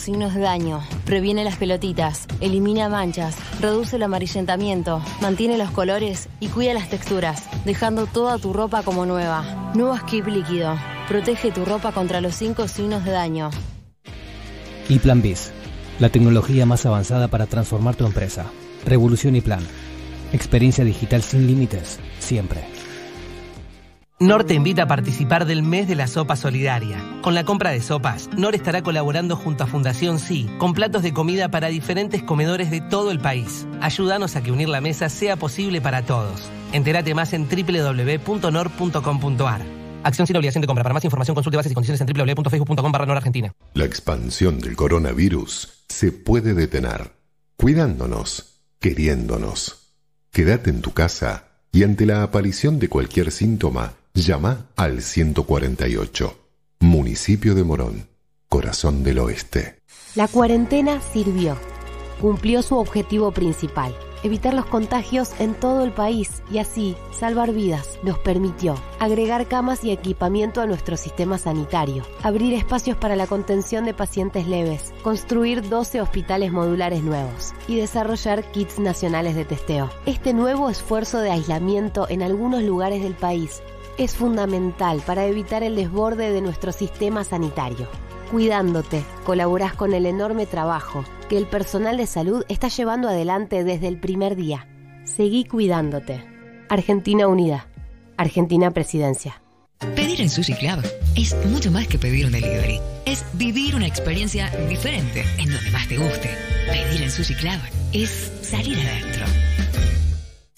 signos de daño, previene las pelotitas, elimina manchas, reduce el amarillentamiento, mantiene los colores y cuida las texturas, dejando toda tu ropa como nueva. Nuevo Skip líquido, protege tu ropa contra los cinco signos de daño. Y Plan Biz, la tecnología más avanzada para transformar tu empresa. Revolución y Plan. Experiencia digital sin límites, siempre. NOR te invita a participar del mes de la sopa solidaria. Con la compra de sopas, NOR estará colaborando junto a Fundación Sí con platos de comida para diferentes comedores de todo el país. Ayúdanos a que unir la mesa sea posible para todos. Entérate más en www.nor.com.ar. Acción sin obligación de compra. Para más información consulte bases y condiciones en www.facebook.com barra Argentina. La expansión del coronavirus se puede detener cuidándonos, queriéndonos. Quédate en tu casa y ante la aparición de cualquier síntoma, Llama al 148. Municipio de Morón, Corazón del Oeste. La cuarentena sirvió. Cumplió su objetivo principal, evitar los contagios en todo el país y así salvar vidas. Nos permitió agregar camas y equipamiento a nuestro sistema sanitario, abrir espacios para la contención de pacientes leves, construir 12 hospitales modulares nuevos y desarrollar kits nacionales de testeo. Este nuevo esfuerzo de aislamiento en algunos lugares del país es fundamental para evitar el desborde de nuestro sistema sanitario. Cuidándote, colaborás con el enorme trabajo que el personal de salud está llevando adelante desde el primer día. Seguí cuidándote. Argentina Unida. Argentina Presidencia. Pedir en Sushi Club es mucho más que pedir un delivery. Es vivir una experiencia diferente en donde más te guste. Pedir en Sushi Club es salir adentro.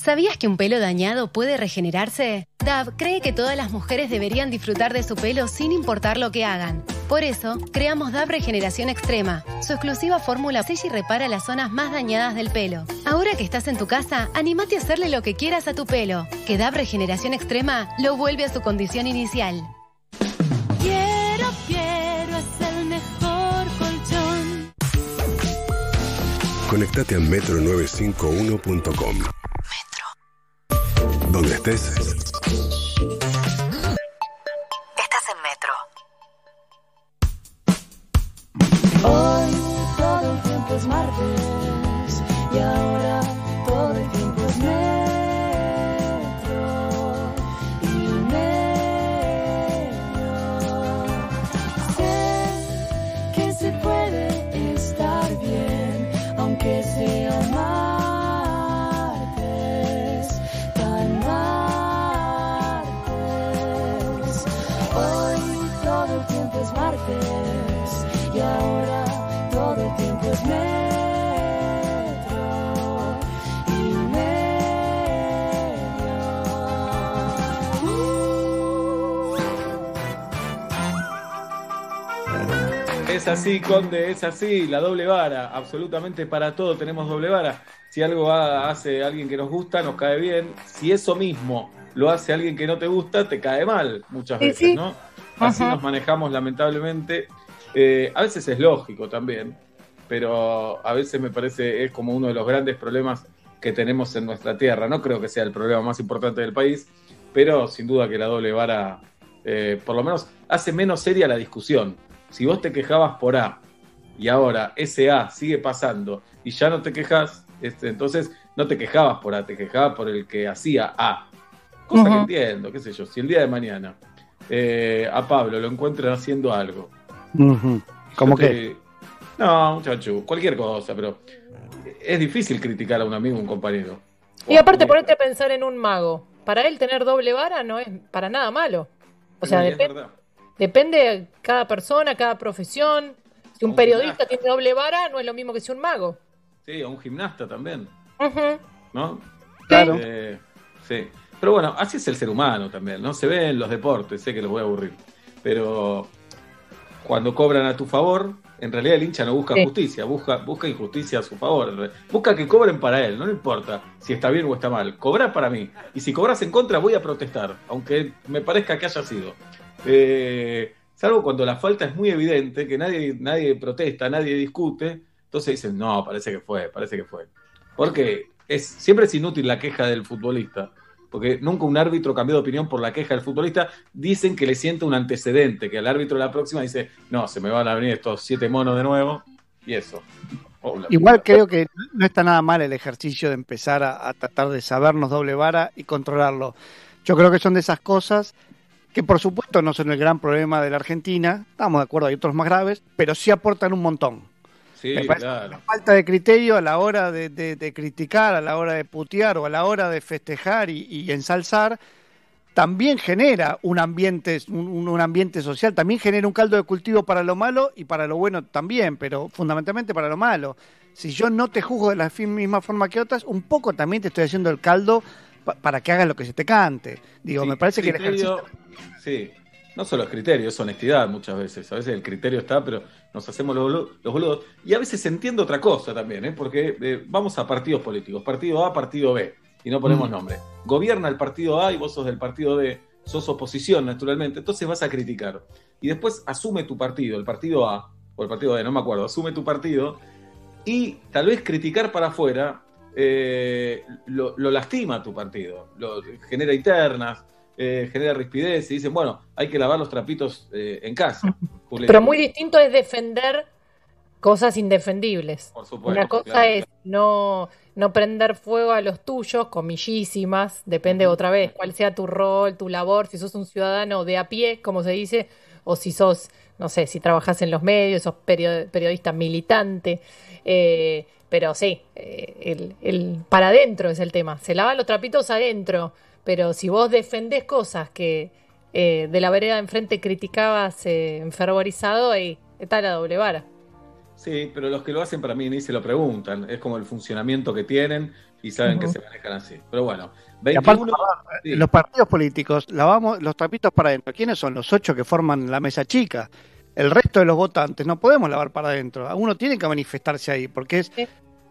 ¿Sabías que un pelo dañado puede regenerarse? DAV cree que todas las mujeres deberían disfrutar de su pelo sin importar lo que hagan. Por eso, creamos DAV Regeneración Extrema. Su exclusiva fórmula sella y repara las zonas más dañadas del pelo. Ahora que estás en tu casa, animate a hacerle lo que quieras a tu pelo. Que DAV Regeneración Extrema lo vuelve a su condición inicial. Quiero, quiero, es el mejor colchón. Conectate a metro951.com. Donde estés. Estás en Metro. Hoy todo el tiempo es martes y ahora Es así, Conde, es así, la doble vara, absolutamente para todo tenemos doble vara. Si algo ha- hace alguien que nos gusta, nos cae bien. Si eso mismo lo hace alguien que no te gusta, te cae mal muchas Sí, veces, sí. ¿no? Así Ajá. nos manejamos lamentablemente. Eh, a veces es lógico también, pero a veces me parece es como uno de los grandes problemas que tenemos en nuestra tierra. No creo que sea el problema más importante del país, pero sin duda que la doble vara, eh, por lo menos, hace menos seria la discusión. Si vos te quejabas por A y ahora ese A sigue pasando y ya no te quejas, este, entonces no te quejabas por A, te quejabas por el que hacía A. Cosa que entiendo, qué sé yo, si el día de mañana eh, a Pablo lo encuentran haciendo algo. Ujú. ¿Cómo yo qué? te- No, muchacho, cualquier cosa, pero es difícil criticar a un amigo, un compañero. Y aparte, ponete a pensar en un mago. Para él tener doble vara no es para nada malo. O sea, No, y es depe- verdad. Depende de cada persona, cada profesión. Si un Un periodista tiene doble vara, no es lo mismo que si un mago. Sí, a un gimnasta también. Ujú. ¿no? Claro. Eh, sí. Pero bueno, así es el ser humano también, ¿no? Se ve en los deportes, sé que los voy a aburrir. Pero cuando cobran a tu favor, en realidad el hincha no busca Sí. justicia, busca, busca injusticia a su favor. Busca que cobren para él, no le importa si está bien o está mal. Cobra para mí. Y si cobras en contra, voy a protestar, aunque me parezca que haya sido. Eh, salvo cuando la falta es muy evidente, que nadie, nadie protesta, nadie discute, entonces dicen, no, parece que fue, parece que fue. Porque es, siempre es inútil la queja del futbolista, porque nunca un árbitro cambió de opinión por la queja del futbolista. Dicen que le siente un antecedente, que el árbitro de la próxima dice, no, se me van a venir estos siete monos de nuevo, y eso. Oh, Igual puta. creo que no está nada mal el ejercicio de empezar a, a tratar de sabernos doble vara y controlarlo. Yo creo que son de esas cosas que por supuesto no son el gran problema de la Argentina, estamos de acuerdo, hay otros más graves, pero sí aportan un montón. Sí, Me claro. La falta de criterio a la hora de, de- de criticar, a la hora de putear o a la hora de festejar y, y ensalzar, también genera un ambiente, un, un ambiente social, también genera un caldo de cultivo para lo malo y para lo bueno también, pero fundamentalmente para lo malo. Si yo no te juzgo de la misma forma que otras, un poco también te estoy haciendo el caldo pa- para que hagas lo que se te cante. Digo, Sí, me parece que el ejercicio... Sí, no solo es criterio, es honestidad muchas veces. A veces el criterio está, pero nos hacemos los, bolu- los boludos. Y a veces entiendo otra cosa también, ¿eh? porque eh, vamos a partidos políticos, partido A, partido B, y no ponemos Mm. nombre. Gobierna el partido A y vos sos del partido B, sos oposición naturalmente, entonces vas a criticar. Y después asume tu partido, el partido A, o el partido B, no me acuerdo, asume tu partido, y tal vez criticar para afuera eh, lo, lo lastima a tu partido, lo genera internas, eh, genera rispidez y dicen, bueno, hay que lavar los trapitos eh, en casa. Julieta. Pero muy distinto es defender cosas indefendibles. Por supuesto, Una cosa claro, es no, no prender fuego a los tuyos, comillísimas, depende otra vez cuál sea tu rol, tu labor, si sos un ciudadano de a pie, como se dice, o si sos, no sé, si trabajas en los medios, sos perio- periodista militante. eh, pero sí, eh, el, el para adentro es el tema. Se lavan los trapitos adentro, pero si vos defendés cosas que eh, de la vereda enfrente criticabas eh, enfervorizado, ahí está la doble vara. Sí, pero los que lo hacen para mí ni se lo preguntan. Es como el funcionamiento que tienen y saben que se manejan así. Pero bueno, Y aparte, 21. sí. los partidos políticos lavamos los trapitos para adentro. ¿Quiénes son los ocho que forman la mesa chica? El resto de los votantes no podemos lavar para adentro. Uno tiene que manifestarse ahí, porque es,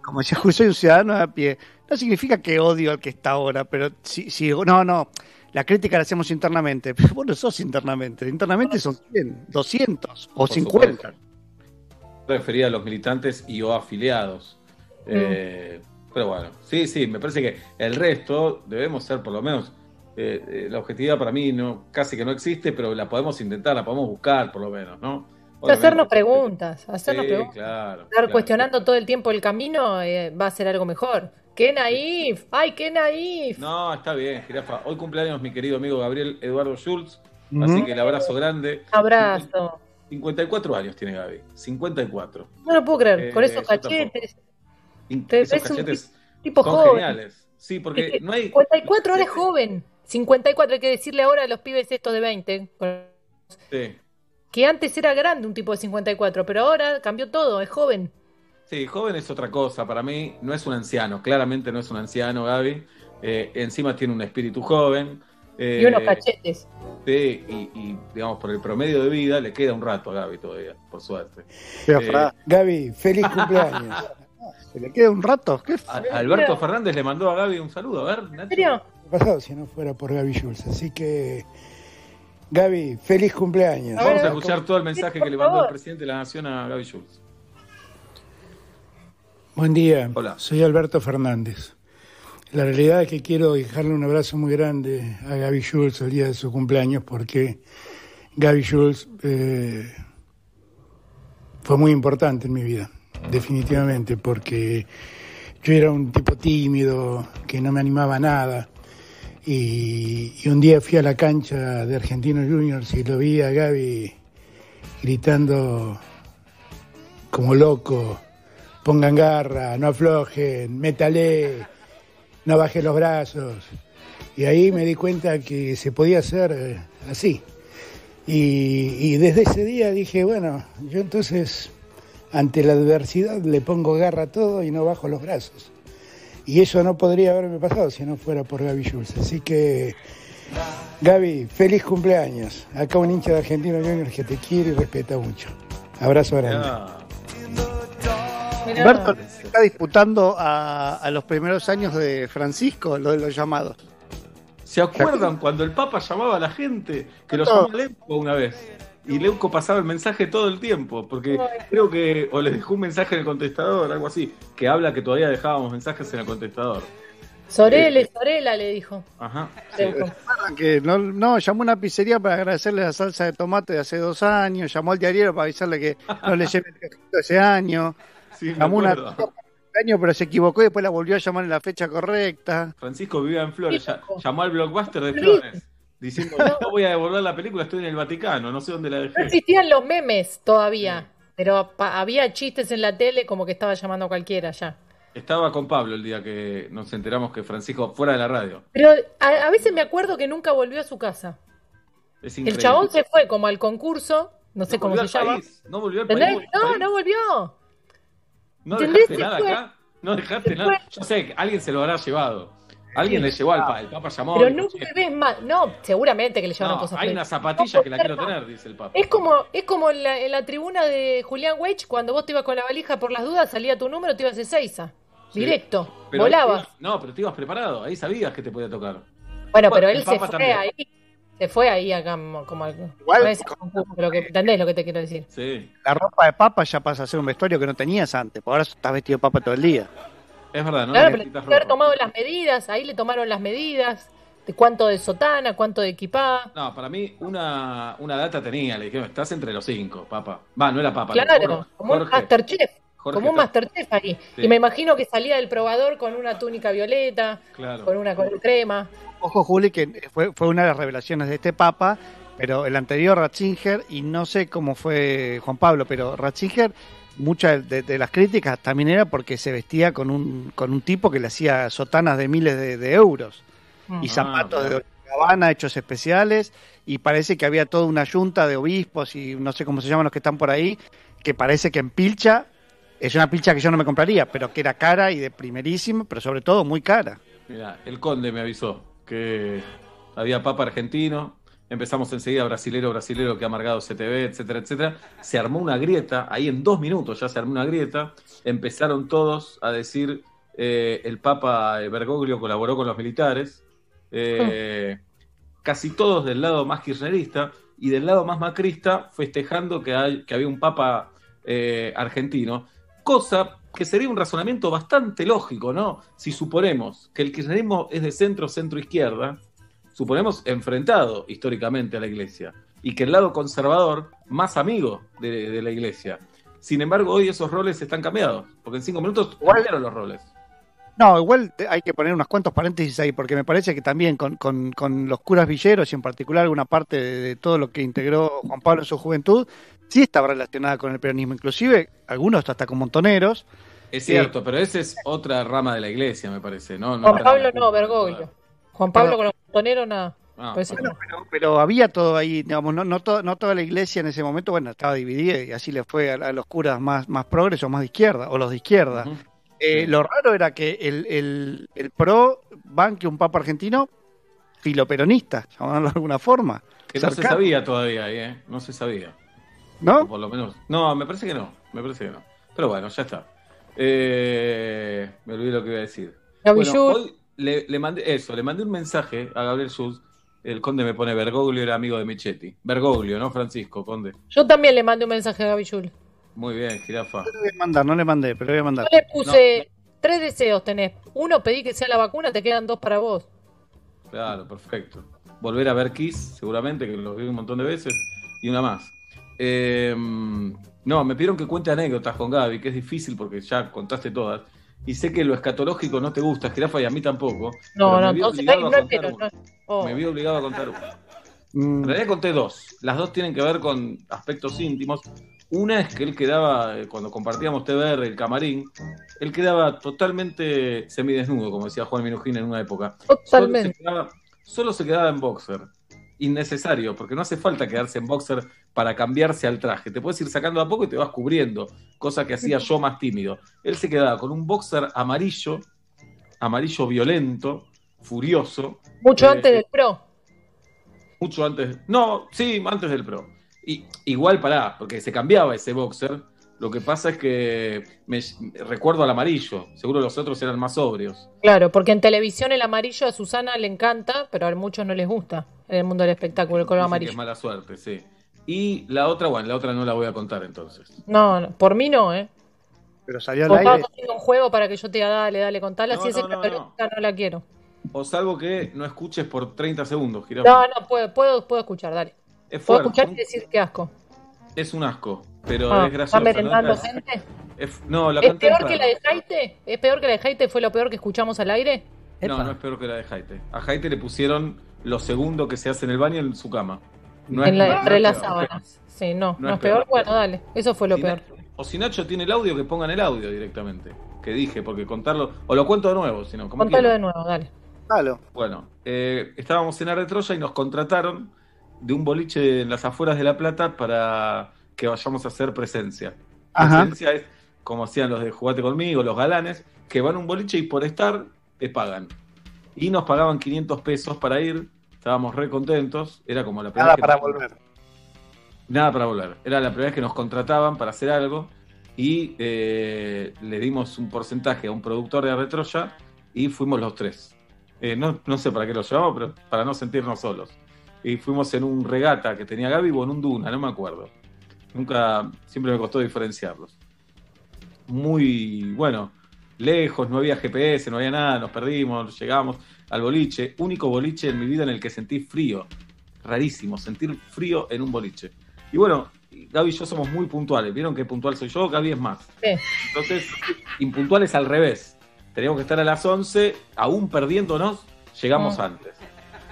como decía, Julio, soy un ciudadano de a pie. No significa que odio al que está ahora, pero si, si no, no, la crítica la hacemos internamente. Pero vos no sos internamente. Internamente son 100, 200 o Por 50. supuesto. refería a los militantes y o afiliados. Eh, pero bueno, sí, sí, me parece que el resto debemos ser por lo menos. eh, eh, la objetividad para mí no casi que no existe, pero la podemos intentar, la podemos buscar por lo menos, ¿no? Hacernos preguntas, hacernos Sí, preguntas. claro, Estar claro. cuestionando todo el tiempo el camino eh, va a ser algo mejor. ¡Qué naif! ¡Ay, qué naif! No, está bien, jirafa. Hoy cumpleaños mi querido amigo Gabriel Eduardo Schultz, así que el abrazo grande. Abrazo. 54 años tiene Gaby, 54. No lo puedo creer, Eh, con esos tampoco. cachetes. Te- Esos es un cachetes tipo son joven. geniales. Sí, porque Es que no hay. 54 ahora es joven. 54, hay que decirle ahora a los pibes estos de 20, con- Sí, que antes era grande un tipo de 54, pero ahora cambió todo, es joven. sí, joven es otra cosa. Para mí no es un anciano, claramente no es un anciano, Gaby. Eh, encima tiene un espíritu joven. eh, Y unos cachetes. Sí, y, y, digamos, por el promedio de vida le queda un rato a Gaby todavía, por suerte. Eh, Gaby, feliz cumpleaños. ¿Se le queda un rato? ¿Qué a- Alberto Fernández le mandó a Gaby un saludo, a ver, Nacho. ¿En serio? pasado si no fuera por Gaby Jules. Así que, Gaby, feliz cumpleaños. Vamos a escuchar todo el mensaje que le mandó el presidente de la Nación a Gaby Schultz. Buen día, Hola. soy Alberto Fernández. La realidad es que quiero dejarle un abrazo muy grande a Gaby Jules el día de su cumpleaños porque Gaby Jules eh, fue muy importante en mi vida, definitivamente, porque yo era un tipo tímido, que no me animaba a nada. Y, y un día fui a la cancha de Argentinos Juniors y lo vi a Gaby gritando como loco, pongan garra, no aflojen, métale, no baje los brazos. Y ahí me di cuenta que se podía hacer eh, así. Y desde ese día dije, bueno, yo entonces ante la adversidad le pongo garra a todo y no bajo los brazos. Y eso no podría haberme pasado si no fuera por Gaby Jules. Así que, Gaby, feliz cumpleaños. Acá un hincha de Argentino Juniors que te quiere y respeta mucho. Abrazo grande. Alberto está disputando a, a los primeros años de Francisco, lo de los llamados. ¿Se acuerdan cuando el Papa llamaba a la gente? Que lo llamó una vez. Y Leuco pasaba el mensaje todo el tiempo, porque creo que, o le dejó un mensaje en el contestador, algo así, que habla que todavía dejábamos mensajes en el contestador. Sorele, Sorela le dijo. Ajá. Le sí. dijo. ¿Recuerdan que no, no, llamó a una pizzería para agradecerle la salsa de tomate de hace dos años, llamó al diario para avisarle que no le lleve el cajito ese año, Sí, llamó una año pero se equivocó y después la volvió a llamar en la fecha correcta. Francisco vivía en Flores, ya- llamó al blockbuster de. Flores, diciendo, no voy a devolver la película, estoy en el Vaticano, no sé dónde la No dejé. existían los memes todavía, pero había chistes en la tele como que estaba llamando a cualquiera ya. Estaba con Pablo el día que nos enteramos que Francisco, fuera de la radio, Pero a, a veces me acuerdo que nunca volvió a su casa. es El chabón se fue como al concurso, no sé No cómo se llama. país, No volvió al país. No, no volvió. ¿No dejaste nada fue. acá? No dejaste nada. Yo sé que alguien se lo habrá llevado. Alguien Sí. le llevó al Papa, el Papa llamó. Pero nunca "Che, ves más. No, seguramente que le llevaron no, cosas. hay una zapatilla que la quiero tener, dice el Papa. Es como, es como en la, en la tribuna de Julián Weich, cuando vos te ibas con la valija por las dudas, salía tu número, te ibas a Ezeiza. Sí. Directo. Pero volabas. ibas- no, pero te ibas preparado, ahí sabías que te podía tocar. Bueno, Bueno, pero él se fue también. ahí. Se fue ahí acá como, algo. Igual- es pero que, ¿Entendés lo que te quiero decir? Sí, La ropa de papa ya pasa a ser un vestuario que no tenías antes, por ahora estás vestido de papa todo el día. Es verdad, ¿no? claro, pero Necesitas tiene que haber tomado las medidas, ahí le tomaron las medidas, de cuánto de sotana, cuánto de equipada. No, para mí una, una data tenía, le dijeron, estás entre los cinco, Papa. Va, no era Papa. Claro, Jorge- como un. Masterchef. Jorge como un Masterchef ahí. Sí. Y me imagino que salía del probador con una túnica violeta, Claro. con una color crema. Ojo, Juli, que fue, fue una de las revelaciones de este papa, pero el anterior Ratzinger, y no sé cómo fue Juan Pablo, pero Ratzinger, muchas de, de las críticas también era porque se vestía con un, con un tipo que le hacía sotanas de miles de, de euros y Ah, zapatos de. Gabbana hechos especiales, y parece que había toda una yunta de obispos y no sé cómo se llaman los que están por ahí, que parece que en pilcha, es una pilcha que yo no me compraría, pero que era cara y de primerísimo, pero sobre todo muy cara. Mira, el conde me avisó que había Papa argentino. Empezamos enseguida brasilero, brasilero que ha amargado CTV, etcétera, etcétera. Se armó una grieta, ahí en dos minutos ya se armó una grieta. Empezaron todos a decir eh, el Papa Bergoglio colaboró con los militares. Eh, casi todos del lado más kirchnerista y del lado más macrista festejando que, hay, que había un Papa eh, argentino. Cosa que sería un razonamiento bastante lógico, ¿no? Si suponemos que el kirchnerismo es de centro, centro izquierda, suponemos enfrentado históricamente a la iglesia, y que el lado conservador, más amigo de, de la iglesia. Sin embargo, hoy esos roles están cambiados, porque en cinco minutos cambiaron los roles. No, igual hay que poner unos cuantos paréntesis ahí, porque me parece que también con, con- con los curas villeros y en particular alguna parte de, de todo lo que integró Juan Pablo en su juventud, sí estaba relacionada con el peronismo, inclusive algunos hasta con montoneros. Es cierto, pero esa es otra rama de la iglesia, me parece, ¿no? No Juan Pablo no. Bergoglio. Juan Pablo Pero- con los montoneros nada. Ah, no. Pero, pero había todo ahí, digamos, no, no, to- no toda la iglesia en ese momento, bueno, estaba dividida y así le fue a, a los curas más, más progres o más de izquierda, o los de izquierda. Eh, Sí. Lo raro era que el, el, el pro banque un papa argentino filoperonista, llamarlo de alguna forma. Que no se sabía todavía, ahí, ¿eh? No se sabía. O ¿No? por lo menos. No, me parece que no. Me parece que no. Pero bueno, ya está. Eh, me olvidé lo que iba a decir. Bueno, hoy le, le mandé eso, le mandé un mensaje a Gabriel Schultz. El conde me pone Bergoglio era amigo de Michetti. Bergoglio, ¿no, Francisco, conde? Yo también le mandé un mensaje a Gaby Yul. Muy bien, jirafa. No le voy a mandar, no le mandé, pero le voy a mandar. Yo le puse tres deseos tenés. Uno, pedí que sea la vacuna, te quedan dos para vos. Claro, perfecto. Volver a ver Kiss, seguramente, que los vi un montón de veces. Y una más. Eh, no, me pidieron que cuente anécdotas con Gaby, que es difícil porque ya contaste todas. Y sé que lo escatológico no te gusta, jirafa, y a mí tampoco. No, no, me vi entonces obligado ay, a no no. Oh. Me vi obligado a contar una. Mm, En realidad conté dos. Las dos tienen que ver con aspectos íntimos. Una es que él quedaba, eh, cuando compartíamos TBR, el camarín, él quedaba totalmente semidesnudo, como decía Juan Minujín en una época. Solo se, Totalmente. quedaba, solo se quedaba en boxer. Innecesario, porque no hace falta quedarse en boxer para cambiarse al traje. Te puedes ir sacando a poco y te vas cubriendo, cosa que hacía yo más tímido. Él se quedaba con un boxer amarillo, amarillo violento, furioso, Mucho Eh, antes del pro. mucho antes. No, sí, antes del Pro. Y, igual pará, porque se cambiaba ese boxer. Lo que pasa es que me recuerdo al amarillo. Seguro los otros eran más sobrios. Claro, porque en televisión el amarillo a Susana le encanta, pero a muchos no les gusta en el mundo del espectáculo, el color Dicen que amarillo. es mala suerte, sí. Y la otra, bueno, la otra no la voy a contar entonces. No, no, por mí no, ¿eh? Pero salió al aire. haciendo un juego para que yo te diga, dale, dale, contala. No, si es no, no, no. la quiero. O salvo que no escuches por 30 segundos. No, no, puedo, puedo, puedo escuchar, dale. Es Puedo fuerte, escuchar y decir qué asco. es un asco, pero Ah, es ¿Está gracioso. merendando gente? no, la ¿Es peor que la de Jaite? ¿Es peor que la de Jaite? ¿Fue lo peor que escuchamos al aire? No, no es peor que la de Jaite. A Jaite le pusieron lo segundo que se hace en el baño en su cama. No en la- entre las sábanas. Sí, no, no, No es es peor. peor. Bueno, dale. Eso fue lo Si peor. Na- O si Nacho tiene el audio, que pongan el audio directamente. Que dije, porque contarlo. O lo cuento de nuevo, si no. como Contalo de nuevo, dale. Claro. Bueno, eh, estábamos en Arde Troya y nos contrataron de un boliche en las afueras de La Plata para que vayamos a hacer presencia. Ajá. Presencia es como hacían los de Jugate conmigo, los galanes, que van a un boliche y por estar te pagan. Y nos pagaban 500 pesos para ir, estábamos re contentos, era como la primera Nada vez que para nos- volver. Nada para volver. Era la primera vez que nos contrataban para hacer algo y eh, le dimos un porcentaje a un productor de Arretroya y fuimos los tres. Eh, no, no sé para qué lo llevamos, pero para no sentirnos solos. Y fuimos en un regata que tenía Gaby o en un Duna, no me acuerdo. Nunca, siempre me costó diferenciarlos. Muy, bueno, lejos, no había GPS, no había nada, nos perdimos, llegamos al boliche. Único boliche en mi vida en el que sentí frío. Rarísimo, sentir frío en un boliche. Y bueno, Gaby y yo somos muy puntuales. ¿Vieron que puntual soy yo? Gaby es más. Sí. Entonces, impuntual es al revés. Teníamos que estar a las 11, aún perdiéndonos, llegamos Ah. antes.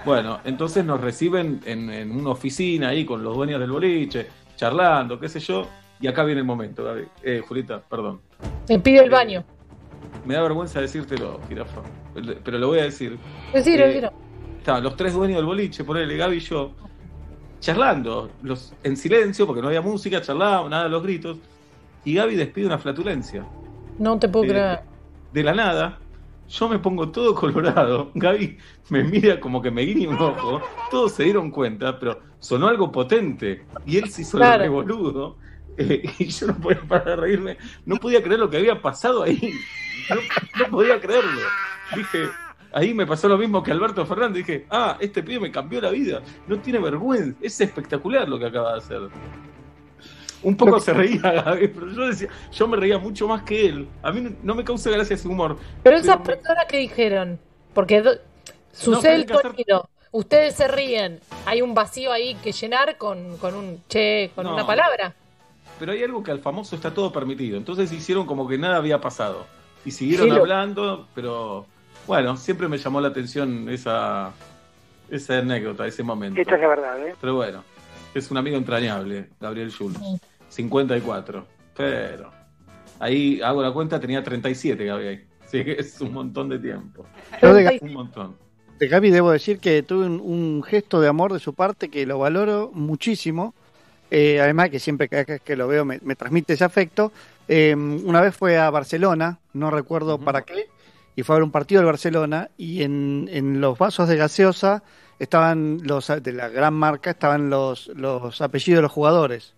Bueno, entonces nos reciben en, en una oficina ahí con los dueños del boliche, charlando, qué sé yo. Y acá viene el momento, Gaby. Eh, Julita, perdón. Me pide el baño. Me da vergüenza decírtelo, jirafa. Pero lo voy a decir. Decilo, Eh. Estaban los tres dueños del boliche, ponele Gaby y yo, charlando, los, en silencio, porque no había música, charlábamos, nada de los gritos. Y Gaby despide una flatulencia. No te puedo Eh, creer. De la nada, yo me pongo todo colorado. Gaby me mira como que me guiña un ojo. Todos se dieron cuenta, pero sonó algo potente. Y él se hizo el Claro. re boludo. Eh, y yo no podía parar de reírme. No podía creer lo que había pasado ahí. No, no podía creerlo. Dije, ahí me pasó lo mismo que Alberto Fernández. Dije, ah, este pibe me cambió la vida. No tiene vergüenza. Es espectacular lo que acaba de hacer. Un poco se reía Gaby, pero yo decía, yo me reía mucho más que él. A mí no- no me causa gracia ese humor. Pero esas personas que dijeron, porque do- sucede el sonido, ustedes se ríen, hay un vacío ahí que llenar con, con un che, con No. una palabra. Pero hay algo que al famoso está todo permitido. Entonces hicieron como que nada había pasado. Y siguieron Sí, lo- hablando, pero bueno, siempre me llamó la atención esa, esa anécdota, ese momento. Esta es la verdad, ¿eh? Pero bueno, es un amigo entrañable, Gabriel Schulz. 54. Pero ahí hago la cuenta, tenía 37 Gabriel. Así que es un montón de tiempo. Yo de, Un montón. de Gaby debo decir que tuve un, un gesto de amor de su parte que lo valoro muchísimo. Eh, además que siempre que, lo veo me, me transmite ese afecto. Eh, una vez fue a Barcelona, no recuerdo para qué, y fue a ver un partido del Barcelona y en, en los vasos de gaseosa estaban los de la gran marca estaban los, los apellidos de los jugadores.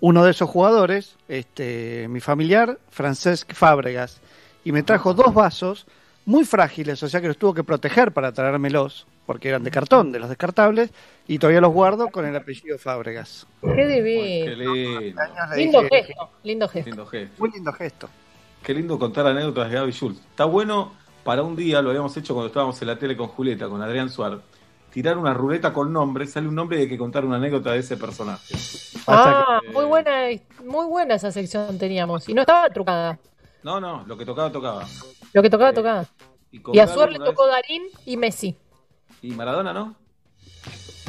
Uno de esos jugadores, este, mi familiar, Francesc Fábregas, y me trajo dos vasos muy frágiles, o sea que los tuvo que proteger para traérmelos, porque eran de cartón, de los descartables, y todavía los guardo con el apellido Fábregas. Qué Qué divino. lindo. Le Lindo dije, gesto, lindo gesto. Lindo gesto. Muy lindo gesto. Qué lindo contar anécdotas de Gaby Schultz. Está bueno para un día, lo habíamos hecho cuando estábamos en la tele con Julieta, con Adrián Suárez, tirar una ruleta con nombres, sale un nombre y hay que contar una anécdota de ese personaje. Ah, que- muy buena, muy buena esa sección teníamos. Y no estaba trucada. No, no, lo que tocaba, tocaba. Lo que tocaba, tocaba. con Y a Suar le vez- tocó Darín y Messi. Y Maradona, ¿no?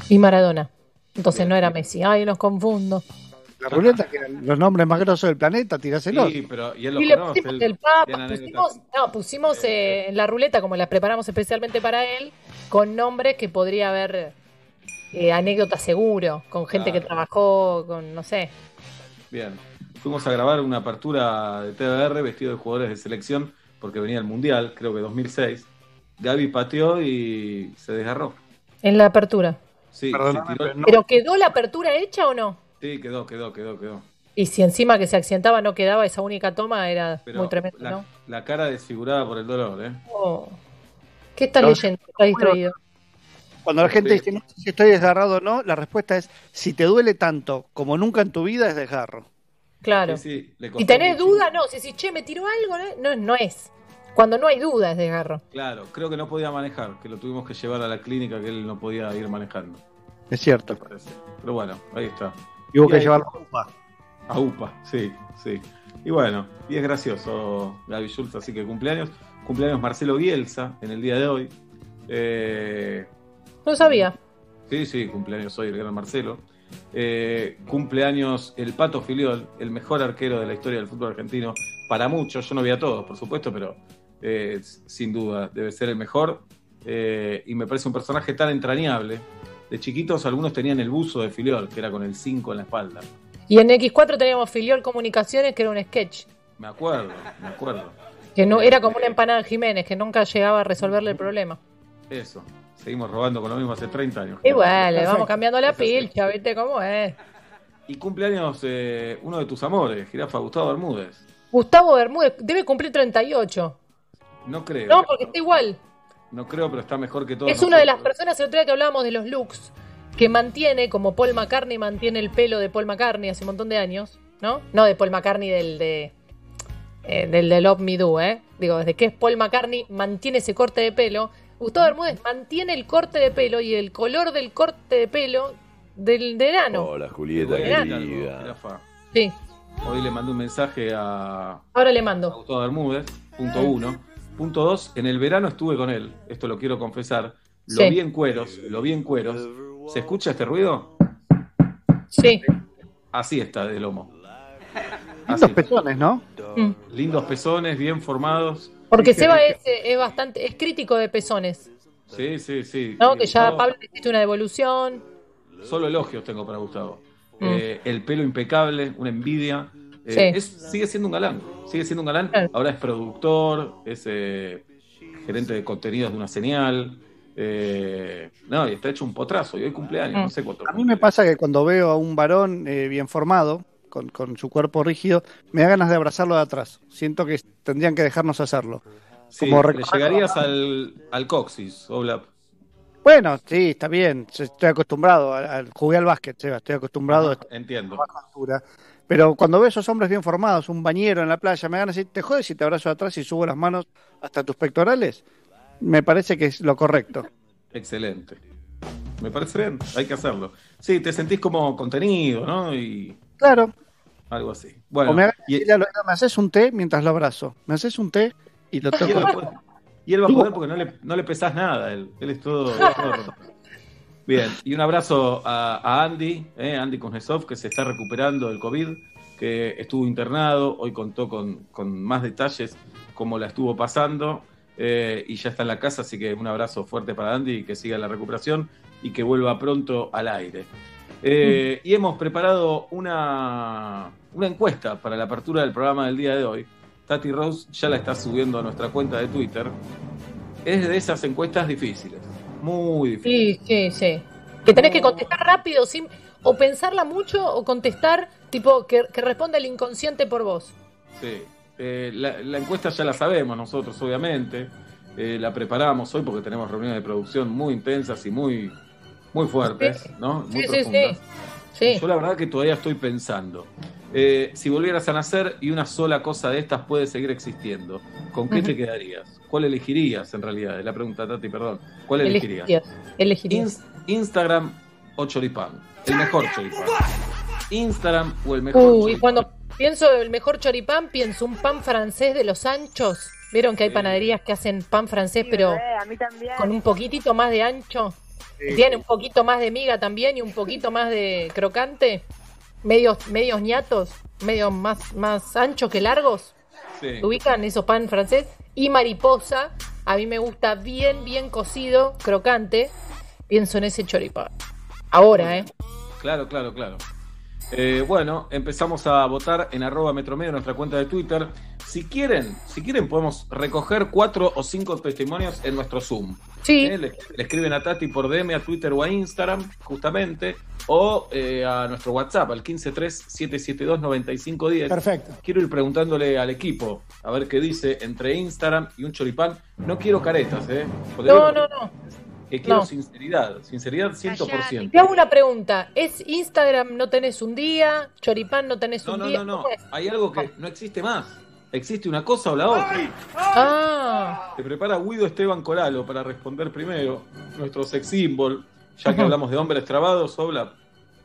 Y Maradona. Entonces no era Messi. Ay, los confundo. La ruleta, que eran los nombres más grosos del planeta, tiráselos. Sí, pero y él lo Y le conoce. pusimos el Papa, pusimos, no, pusimos eh, en la ruleta, como la preparamos especialmente para él, con nombres que podría haber eh, anécdotas seguro, con gente Claro. que trabajó, con, no sé. Bien. Fuimos a grabar una apertura de TBR vestido de jugadores de selección porque venía el Mundial, creo que 2006. Gaby pateó y se desgarró. En la apertura. Sí, Perdóname, se tiró- pero no- ¿Pero quedó la apertura hecha o no? sí, quedó, quedó, quedó, quedó. Y si encima que se accidentaba no quedaba esa única toma, era Pero muy tremendo, la, ¿no? la cara desfigurada por el dolor, ¿eh? Oh. ¿Qué estás No, leyendo? Estás distraído. Cuando la gente dice, no sé si estoy desgarrado o no, la respuesta es, si te duele tanto como nunca en tu vida, es desgarro. Claro. Sí, sí, le Si costó tenés mucho. duda, no. Si decís, che, me tiró algo, no, no, no es. Cuando no hay duda es desgarro. Claro, creo que no podía manejar, que lo tuvimos que llevar a la clínica que él no podía ir manejando. Es cierto. parece. Pero bueno, ahí está. Y hubo Y que ahí- llevarlo a UPA. A UPA, sí, sí. Y bueno, y es gracioso Gaby Schultz, así que cumpleaños. Cumpleaños Marcelo Bielsa en el día de hoy. Eh, No sabía. sí, sí, cumpleaños hoy el gran Marcelo. Eh, cumpleaños el Pato Filiol, el mejor arquero de la historia del fútbol argentino. Para muchos, yo no vi a todos, por supuesto, pero eh, sin duda debe ser el mejor. Eh, y me parece un personaje tan entrañable. De chiquitos algunos tenían el buzo de Filiol, que era con el 5 en la espalda. Y en X4 teníamos Filiol Comunicaciones, que era un sketch. Me acuerdo, me acuerdo. Que no, era como una empanada de Jiménez, que nunca llegaba a resolverle el problema. Eso. Seguimos robando con lo mismo hace 30 años. Igual, le vamos cambiando la pilcha, ¿viste cómo es? Y cumpleaños eh, uno de tus amores, Jirafa Gustavo Bermúdez. Gustavo Bermúdez debe cumplir 38. No creo. No, porque está igual. No creo, pero está mejor que todos. Es una de las personas, el otro día que hablábamos de los looks, que mantiene, como Paul McCartney mantiene el pelo de Paul McCartney hace un montón de años, ¿no? No de Paul McCartney del de, eh, del de Love Me Do, ¿eh? Digo, desde que es Paul McCartney mantiene ese corte de pelo. Gustavo Bermúdez mantiene el corte de pelo y el color del corte de pelo del de enano. Hola, Julieta, querida. Sí, Hoy le mandé un mensaje a ahora le mando. Gustavo Bermúdez, punto uno. Punto dos, en el verano estuve con él, esto lo quiero confesar. Lo Sí. vi en cueros, lo vi en cueros. ¿Se escucha este ruido? Sí. Así está de lomo. Lindos pezones, ¿no? Mm. Lindos pezones, bien formados. Porque Seba es, es bastante, es crítico de pezones, Sí, sí, sí. ¿no? Que ya Pablo hiciste una devolución. Solo elogios tengo para Gustavo. Mm. Eh, el pelo impecable, una envidia. Eh, Sí. es- sigue siendo un galán. Sigue siendo un galán. Ahora es productor, es eh, gerente de contenidos de una señal. eh, no, y está hecho un potrazo. Y hoy cumpleaños, Mm. no sé cuánto. A mí me pasa que cuando veo a un varón eh, bien formado, con, con su cuerpo rígido, me da ganas de abrazarlo de atrás. Siento que tendrían que dejarnos hacerlo. Sí, Como le llegarías al, al coxis, Oblap. Bueno, sí, está bien. Estoy acostumbrado. a- a- jugué al básquet, Seba, estoy acostumbrado a esta Entiendo. Pero cuando veo esos hombres bien formados, un bañero en la playa, me ganas de decir, ¿te jodes si te abrazo de atrás y subo las manos hasta tus pectorales? Me parece que es lo correcto. Excelente. Me parece bien, hay que hacerlo. Sí, te sentís como contenido, ¿no? Y Claro. algo así. Bueno, o me, y- oído, ¿me haces un té mientras lo abrazo? ¿Me haces un té? Y lo Y él, toco. va a poder, y él va a poder porque no le, no le pesás nada. a Él, él es todo. todo- Bien, y un abrazo a, a Andy, eh, Andy Kuznetsov, que se está recuperando del COVID, que estuvo internado. Hoy contó con, con más detalles cómo la estuvo pasando eh, y ya está en la casa. Así que un abrazo fuerte para Andy y que siga la recuperación y que vuelva pronto al aire. Eh, Y hemos preparado una, una encuesta para la apertura del programa del día de hoy. Tati Rose ya la está subiendo a nuestra cuenta de Twitter. Es de esas encuestas difíciles, muy difíciles. Sí, sí, sí. Que tenés que contestar rápido, sin, o pensarla mucho, o contestar, tipo, que, que responda el inconsciente por vos. Sí. Eh, la, la encuesta ya la sabemos nosotros, obviamente. Eh, la preparamos hoy porque tenemos reuniones de producción muy intensas y muy, muy fuertes, ¿no? Muy Sí, sí, sí. Yo la verdad que todavía estoy pensando. Eh, si volvieras a nacer y una sola cosa de estas puede seguir existiendo, ¿con qué te quedarías? ¿Cuál elegirías en realidad? Es la pregunta, Tati, perdón. ¿Cuál elegirías? Elegirías. elegirías. Ins- Instagram o choripán. El mejor choripán. Instagram o el mejor Uh, y choripán. cuando pienso el mejor choripán, pienso un pan francés de los anchos. ¿Vieron que hay panaderías que hacen pan francés, pero a mí también. con un poquitito más de ancho? Tiene un poquito más de miga también y un poquito más de crocante. Medios, medios ñatos, medios más, más anchos que largos. Sí. ¿Se ubican esos pan francés? Y mariposa, a mí me gusta bien, bien cocido, crocante. Pienso en ese choripán. Ahora, ¿eh? Claro, claro, claro. Eh, bueno, empezamos a votar en arroba metromedio, nuestra cuenta de Twitter. Si quieren, si quieren podemos recoger cuatro o cinco testimonios en nuestro Zoom. Sí. Eh, Le, le escriben a Tati por DM, a Twitter o a Instagram, justamente, o eh, a nuestro WhatsApp, al 153-772-9510. Perfecto. Quiero ir preguntándole al equipo, a ver qué dice entre Instagram y un choripán. No quiero caretas, ¿eh? Porque No, no, no. que quiero No. sinceridad, sinceridad 100%. Te hago una pregunta. ¿Es Instagram no tenés un día? ¿Choripán no tenés No, un no, día? no, no. ¿Cómo es? Hay algo que no existe más. Existe una cosa o la otra. Ah, Se prepara Guido Esteban Coralo para responder primero. Nuestro sex symbol. Ya que hablamos de hombres trabados, habla.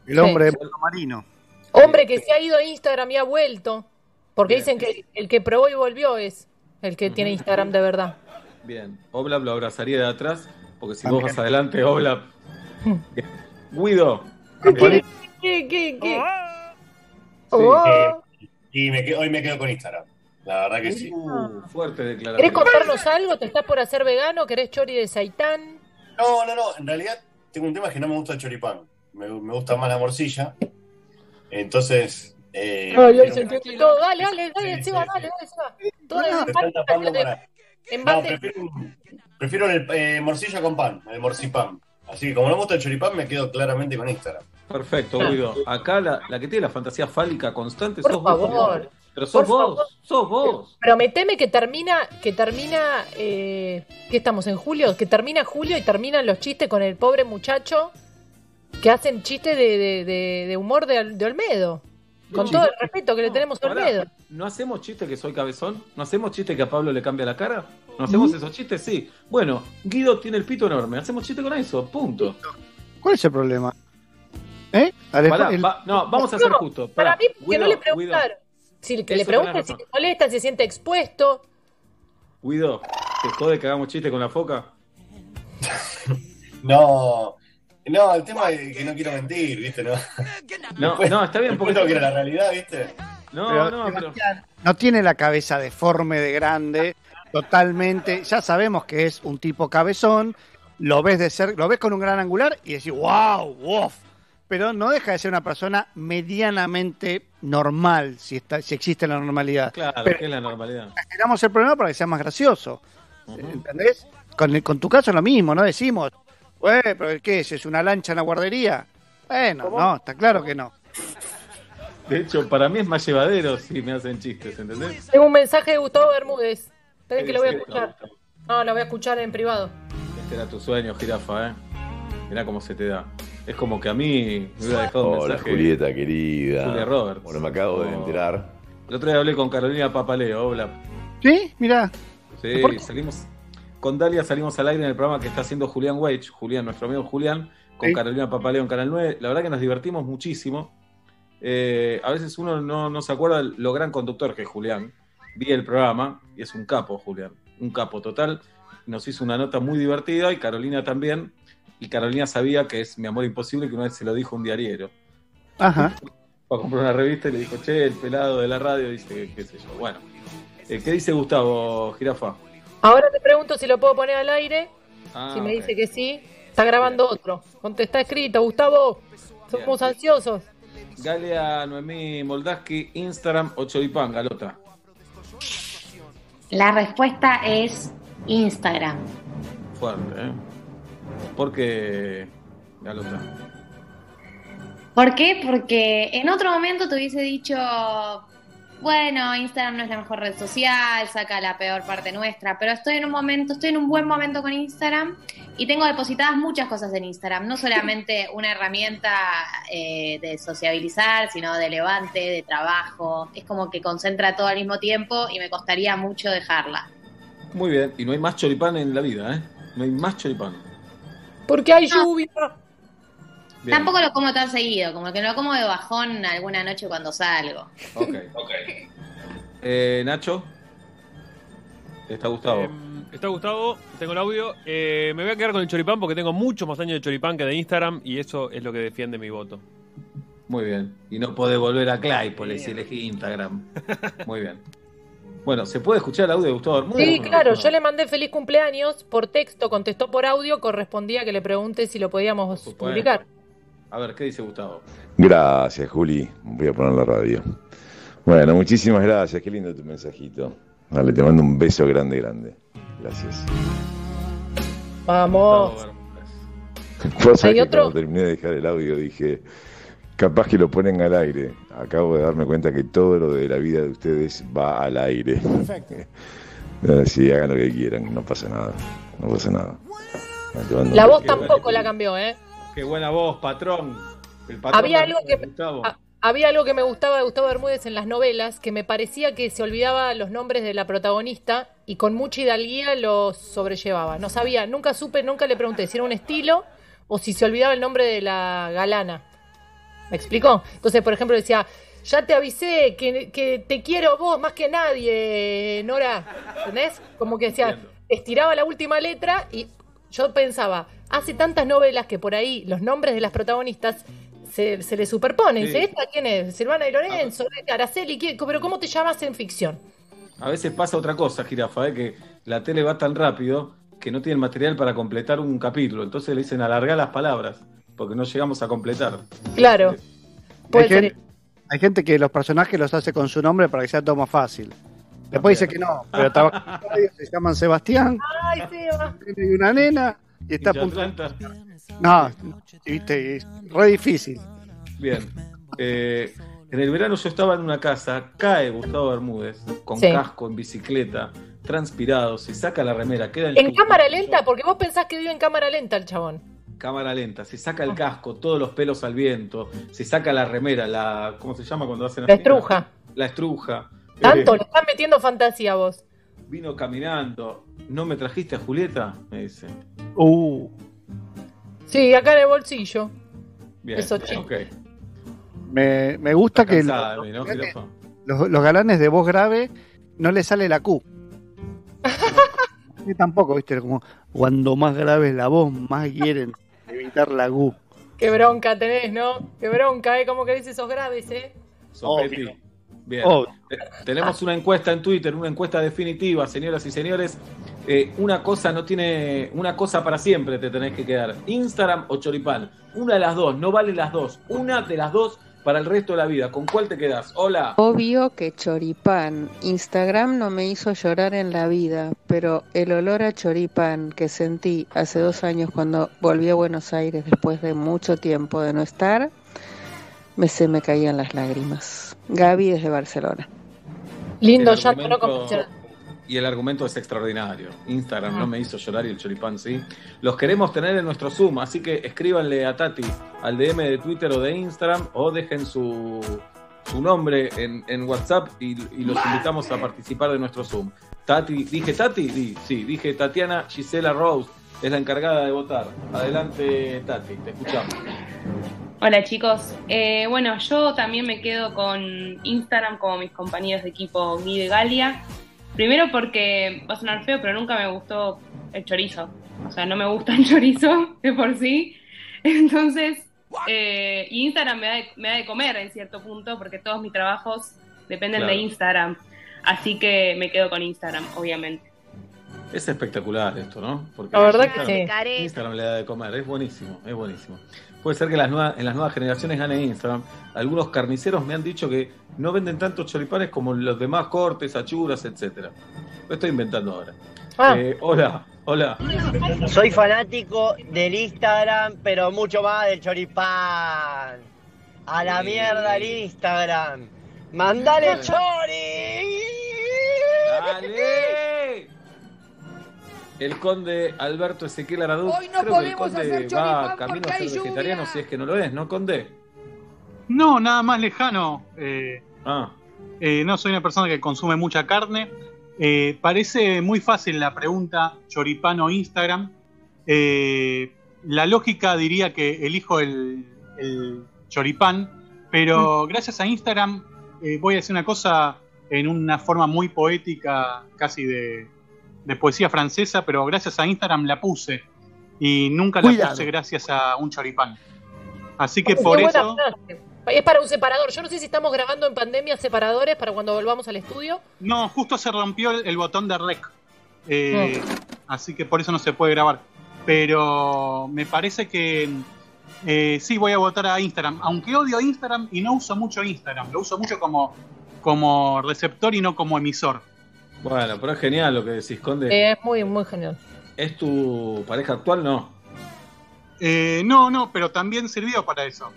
El hombre Sí. de marino. hombre que se ha ido a Instagram y ha vuelto. Porque dicen que el que probó y volvió es el que tiene Instagram de verdad. Bien. Oblap lo abrazaría de atrás. Porque si vos También. vas adelante, Oblap. Guido. ¿Qué? ¿Qué? ¿Qué? ¿Qué? Oh. Eh, y me quedo- hoy me quedo con Instagram. La verdad que sí. Uh, fuerte ¿Querés declaración. contarnos algo? ¿Te estás por hacer vegano? ¿Querés chori de seitán? No, no, no. En realidad tengo un tema que no me gusta el choripán. Me, me gusta más la morcilla. Entonces. Eh, Ay, ay, quiero- se entiende todo. Dale, dale, dale, Sí, Seba, sí, dale, sí. dale, Seba. No, prefiero el eh, morcilla con pan, el morcipán. Así que como no me gusta el choripán, me quedo claramente con Instagram. Perfecto, Guido. Acá la, la que tiene la fantasía fálica constante Por sos favor. vos. Pero sos Por vos. favor. Sos vos. Prometeme que termina, que termina, eh, ¿qué estamos en julio? Que termina julio y terminan los chistes con el pobre muchacho que hacen chistes de, de- de- de humor de, de Olmedo. Con todo el respeto que le tenemos a Pará, Olmedo. ¿No hacemos chiste que soy cabezón? ¿No hacemos chiste que a Pablo le cambia la cara? ¿No hacemos esos chistes? Sí. Bueno, Guido tiene el pito enorme. Hacemos chiste con eso. Punto. ¿Cuál es el problema? ¿Eh? Pará, el- va- no, vamos a ser justos. Para mí, que Guido, no le Guido, preguntaron. Si que le pregunten si le razón. molesta, si se siente expuesto. Guido, ¿te jode que hagamos chiste con la foca? No, no, el tema es que no quiero mentir, ¿viste? No, No, Después- no, está bien porque... ir a la realidad, ¿viste? No, Pero, no, pero... No tiene la cabeza deforme de grande, totalmente. Ya sabemos que es un tipo cabezón, lo ves de ser, lo ves con un gran angular y decís, wow, wow. Pero no deja de ser una persona medianamente normal, si está, si existe la normalidad. Claro, Pero que es la normalidad. generamos el problema para que sea más gracioso. ¿Entendés? Con, el- con tu caso es lo mismo, no decimos, "Güey, pero ¿qué es? ¿Es una lancha en la guardería? Bueno, no, está claro que no. De hecho, para mí es más llevadero si me hacen chistes, ¿entendés? Tengo un mensaje de Gustavo Bermúdez. Esperen que lo voy a escuchar. No, lo voy a escuchar en privado. Este era tu sueño, jirafa, ¿eh? Mirá cómo se te da. Es como que a mí me hubiera dejado un Hola mensaje. Julieta querida. Julia Roberts. Bueno, me acabo de Oh. enterar. El otro día hablé con Carolina Papaleo, hola. ¿Sí? Mira. Sí, ¿Por qué? salimos. Con Dalia salimos al aire en el programa que está haciendo Julián Wage, Julián, nuestro amigo Julián, con Sí. Carolina Papaleo en Canal 9. La verdad que nos divertimos muchísimo. Eh, a veces uno no, no se acuerda lo gran conductor que es Julián. Vi el programa y es un capo, Julián. Un capo total. Nos hizo una nota muy divertida y Carolina también. Y Carolina sabía que es mi amor imposible, que una vez se lo dijo un diariero. Ajá. Fue a comprar una revista y le dijo, che, el pelado de la radio dice, qué sé yo. Bueno, Eh, ¿qué dice Gustavo, jirafa? Ahora te pregunto si lo puedo poner al aire. Ah, si me dice que sí, está grabando otro. Contesta escrito, Gustavo. Somos ansiosos. Galia Noemí Moldaski, Instagram o Choripán, Galota. La respuesta es Instagram. Fuerte, ¿eh? ¿Por qué, Galota? ¿Por qué? Porque en otro momento te hubiese dicho, bueno, Instagram no es la mejor red social, saca la peor parte nuestra, pero estoy en un momento, estoy en un buen momento con Instagram y tengo depositadas muchas cosas en Instagram, no solamente una herramienta eh, de sociabilizar, sino de levante, de trabajo, es como que concentra todo al mismo tiempo y me costaría mucho dejarla. Muy bien, y no hay más choripán en la vida, ¿eh? No hay más choripán. Porque hay lluvia. Bien. Tampoco lo como tan seguido, como que lo como de bajón alguna noche cuando salgo. Ok, ok. Eh, Nacho. Está Gustavo. Em, Está Gustavo, tengo el audio. Eh, me voy a quedar con el choripán porque tengo muchos más años de choripán que de Instagram y eso es lo que defiende mi voto. Muy bien. Y no podés volver a Claypole si elegí Instagram. Muy bien. Bueno, ¿se puede escuchar el audio de Gustavo Bermúdez? Sí, claro, yo le mandé feliz cumpleaños por texto, contestó por audio, correspondía que le pregunte si lo podíamos publicar. A ver, ¿qué dice Gustavo? Gracias, Juli. Voy a poner la radio. Bueno, muchísimas gracias. Qué lindo tu mensajito. Dale, te mando un beso grande, grande. Gracias. Vamos. Vos sabés ¿Hay que otro? cuando terminé de dejar el audio dije, capaz que lo ponen al aire. Acabo de darme cuenta que todo lo de la vida de ustedes va al aire. Perfecto. Eh, Sí, hagan lo que quieran, no pasa nada. No pasa nada. La voz tampoco la cambió, ¿eh? Qué buena voz, patrón. El patrón Había también, algo que- Gustavo. a- Había algo que me gustaba de Gustavo Bermúdez en las novelas, que me parecía que se olvidaba los nombres de la protagonista y con mucha hidalguía los sobrellevaba. No sabía, nunca supe, nunca le pregunté si era un estilo o si se olvidaba el nombre de la galana. ¿Me explicó? Entonces, por ejemplo, decía, ya te avisé que, que te quiero vos más que nadie, Nora. ¿Entendés? Como que decía, estiraba la última letra y yo pensaba, hace tantas novelas que por ahí los nombres de las protagonistas se, se le superponen. Sí. Dice, ¿esta quién es? Silvana y Lorenzo, Araceli, ¿quién? pero ¿cómo te llamas en ficción? A veces pasa otra cosa, Jirafa, ¿eh? que la tele va tan rápido que no tienen material para completar un capítulo. Entonces le dicen alargar las palabras, porque no llegamos a completar. Claro. Hay gente, hay gente que los personajes los hace con su nombre para que sea todo más fácil. Después dice que no, pero trabaja se llaman Sebastián, Ay, Seba. tiene una nena y está a Hincha punto. No, viste, es re difícil. Bien. Eh, en el verano yo estaba en una casa, cae Gustavo Bermúdez, con Sí. casco, en bicicleta, transpirado, se saca la remera, queda el En cámara lenta, porque vos pensás que vive en cámara lenta el chabón. Cámara lenta, se saca el casco, todos los pelos al viento, se saca la remera, la. ¿Cómo se llama cuando hacen La así? estruja. La estruja. Tanto, Eh, le estás metiendo fantasía vos. vino caminando. ¿No me trajiste a Julieta? Me dice. Uh, Sí, acá en el bolsillo. Bien. Eso, chico. ok. me, me gusta Está que cansada los, de mí, ¿no, Jirafa? los- los galanes de voz grave no le sale la Q. Y tampoco, viste, como cuando más grave es la voz, más quieren evitar la Q. Qué bronca tenés, ¿no? Qué bronca, ¿eh? Como que dices esos graves, ¿eh? Bien. Obvio. Te- Tenemos una encuesta en Twitter, una encuesta definitiva, señoras y señores. Eh, una cosa no tiene. Una cosa para siempre te tenés que quedar. Instagram o Choripán. Una de las dos, no vale las dos. Una de las dos para el resto de la vida. ¿Con cuál te quedás? Hola. Obvio que choripán. Instagram no me hizo llorar en la vida, pero el olor a choripán que sentí hace dos años cuando volví a Buenos Aires después de mucho tiempo de no estar, me se me caían las lágrimas. Gaby desde Barcelona. Lindo El llanto, no. Y el argumento es extraordinario. Instagram no me hizo llorar y el choripán sí. Los queremos tener en nuestro Zoom, así que escríbanle a Tati al DM de Twitter o de Instagram o dejen su, su nombre en, en WhatsApp y, y los invitamos a participar de nuestro Zoom. Tati, dije Tati, Di- sí, dije Tatiana Gisela Rose, es la encargada de votar. Adelante Tati, te escuchamos. Hola chicos, Eh, bueno yo también me quedo con Instagram como mis compañeros de equipo Guido y Galia. Primero porque va a sonar feo, pero nunca me gustó el chorizo. O sea, no me gusta el chorizo de por sí. Entonces, eh, y Instagram me da, de, me da de comer en cierto punto porque todos mis trabajos dependen Claro. de Instagram. Así que me quedo con Instagram, obviamente. Es espectacular esto, ¿no? Porque La verdad que Instagram- sí. Instagram le da de comer, es buenísimo, es buenísimo. Puede ser que las nuevas, en las nuevas generaciones gane Instagram. Algunos carniceros me han dicho que no venden tantos choripanes como los demás cortes, achuras, etcétera. Lo estoy inventando ahora. Ah. Eh, hola, hola. Soy fanático del Instagram, pero mucho más del choripán. A la mierda el Instagram. ¡Mandale chori! ¡Dale! El conde Alberto Ezequiel Aradú. Hoy no creo que el podemos conde hacer va camino a ser lluvia. vegetariano si es que no lo es, ¿no, conde? No, nada más lejano. eh, Ah. eh, no soy una persona que consume mucha carne. Eh, parece muy fácil la pregunta choripán o Instagram. Eh, la lógica diría que elijo el, el choripán, pero gracias a Instagram eh, voy a decir una cosa en una forma muy poética, casi de, de poesía francesa, pero gracias a Instagram la puse y nunca la Cuidado. puse gracias a un choripán. Así que por eso... frase. Es para un separador. Yo no sé si estamos grabando en pandemia separadores para cuando volvamos al estudio. No, justo se rompió el, el botón de rec. Eh, Así que por eso no se puede grabar. Pero me parece que eh, sí voy a votar a Instagram. Aunque odio Instagram y no uso mucho Instagram. Lo uso mucho como, como receptor y no como emisor. Bueno, pero es genial lo que decís, conde. Eh, es muy, muy genial. ¿Es tu pareja actual? No. Eh, no, no, pero también sirvió para eso.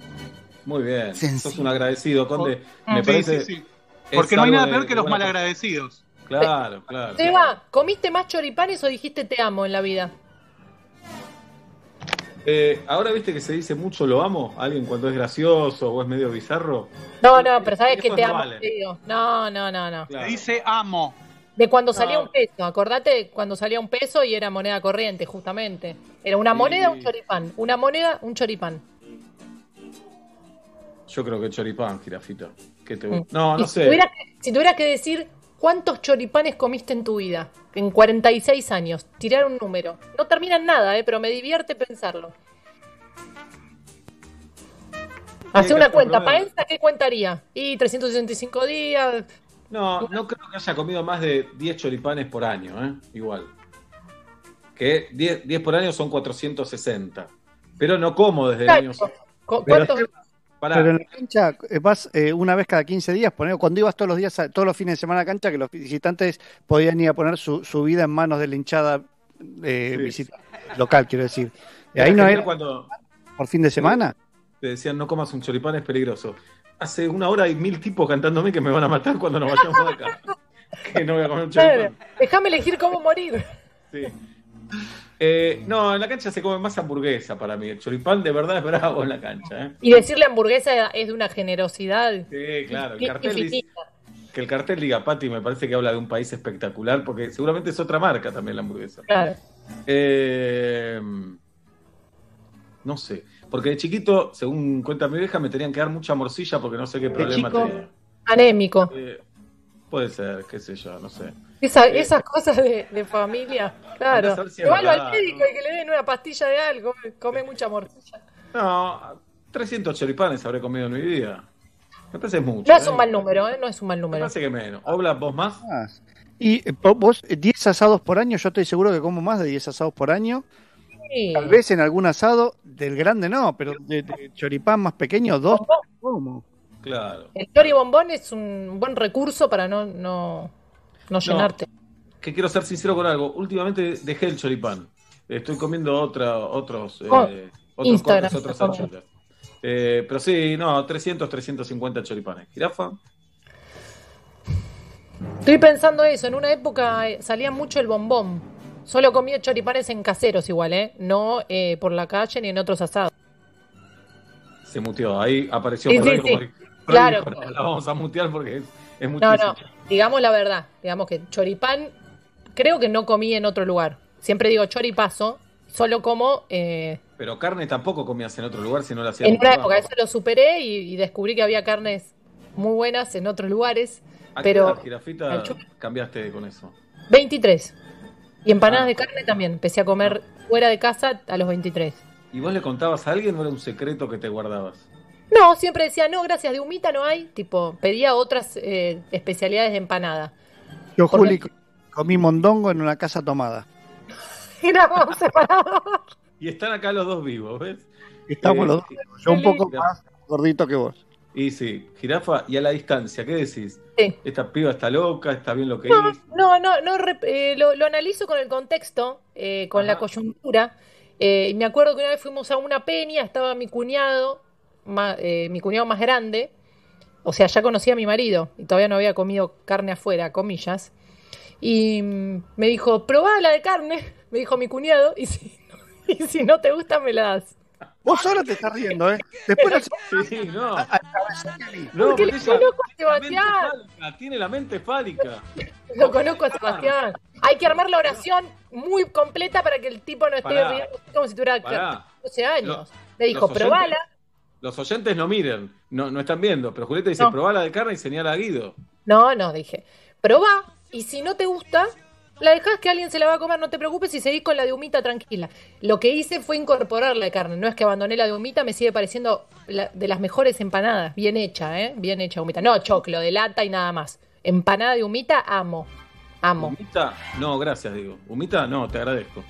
Muy bien. Sos un agradecido, conde. Me Sí, parece. sí, sí. es Porque no hay nada peor que los malagradecidos. Claro, claro. Seba, ¿comiste más choripanes o dijiste te amo en la vida? Eh, ahora viste que se dice mucho lo amo, a alguien cuando es gracioso o es medio bizarro. No, no, pero sabes que te no amo. vale. te digo. No, no, no, no. Se dice amo. De cuando salía un peso, acordate cuando salía un peso y era moneda corriente, justamente. Era una moneda, un choripán. Una moneda, un choripán. Yo creo que choripán, jirafita. ¿Qué te... Mm. No, no si sé. tuvieras que- si tuvieras que decir cuántos choripanes comiste en tu vida, en 46 años, tirar un número. No termina en nada, eh, pero me divierte pensarlo. Hace una cuenta, nueve. ¿Paenza qué cuentaría? Y 365 días. No, no creo que haya comido más de 10 choripanes por año, ¿eh? Igual. Que 10, 10 por año son 460. Pero no como desde el año... ¿Cu- Pero- ¿Cuántos? Pará. Pero en la cancha eh, vas eh, una vez cada 15 días, poner, cuando ibas todos los días, a- todos los fines de semana a la cancha, que los visitantes podían ir a poner su, su vida en manos de la hinchada eh, Sí. local, quiero decir. Y ahí no era cuando por fin de semana. te decían no comas un choripán es peligroso. Hace una hora hay mil tipos cantándome que me van a matar cuando nos vayamos de acá. que no voy a comer un choripán. Déjame elegir cómo morir. Sí. Eh, no, en la cancha se come más hamburguesa para mí. El choripán de verdad es bravo en la cancha. ¿eh? Y decirle hamburguesa es de una generosidad. Sí, claro. El in- cartel dice, infinita. que el cartel diga Pati me parece que habla de un país espectacular porque seguramente es otra marca también la hamburguesa. Claro. Eh, no sé. Porque de chiquito, según cuenta mi vieja, me tenían que dar mucha morcilla porque no sé qué problema chico? tenía. Anémico. Eh, puede ser, qué sé yo, no sé. Esa- Eh, esas cosas de, de familia. Claro. Si verdad, al médico y que le den una pastilla de algo. Come mucha morcilla. No, 300 choripanes habré comido en mi vida. Me parece mucho. No es ¿eh? un mal número, ¿eh? No es un mal Me número. parece que menos. ¿Obla vos más? Y eh, po- vos, eh, 10 asados por año, yo estoy seguro que como más de 10 asados por año. Sí. Tal vez en algún asado, del grande no, pero de, de choripán más pequeño, dos. ¿Cómo? Claro. El chori bombón es un buen recurso para no, no, no llenarte. Que quiero ser sincero con algo. Últimamente dejé el choripán. Estoy comiendo otra, otros, eh, Oh, otros Instagram, cortes, otras achuras. Eh, pero sí, no, 300, 350 choripanes. ¿Jirafa? Estoy pensando eso. En una época eh, salía mucho el bombón. Solo comía choripanes en caseros igual, ¿eh? No eh, por la calle ni en otros asados. Se muteó. Ahí apareció Sí, por sí, ahí sí. como- Claro. pero La vamos a mutear porque es, es No, muchísimo. no. Digamos la verdad. Digamos que choripán creo que no comí en otro lugar. Siempre digo choripazo. Solo como eh, Pero carne tampoco comías en otro lugar si no la hacías en una época. Eso lo superé y, y descubrí que había carnes muy buenas en otros lugares. ¿A qué Pero chu- cambiaste con eso? 23. Y empanadas Ah. de carne también. Empecé a comer fuera de casa a los 23. ¿Y vos le contabas a alguien o era un secreto que te guardabas? No, siempre decía, no, gracias, de humita no hay. Tipo, pedía otras eh, especialidades de empanada. Yo, Juli, comí mondongo en una casa tomada. Éramos separados. Y están acá los dos vivos, ¿ves? Estamos Eh, los dos. Yo un poco más gordito que vos. Y sí, jirafa, y a la distancia, ¿qué decís? Sí. Esta piba está loca, está bien lo que No, no, no, no eh, lo, lo analizo con el contexto, eh, con la coyuntura. Eh, y me acuerdo que una vez fuimos a una peña, estaba mi cuñado, ma- eh, mi cuñado más grande, o sea, ya conocía a mi marido y todavía no había comido carne afuera, comillas. Y mm, me dijo, probá la de carne, me dijo mi cuñado, y si, y si no te gusta, me la das. Vos ahora te estás riendo, ¿eh? Después no Sí, no. No, Porque le ella conozco a Sebastián. Tiene la mente fálica. Lo conozco a Sebastián. Hay que armar la oración muy completa para que el tipo no esté Pará. riendo como si tuviera Pará. 12 años. Los- Le dijo, los oyentes- probala. Los oyentes no miren, no, no están viendo, pero Julieta dice, No. probá la de carne y señala a Guido. No, no, dije, probá. Y si no te gusta, la dejás que alguien se la va a comer, no te preocupes y seguís con la de humita tranquila. Lo que hice fue incorporar la carne. No es que abandoné la de humita, me sigue pareciendo la- de las mejores empanadas. Bien hecha, ¿eh? Bien hecha humita. No, choclo, de lata y nada más. Empanada de humita, amo. Amo. Humita, no, gracias, digo. Humita, no, te agradezco.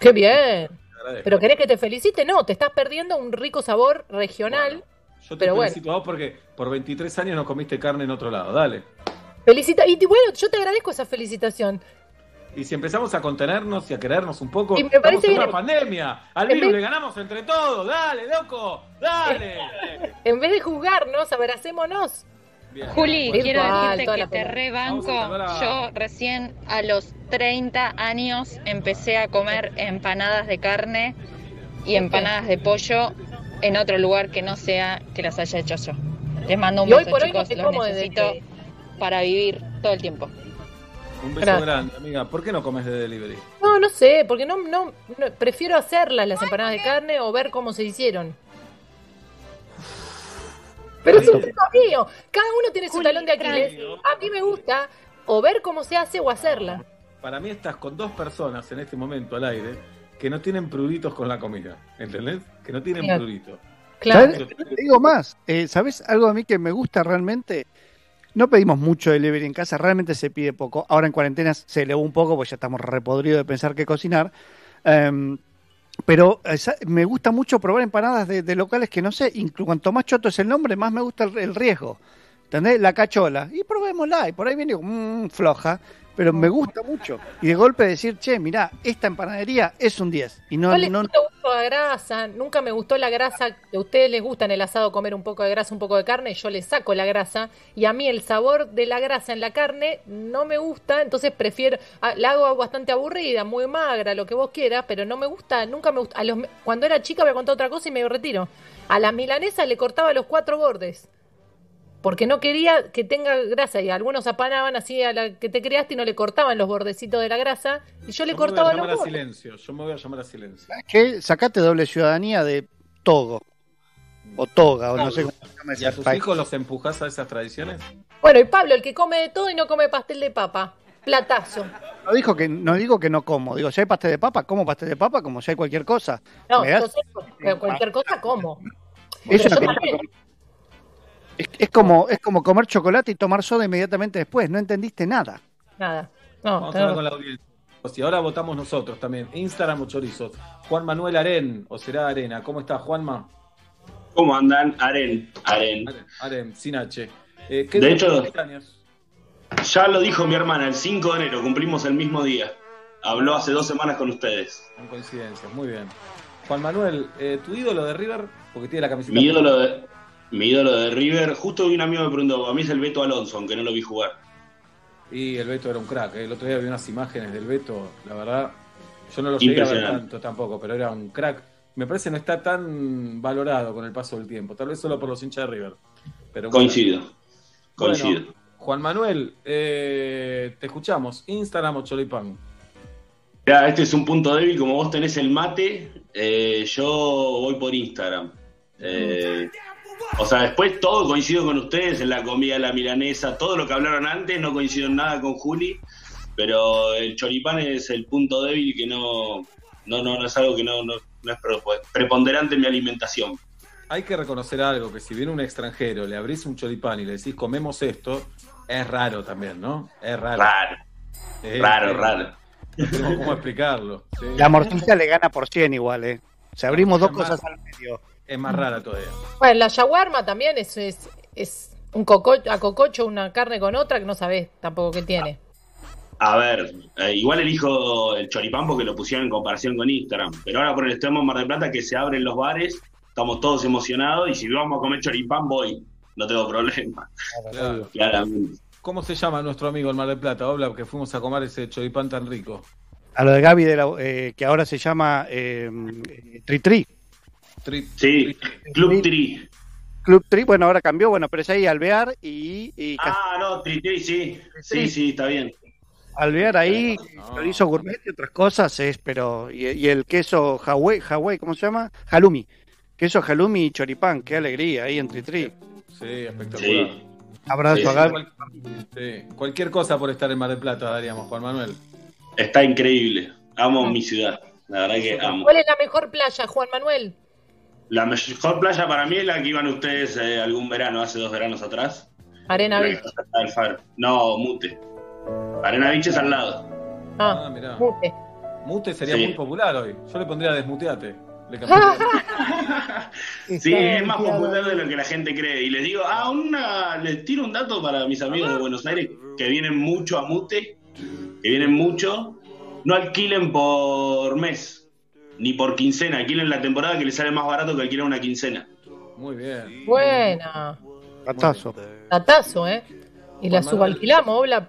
Qué bien. Te agradezco. ¿Pero querés que te felicite? No, te estás perdiendo un rico sabor regional. Yo te pero felicito porque por 23 años no comiste carne en otro lado, dale. Felicita. Y bueno, yo te agradezco esa felicitación. Y si empezamos a contenernos y a querernos un poco, Y me parece en bien. una pandemia. Al En virus vez- le ganamos entre todos, dale, loco, dale. En vez de juzgarnos, abracémonos. Juli, Virtual, quiero decirte que te rebanco. A Yo recién a los 30 años empecé a comer empanadas de carne y empanadas de pollo en otro lugar que no sea que las haya hecho yo. Les mando un beso, chicos, los desde necesito que- para vivir todo el tiempo. Un beso Gracias. grande, amiga. ¿Por qué no comes de delivery? No, no sé, porque no, no, no- prefiero hacerlas las empanadas de carne o ver cómo se hicieron. Pero es un gusto mío. Cada uno tiene su talón de Aquiles. A mí me gusta o ver cómo se hace o hacerla. Para mí estás con dos personas en este momento al aire que no tienen pruritos con la comida. ¿Entendés? Que no tienen Claro. prurito. ¿Sabes? Te digo más, eh, ¿sabes algo a mí que me gusta realmente? No pedimos mucho delivery en casa, realmente se pide poco. Ahora en cuarentena se elevó un poco, porque ya estamos repodridos de pensar que cocinar. Em, pero eh, me gusta mucho probar empanadas de, de locales que no sé, incluso cuanto más choto es el nombre, más me gusta el, el riesgo. ¿Entendés? La cachola. Y probémosla. Y por ahí viene mmm, floja. Pero me gusta mucho. Y de golpe decir, che, mirá, esta empanadería es un 10. Y no, gusto grasa, nunca me gustó la grasa. A ustedes les gusta en el asado comer un poco de grasa, un poco de carne, yo les saco la grasa. Y a mí el sabor de la grasa en la carne no me gusta, entonces prefiero. ah, La hago bastante aburrida, muy magra, lo que vos quieras, pero no me gusta, nunca me gusta. A los, cuando era chica voy a contar otra cosa y me retiro. A las milanesas le cortaba los cuatro bordes. Porque no quería que tenga grasa y algunos apanaban así a la que te creaste y no le cortaban los bordecitos de la grasa y yo le Yo me voy a cortaba los llamar a bordes. silencio. Yo me voy a llamar a silencio. que sacate doble ciudadanía de Togo. O Toga, o no sé cómo se llama ¿Y a tus país. hijos los empujás a esas tradiciones? Bueno, y Pablo, el que come de todo y no come pastel de papa. Platazo. No, dijo que, no digo que no como. Digo, si hay pastel de papa, como pastel de papa como si hay cualquier cosa. No, cu- cualquier cosa como. Eso Pero es, yo también. Es, es como, es como comer chocolate y tomar soda inmediatamente después. No entendiste nada. Nada. No, Vamos a tenés hablar con la audiencia. Y ahora votamos nosotros también. Instagram o chorizos. Juan Manuel Aren, o será Arena. ¿Cómo está, Juanma? ¿Cómo andan? Aren, Aren. Aren, sin H. Eh, ¿qué De hecho- años? Ya lo dijo mi hermana, el 5 de enero, cumplimos el mismo día. Habló hace dos semanas con ustedes. En coincidencia, muy bien. Juan Manuel, eh, ¿tu ídolo de River? Porque tiene la camiseta. Mi ídolo de, mi ídolo de River, justo un amigo me preguntó, a mí es el Beto Alonso, aunque no lo vi jugar. Y el Beto era un crack. eh. El otro día vi unas imágenes del Beto. La verdad, yo no lo llegué a ver tanto tampoco, pero era un crack. Me parece no está tan valorado con el paso del tiempo. Tal vez solo por los hinchas de River. Pero bueno. Coincido, coincido. Bueno, Juan Manuel, eh, te escuchamos. Instagram o Choripán. Ya, este es un punto débil, como vos tenés el mate, eh, yo voy por Instagram. Eh, o sea, después todo coincido con ustedes en la comida, la milanesa, todo lo que hablaron antes, no coincido en nada con Juli, pero el choripán es el punto débil que no, no, no, no es algo que no, no, no es pre- preponderante en mi alimentación. Hay que reconocer algo, que si viene un extranjero, le abrís un choripán y le decís comemos esto, es raro también, ¿no? Es raro. Raro, Eh, raro, eh, raro. No tenemos cómo explicarlo. sí. La morcilla le gana por 100 igual, ¿eh? O sea, abrimos dos cosas al medio. Es más rara todavía. Bueno, la shawarma también es, es, es un coco, a cococho, una carne con otra que no sabés tampoco qué tiene. A ver, eh, igual elijo el choripán porque lo pusieron en comparación con Instagram. Pero ahora por el extremo en Mar del Plata que se abren los bares, estamos todos emocionados y si vamos a comer choripán voy. No tengo problema. Claro. Claramente. ¿Cómo se llama nuestro amigo el Mar del Plata? Habla que fuimos a comer ese choripán tan rico. A lo de Gaby, de la- eh, que ahora se llama eh, eh, Tri Tri. Sí, Club Tri. Club Tri, bueno, ahora cambió, bueno, pero es ahí Alvear y, y Ah, no, Tri Tri, sí. Sí, sí, está bien. Alvear ahí, chorizo gourmet y otras cosas es, pero, y, y el queso Hawaii, Hawaii, ¿cómo se llama? Halloumi. Queso Halloumi y choripán, qué alegría ahí en Tri Tri. Sí, espectacular. Sí. Abrazo Sí, a. Cual- sí, Cualquier cosa por estar en Mar del Plata daríamos, Juan Manuel. Está increíble. Amo mi ciudad. La verdad que amo. ¿Cuál es la mejor playa, Juan Manuel? La mejor playa para mí es la que iban ustedes eh, algún verano, hace dos veranos atrás. Arena Beach. No, Mute. Arena Beach es al lado. Ah, Ah, mirá. mute. Mute sería Sí. muy popular hoy. Yo le pondría desmuteate. Le. Sí, es más popular de lo que la gente cree. Y les digo, ah, una, les tiro un dato para mis amigos de Buenos Aires que vienen mucho a Mute, que vienen mucho. No alquilen por mes, ni por quincena. Alquilen la temporada que les sale más barato que alquilar una quincena. Muy bien. Buena. Gatazo. Tatazo, ¿eh? Y la subalquilamos, obla.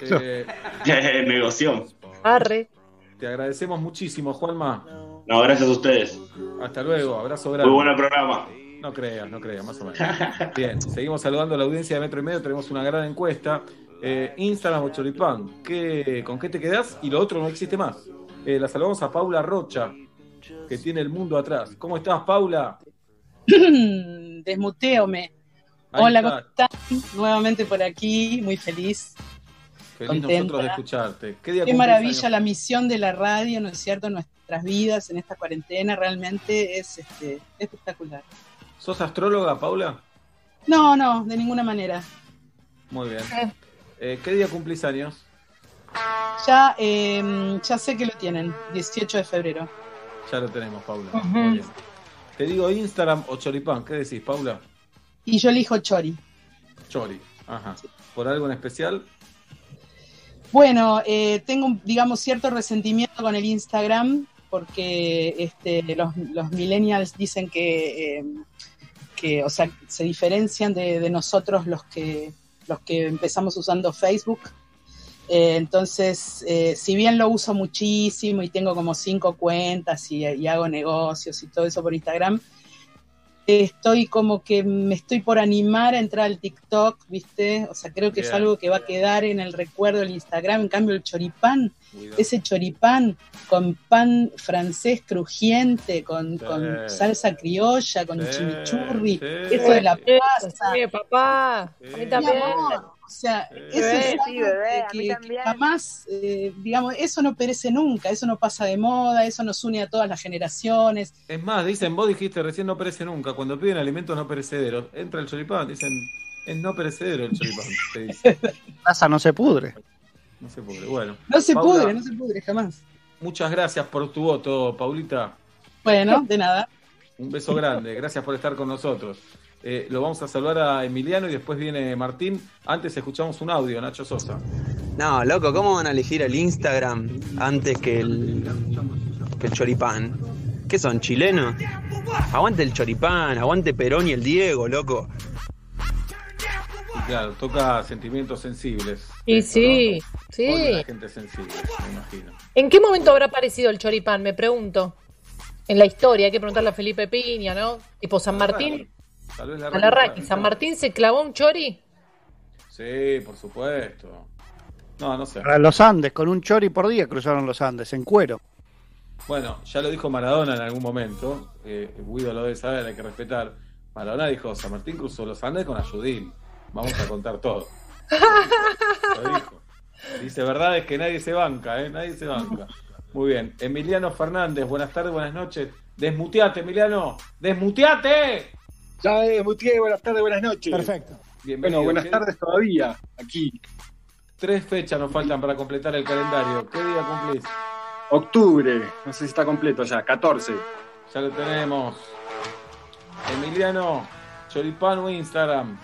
Eh, Negoción. Arre. te agradecemos muchísimo, Juanma. No, gracias a ustedes. Hasta luego, abrazo grande. Muy buen programa. No creas, no creas, más o menos. Bien, seguimos saludando a la audiencia de Metro y Medio, tenemos una gran encuesta. Eh, Instagram o Choripán, ¿qué, ¿con qué te quedás? Y lo otro no existe más. Eh, la saludamos a Paula Rocha, que tiene el mundo atrás. ¿Cómo estás, Paula? Desmuteome. Ahí Hola, está. ¿cómo están? Nuevamente por aquí, muy feliz. Feliz Contenta. nosotros de escucharte. ¿Qué día Qué cumplís maravilla años? la misión de la radio, ¿no es cierto? Nuestras vidas, en esta cuarentena, realmente es este, espectacular. ¿Sos astróloga, Paula? No, no, de ninguna manera. Muy bien. Eh, ¿Qué día cumplís años? Ya, eh, ya sé que lo tienen, 18 de febrero. Ya lo tenemos, Paula. Ujú. Muy bien. Te digo Instagram o Choripán. ¿Qué decís, Paula? Y yo elijo Chori. Chori. Ajá. ¿Por algo en especial? Bueno, eh, tengo, digamos, cierto resentimiento con el Instagram porque este, los, los millennials dicen que, eh, que, o sea, se diferencian de, de nosotros los que, los que empezamos usando Facebook. Eh, entonces, eh, si bien lo uso muchísimo y tengo como cinco cuentas y, y hago negocios y todo eso por Instagram, estoy como que me estoy por animar a entrar al TikTok, ¿viste? O sea, creo que es algo que va a quedar en el recuerdo del Instagram. En cambio, el choripán, ese choripán con pan francés crujiente, con, con salsa criolla, con chimichurri, eso de la pasta. Sí, papá. A mí Mi también. amor, o sea, eso Bebé, es sí, algo bebé, que- jamás, eh, digamos, eso no perece nunca, eso no pasa de moda, eso nos une a todas las generaciones. Es más, dicen, vos dijiste recién no perece nunca. Cuando piden alimentos no perecederos, entra el choripán, dicen, es no perecedero el choripán. te dice. Taza no se pudre. No se pudre. Bueno. No se Paula, pudre, no se pudre jamás. Muchas gracias por tu voto, Paulita. Bueno, de nada. Un beso grande. Gracias por estar con nosotros. Eh, lo vamos a saludar a Emiliano y después viene Martín. Antes escuchamos un audio, Nacho Sosa. No, loco, ¿cómo van a elegir el Instagram antes que el, que el choripán? ¿Qué son, chilenos? Aguante el choripán, aguante Perón y el Diego, loco. Y claro, toca sentimientos sensibles. Y Esto, sí, ¿no? sí. La gente sensible, me imagino. ¿En qué momento habrá aparecido el choripán? Me pregunto. En la historia, hay que preguntarle a Felipe Piña, ¿no? Tipo San Martín. Tal vez la A la radio- Raki. ¿San Martín se clavó un chori? Sí, por supuesto. No, no sé. Para los Andes, con un chori por día cruzaron los Andes, en cuero. Bueno, ya lo dijo Maradona en algún momento. eh, Guido lo debe saber, hay que respetar. Maradona dijo: San Martín cruzó los Andes con Ayudín. Vamos a contar todo. Lo dijo. Dice: verdad es que nadie se banca, ¿eh? Nadie se banca. Muy bien. Emiliano Fernández, buenas tardes, buenas noches. Desmuteate, Emiliano. Desmuteate. Ya desmuteé, buenas tardes, buenas noches. Perfecto. Bienvenido. Bueno, buenas ¿Qué- tardes todavía, aquí. Tres fechas nos faltan para completar el calendario. ¿Qué día cumplís? Octubre, no sé si está completo ya, 14. Ya lo tenemos. Emiliano, Choripán o Instagram.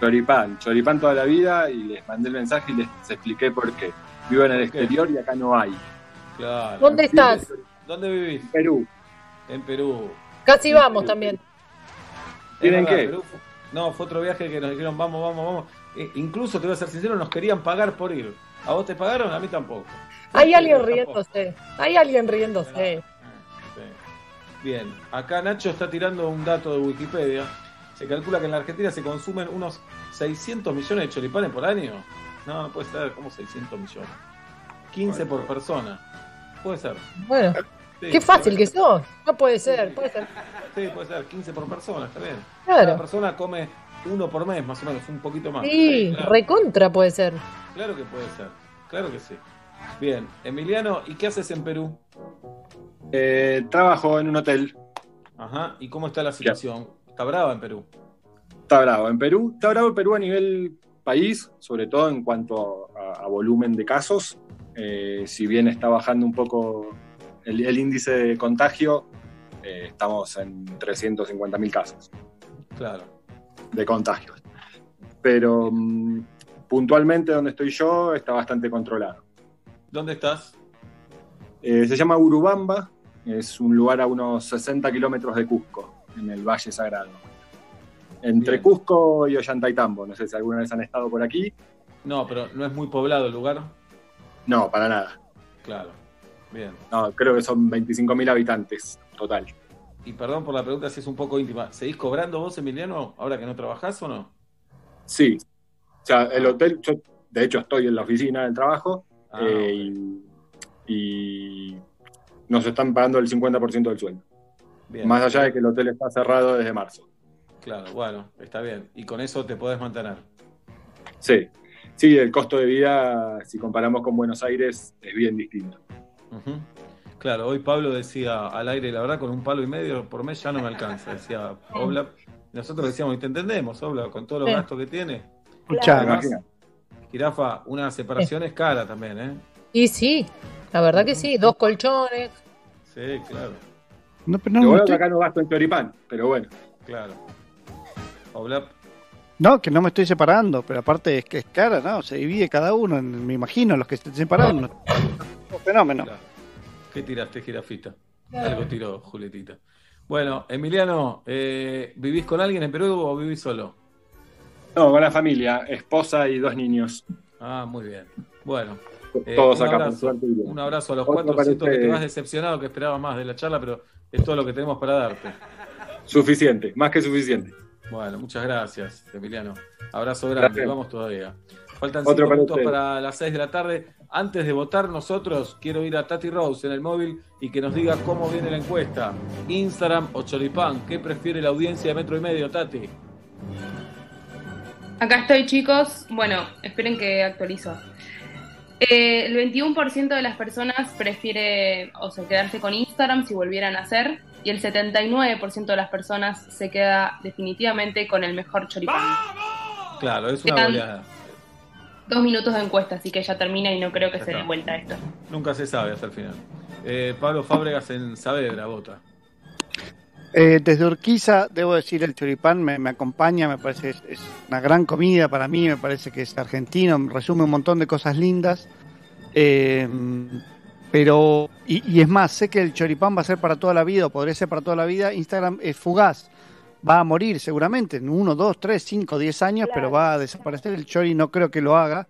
Choripán, choripán toda la vida y les mandé el mensaje y les expliqué por qué. Vivo en el exterior y acá no hay. Claro. ¿Dónde estás? ¿Dónde vivís? Perú. En Perú. Casi vamos también. ¿Tienen qué? Perú No, fue otro viaje que nos dijeron, vamos, vamos, vamos. Eh, incluso, te voy a ser sincero, nos querían pagar por ir. ¿A vos te pagaron? A mí tampoco. Hay alguien Tampoco. riéndose. Hay alguien riéndose. Sí. Bien, acá Nacho está tirando un dato de Wikipedia. Se calcula que en la Argentina se consumen unos 600 millones de choripanes por año. No, no puede ser, como 600 millones. 15 por persona. Puede ser. Bueno, Sí, qué fácil que sos. No puede ser, puede ser. Sí, puede ser, 15 por persona, está bien. Claro. Cada persona come uno por mes, más o menos, un poquito más. Sí, claro, recontra puede ser. claro que puede ser, claro que sí. Bien, Emiliano, ¿y qué haces en Perú? Eh, trabajo en un hotel. Ajá, ¿y cómo está la situación? Está brava en Perú. Está bravo. En Perú, está bravo Perú a nivel país, sobre todo en cuanto a, a volumen de casos. Eh, si bien está bajando un poco el, el índice de contagio, eh, estamos en 350.000 casos Claro. de contagios. Pero mm, puntualmente donde estoy yo está bastante controlado. ¿Dónde estás? Eh, se llama Urubamba, es un lugar a unos 60 kilómetros de Cusco, en el Valle Sagrado. Entre Bien. Cusco y Ollantaytambo, no sé si alguna vez han estado por aquí. No, pero no es muy poblado el lugar. No, para nada. Claro. Bien. No, creo que son 25.000 habitantes total. Y perdón por la pregunta si es un poco íntima. ¿Seguís cobrando vos, Emiliano, ahora que no trabajás o no? Sí. O sea, el hotel, yo de hecho estoy en la oficina del trabajo Ah, eh, y, y nos están pagando el 50% del sueldo. Bien. Más allá de que el hotel está cerrado desde marzo. Claro, bueno, está bien. Y con eso te podés mantener. Sí. Sí, el costo de vida, si comparamos con Buenos Aires, es bien distinto. Claro, hoy Pablo decía al aire, la verdad, con un palo y medio por mes ya no me alcanza. Decía Obla. Nosotros decíamos, y te entendemos, Obla, con todos los Sí. gastos que tiene. Escuchá, Además. Jirafa, una separación es cara también, ¿eh? Y sí, la verdad que sí, dos colchones. Sí, claro, No, pero no, estoy- acá no gasto en choripán, pero bueno. claro. Obla, no, que no me estoy separando, pero aparte es que es cara, ¿no? Se divide cada uno, en- me imagino, los que estén separados. Un fenómeno. ¿Qué tiraste, jirafita? Algo tiró, Julietita. Bueno, Emiliano, eh, ¿vivís con alguien en Perú o vivís solo? No, con la familia, esposa y dos niños. Ah, muy bien. Bueno, eh, Todos un acá, por abrazo, suerte. un abrazo a los cuatro. Siento que parece- te vas decepcionado, que esperabas más de la charla, pero es todo lo que tenemos para darte. Suficiente, más que suficiente. Bueno, muchas gracias, Emiliano. Abrazo grande, Gracias. vamos todavía. Faltan Otro cinco minutos para las 6 de la tarde. Antes de votar nosotros, quiero ir a Tati Rose en el móvil y que nos diga cómo viene la encuesta. Instagram o Choripán, ¿qué prefiere la audiencia de Metro y Medio, Tati? Acá estoy, chicos. Bueno, esperen que actualizo. Eh, el 21% de las personas prefiere, o sea, quedarse con Instagram si volvieran a hacer, y el 79% de las personas se queda definitivamente con el mejor choripán. Claro, es una goleada. Dos minutos de encuesta, así que ya termina y no creo que se dé vuelta esto. Nunca se sabe hasta el final. Eh, Pablo Fábregas en Saavedra, vota. Eh, desde Urquiza, debo decir, el choripán me, me acompaña, me parece es, es una gran comida para mí, me parece que es argentino, resume un montón de cosas lindas. Eh, pero, y, y es más, sé que el choripán va a ser para toda la vida, o podría ser para toda la vida. Instagram es fugaz, va a morir seguramente en uno, dos, tres, cinco, diez años, pero va a desaparecer el chori, no creo que lo haga.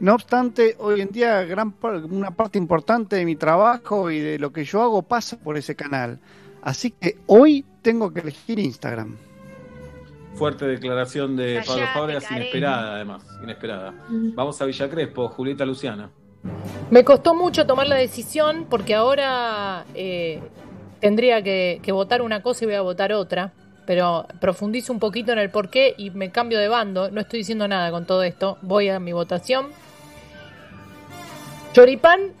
No obstante, hoy en día gran una parte importante de mi trabajo y de lo que yo hago pasa por ese canal. Así que hoy tengo que elegir Instagram. Fuerte declaración de Pablo Fábregas, inesperada además, inesperada. Vamos a Villa Crespo, Julieta Luciana. Me costó mucho tomar la decisión porque ahora eh, tendría que, que votar una cosa y voy a votar otra. Pero profundizo un poquito en el porqué y me cambio de bando. No estoy diciendo nada con todo esto. Voy a mi votación. Choripán,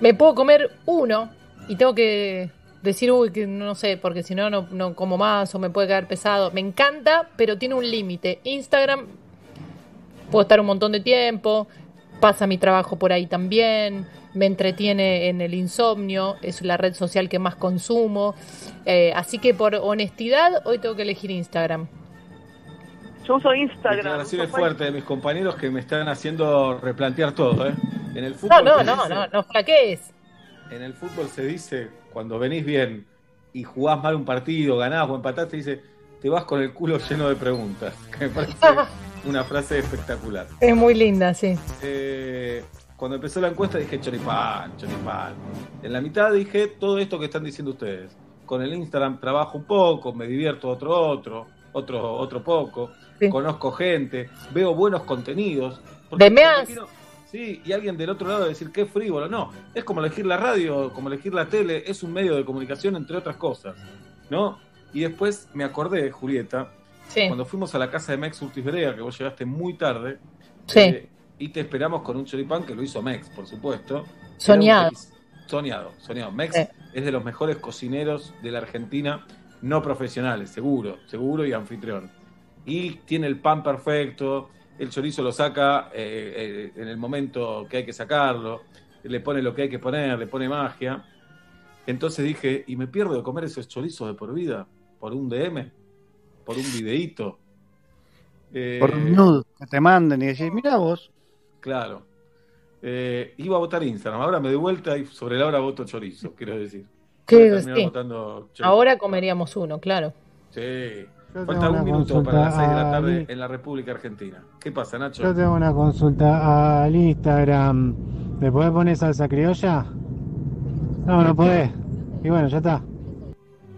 me puedo comer uno y tengo que decir, uy, que no sé, porque si no, no como más o me puede quedar pesado. Me encanta, pero tiene un límite. Instagram, puedo estar un montón de tiempo, pasa mi trabajo por ahí también, me entretiene en el insomnio, es la red social que más consumo. Eh, así que por honestidad, hoy tengo que elegir Instagram. Yo uso Instagram. Declaraciones fuertes de mis compañeros que me están haciendo replantear todo, ¿eh? En el No, fútbol no, se no, dice- no, no flaquees. En el fútbol se dice, cuando venís bien y jugás mal un partido, ganás o empatás, te dice, te vas con el culo lleno de preguntas. Que me parece una frase espectacular. Es muy linda, sí. Eh, cuando empezó la encuesta dije choripán, choripán. En la mitad dije todo esto que están diciendo ustedes. Con el Instagram trabajo un poco, me divierto otro otro, otro otro poco, conozco gente, veo buenos contenidos. De quiero- Sí, y alguien del otro lado decir qué frívolo. No, es como elegir la radio, como elegir la tele, es un medio de comunicación entre otras cosas, ¿no? Y después me acordé, Julieta, Sí. cuando fuimos a la casa de Mex Urtiz Berea, que vos llegaste muy tarde, Sí. eh, y te esperamos con un choripán que lo hizo Mex, por supuesto. Era un Soñado. Soñado, soñado. Mex es de los mejores cocineros de la Argentina, no profesionales, seguro, seguro y anfitrión. Y tiene el pan perfecto, el chorizo lo saca eh, eh, en el momento que hay que sacarlo, le pone lo que hay que poner, le pone magia. Entonces dije, ¿y me pierdo de comer esos chorizos de por vida? ¿Por un DM? ¿Por un videíto? Eh, Por un nude que te manden y decís, mira vos. Claro. Eh, iba a votar Instagram, ahora me doy vuelta y sobre la hora voto chorizo, quiero decir. ¿Qué? Voy a terminar Sí. votando chorizo. Ahora comeríamos uno, claro. Sí. Yo Falta un minuto consulta para las 6 de la tarde en la República Argentina. ¿Qué pasa, Nacho? Yo tengo una consulta al Instagram. ¿Me podés poner salsa criolla? No, no podés. Y bueno, ya está.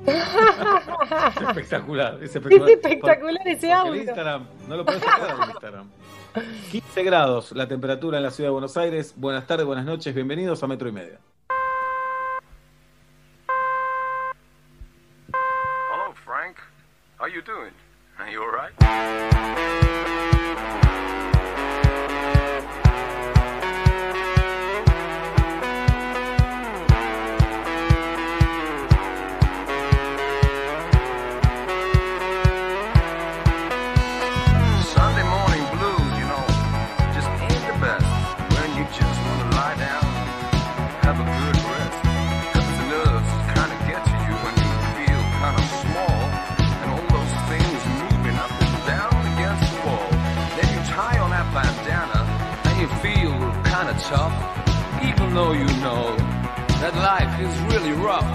Es espectacular, es espectacular. Es espectacular ese audio. El Instagram, no lo podés sacar del Instagram. 15 grados la temperatura en la ciudad de Buenos Aires. Buenas tardes, buenas noches, bienvenidos a Metro y Media. Hello, Frank. How you doing? Are you alright? Though you know that life is really rough.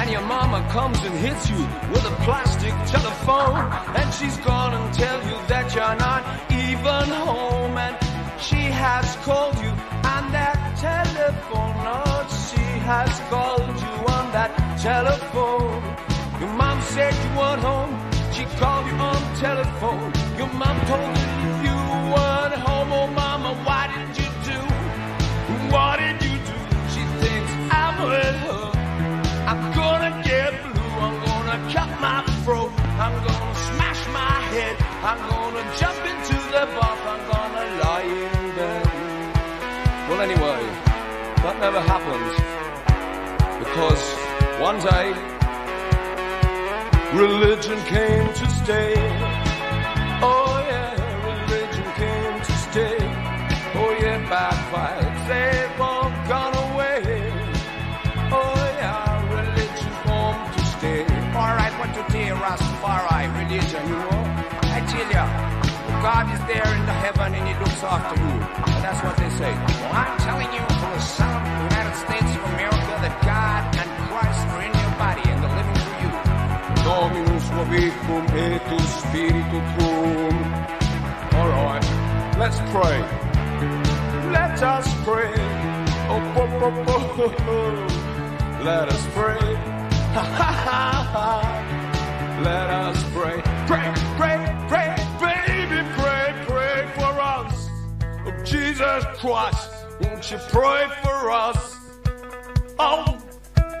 And your mama comes and hits you with a plastic telephone, and she's gonna tell you that you're not even home, and she has called you on that telephone. She has called you on that telephone. Your mom said you weren't home. She called you on telephone. Your mom told you cut my throat. I'm gonna smash my head. I'm gonna jump into the bath. I'm gonna lie in bed. Well, anyway, that never happened. Because one day, religion came to stay. Heaven and he looks after you. And that's what they say. Well, I'm telling you from the the United States of America that God and Christ are in your body and they're living through you. Dominus vobicum et spiritu tuum. All right, let's pray. Let us pray. Oh, oh, oh, oh, oh. Let us pray. Ha ha ha ha. Let us pray. Pray, pray, pray, baby, pray, pray for us. Jesus Christ, won't you pray for us? Oh,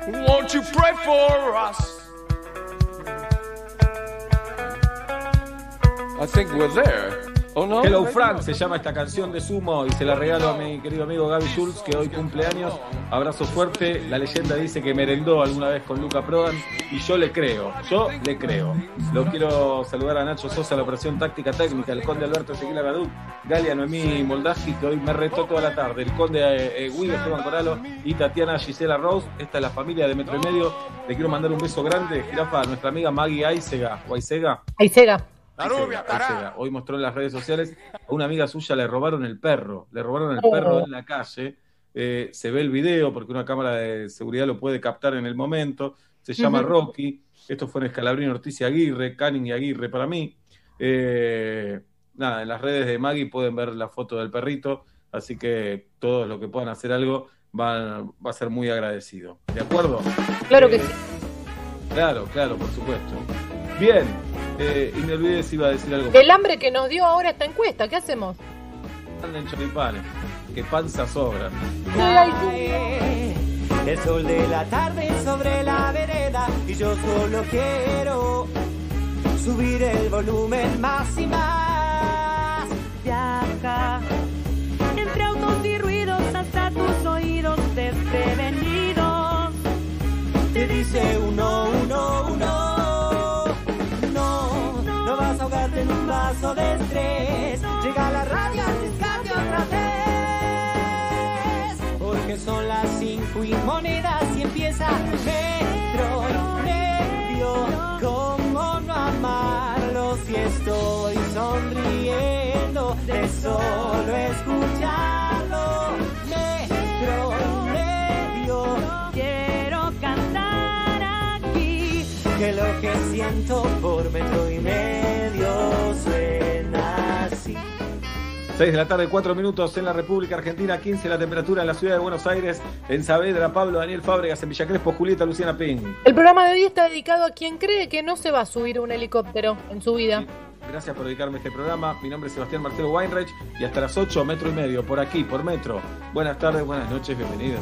won't you pray for us? I think we're there. Oh no. Hello Frank se llama esta canción de Sumo y se la regalo a mi querido amigo Gaby Schultz que hoy cumple años. Abrazo fuerte. La leyenda dice que merendó alguna vez con Luca Prodan y yo le creo. Yo le creo. Lo quiero saludar a Nacho Sosa, la operación táctica técnica, el conde Alberto Ezequiel Aradú, Galia Noemí Moldaski que hoy me retó toda la tarde, el conde eh, eh, Guido Esteban Coralo y Tatiana Gisela Rose. Esta es la familia de Metro y Medio. Le quiero mandar un beso grande, jirafa, a nuestra amiga Maggie Aisega o Aisega. Ahí Hoy mostró en las redes sociales a una amiga suya le robaron el perro, le robaron el perro en la calle. Eh, se ve el video porque una cámara de seguridad lo puede captar en el momento. Se llama. Rocky. Esto fue en Escalabrín Ortiz y Aguirre, Canning y Aguirre para mí. Eh, nada, en las redes de Maggie pueden ver la foto del perrito, así que todos los que puedan hacer algo van, va a ser muy agradecido. ¿De acuerdo? Claro que sí. Claro, claro, por supuesto. Bien, eh, y me olvidé si iba a decir algo. El hambre que nos dio ahora esta encuesta, ¿qué hacemos? en choripanes, que panza sobra. El sol de la tarde sobre la vereda y yo solo quiero subir el volumen más y más. Viaja entre autos y ruidos hasta tus oídos desprevenidos. Te dice uno, uno, uno. Ahogarte en un vaso de estrés. Llega la radio, arriesgate otra vez. Porque son las cinco y monedas y empieza Metro Medio. ¿Cómo no amarlo si estoy sonriendo de solo escucharlo? Que lo que siento por metro y medio suena así. 6 de la tarde, 4 minutos en la República Argentina, 15 la temperatura en la ciudad de Buenos Aires, en Saavedra, Pablo, Daniel Fábregas, en Villa Crespo, Julieta, Luciana Ping. El programa de hoy está dedicado a quien cree que no se va a subir un helicóptero en su vida. Gracias por dedicarme a este programa. Mi nombre es Sebastián Marcelo Weinreich y hasta las 8, metro y medio, por aquí, por metro. Buenas tardes, buenas noches, bienvenidos.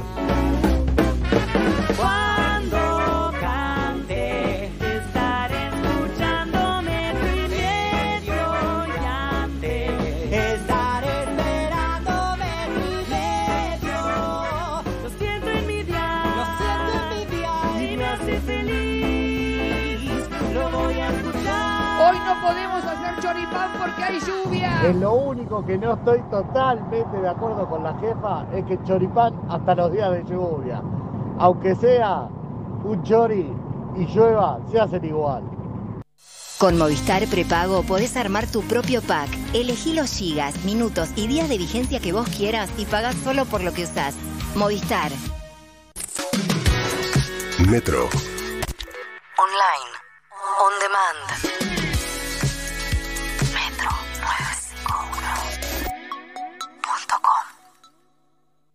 No podemos hacer choripán porque hay lluvia. Es lo único que no estoy totalmente de acuerdo con la jefa es que choripán hasta los días de lluvia. Aunque sea un chori y llueva, se hacen igual. Con Movistar Prepago podés armar tu propio pack. Elegí los gigas, minutos y días de vigencia que vos quieras y pagás solo por lo que usás. Movistar. Metro. Online. On demand.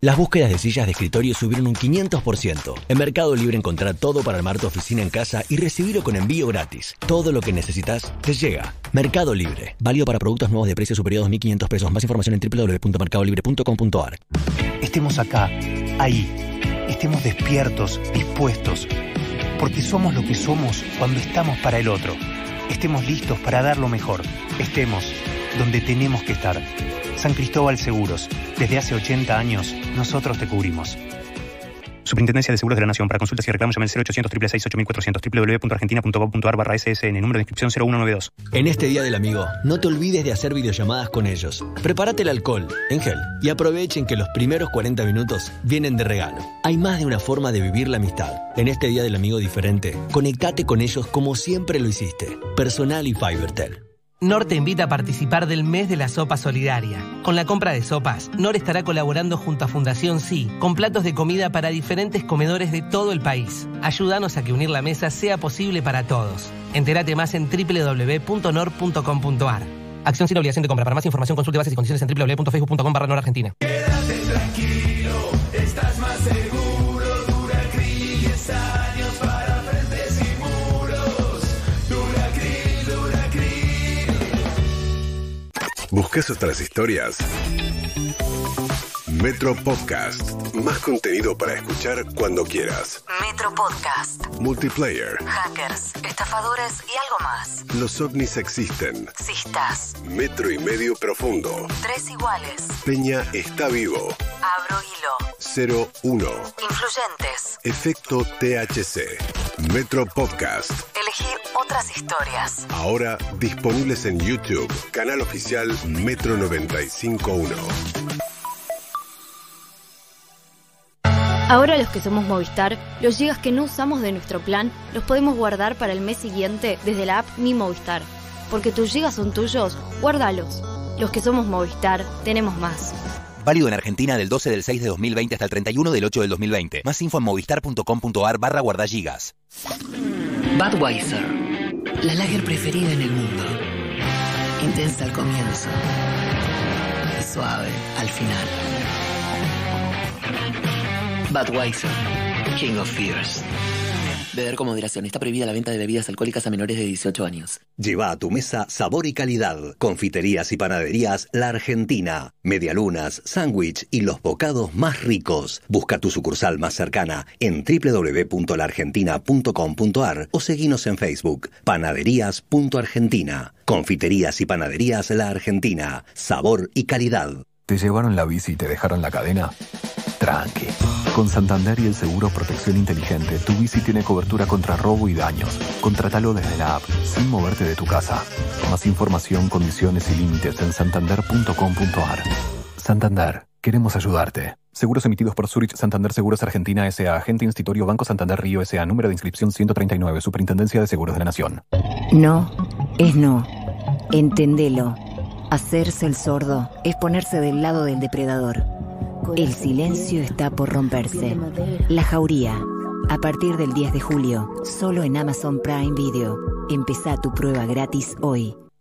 Las búsquedas de sillas de escritorio subieron un 500%. En Mercado Libre encontrá todo para armar tu oficina en casa y recibirlo con envío gratis. Todo lo que necesitas te llega. Mercado Libre. Válido para productos nuevos de precio superior a 2.500 pesos. Más información en www.mercadolibre.com.ar. Estemos acá, ahí. Estemos despiertos, dispuestos. Porque somos lo que somos cuando estamos para el otro. Estemos listos para dar lo mejor. Estemos donde tenemos que estar. San Cristóbal Seguros. Desde hace 80 años, nosotros te cubrimos. Superintendencia de Seguros de la Nación. Para consultas y reclamos llame al 0800 666 8400 www.argentina.gov.ar barra SS Número de inscripción 0192. En este Día del Amigo, no te olvides de hacer videollamadas con ellos. Prepárate el alcohol, en gel, y aprovechen que los primeros 40 minutos vienen de regalo. Hay más de una forma de vivir la amistad. En este Día del Amigo diferente, conectate con ellos como siempre lo hiciste. Personal y Fibertel. NOR te invita a participar del mes de la sopa solidaria. Con la compra de sopas, NOR estará colaborando junto a Fundación Sí con platos de comida para diferentes comedores de todo el país. Ayúdanos a que unir la mesa sea posible para todos. Entérate más en www.nor.com.ar. Acción sin obligación de compra. Para más información consulte bases y condiciones en www.facebook.com barra Argentina. Quédate tranquilo, ¿Buscas otras historias? Metro Podcast. Más contenido para escuchar cuando quieras. Metro Podcast. Multiplayer. Hackers, estafadores y algo más. Los ovnis existen. Sistas. Metro y medio profundo. Tres iguales. Peña está vivo. Abro hilo. 01. Influyentes. Efecto THC. Metro Podcast. Elegí otras historias. Ahora disponibles en YouTube. Canal oficial Metro 951. Ahora los que somos Movistar, los gigas que no usamos de nuestro plan los podemos guardar para el mes siguiente desde la app Mi Movistar. Porque tus gigas son tuyos, guárdalos. Los que somos Movistar, tenemos más. Válido en Argentina del 12 del 6 de 2020 hasta el 31 del 8 del 2020. Más info en movistar.com.ar barra guardagigas. Budweiser, la lager preferida en el mundo. Intensa al comienzo y suave al final. Budweiser, King of Fears. Beber con moderación. Está prohibida la venta de bebidas alcohólicas a menores de 18 años. Lleva a tu mesa sabor y calidad. Confiterías y panaderías La Argentina. Medialunas, sándwich y los bocados más ricos. Busca tu sucursal más cercana en www.laargentina.com.ar o seguinos en Facebook. Panaderías.argentina. Confiterías y panaderías La Argentina. Sabor y calidad. ¿Te llevaron la bici y te dejaron la cadena? Tranqui. Con Santander y el seguro Protección Inteligente, tu bici tiene cobertura contra robo y daños. Contratalo desde la app, sin moverte de tu casa. Más información, condiciones y límites en santander.com.ar. Santander, queremos ayudarte. Seguros emitidos por Zurich Santander Seguros Argentina S.A. Agente Institutorio Banco Santander Río S.A. Número de inscripción 139. Superintendencia de Seguros de la Nación. No, es no. Entendelo. Hacerse el sordo es ponerse del lado del depredador. El silencio está por romperse. La Jauría. A partir del 10 de julio, solo en Amazon Prime Video. Empezá tu prueba gratis hoy.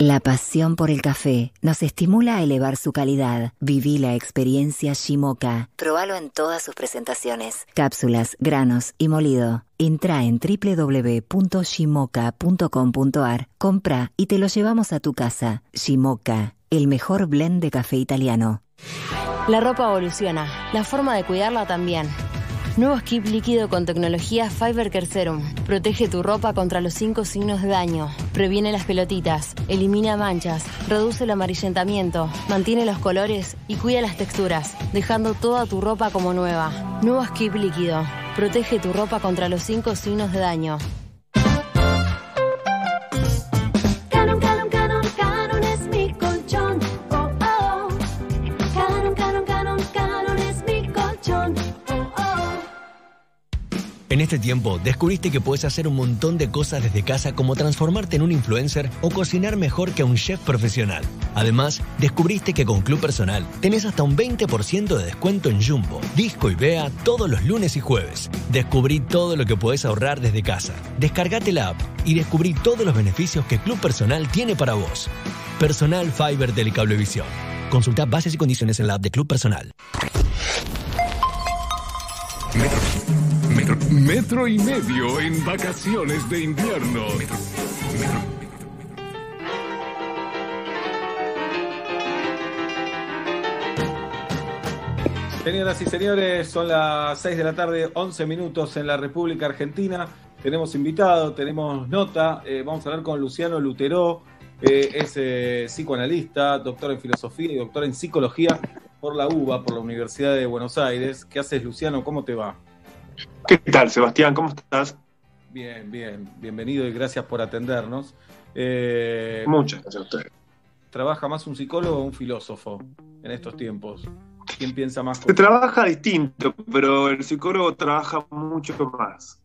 La pasión por el café nos estimula a elevar su calidad. Viví la experiencia Shimoka. Probalo en todas sus presentaciones. Cápsulas, granos y molido. Entra en www.shimoka.com.ar, compra y te lo llevamos a tu casa. Shimoka, el mejor blend de café italiano. La ropa evoluciona, la forma de cuidarla también. Nuevo skip líquido con tecnología Fiber Serum. Protege tu ropa contra los cinco signos de daño. Previene las pelotitas, elimina manchas, reduce el amarillentamiento, mantiene los colores y cuida las texturas, dejando toda tu ropa como nueva. Nuevo skip líquido. Protege tu ropa contra los cinco signos de daño. Este tiempo, descubriste que puedes hacer un montón de cosas desde casa como transformarte en un influencer o cocinar mejor que un chef profesional. Además, descubriste que con Club Personal tenés hasta un 20% de descuento en Jumbo, Disco y Bea todos los lunes y jueves. Descubrí todo lo que podés ahorrar desde casa. Descargate la app y descubrí todos los beneficios que Club Personal tiene para vos. Personal Fiber Telecablevisión. Consulta bases y condiciones en la app de Club Personal. Metro, y medio en vacaciones de invierno. Señoras y señores, son las 6 de la tarde, 11 minutos en la República Argentina. Tenemos invitado, tenemos nota. eh, vamos a hablar con Luciano Lutero. eh, es eh, psicoanalista, doctor en filosofía y doctor en psicología por la UBA, por la Universidad de Buenos Aires. ¿Qué haces, Luciano? ¿Cómo te va? ¿Qué tal, Sebastián? ¿Cómo estás? Bien, bien. Bienvenido y gracias por atendernos. Eh, Muchas gracias a ustedes. ¿Trabaja más un psicólogo o un filósofo en estos tiempos? ¿Quién piensa más? Se trabaja distinto, pero el psicólogo trabaja mucho más.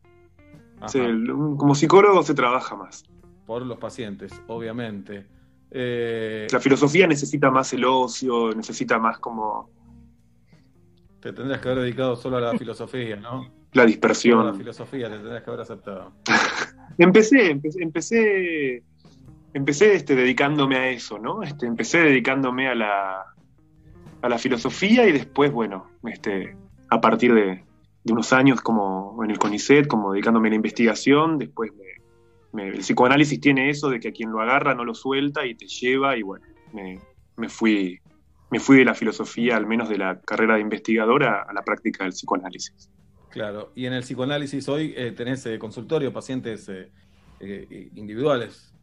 Sí, como psicólogo se trabaja más. Por los pacientes, obviamente. Eh, La filosofía necesita más el ocio, necesita más como te tendrías que haber dedicado solo a la filosofía, ¿no? la a la dispersión. filosofía te tendrías que haber aceptado. Empecé, empecé, empecé, empecé este, dedicándome a eso, ¿no? Este, empecé dedicándome a la, a la filosofía y después, bueno, este, a partir de, de unos años como en el CONICET, como dedicándome a la investigación, después me- me- el psicoanálisis tiene eso de que a quien lo agarra no lo suelta y te lleva y bueno, me, me fui, me fui de la filosofía, al menos de la carrera de investigadora, a la práctica del psicoanálisis. Claro. Y en el psicoanálisis hoy eh, tenés eh, consultorio, pacientes eh, eh, individuales.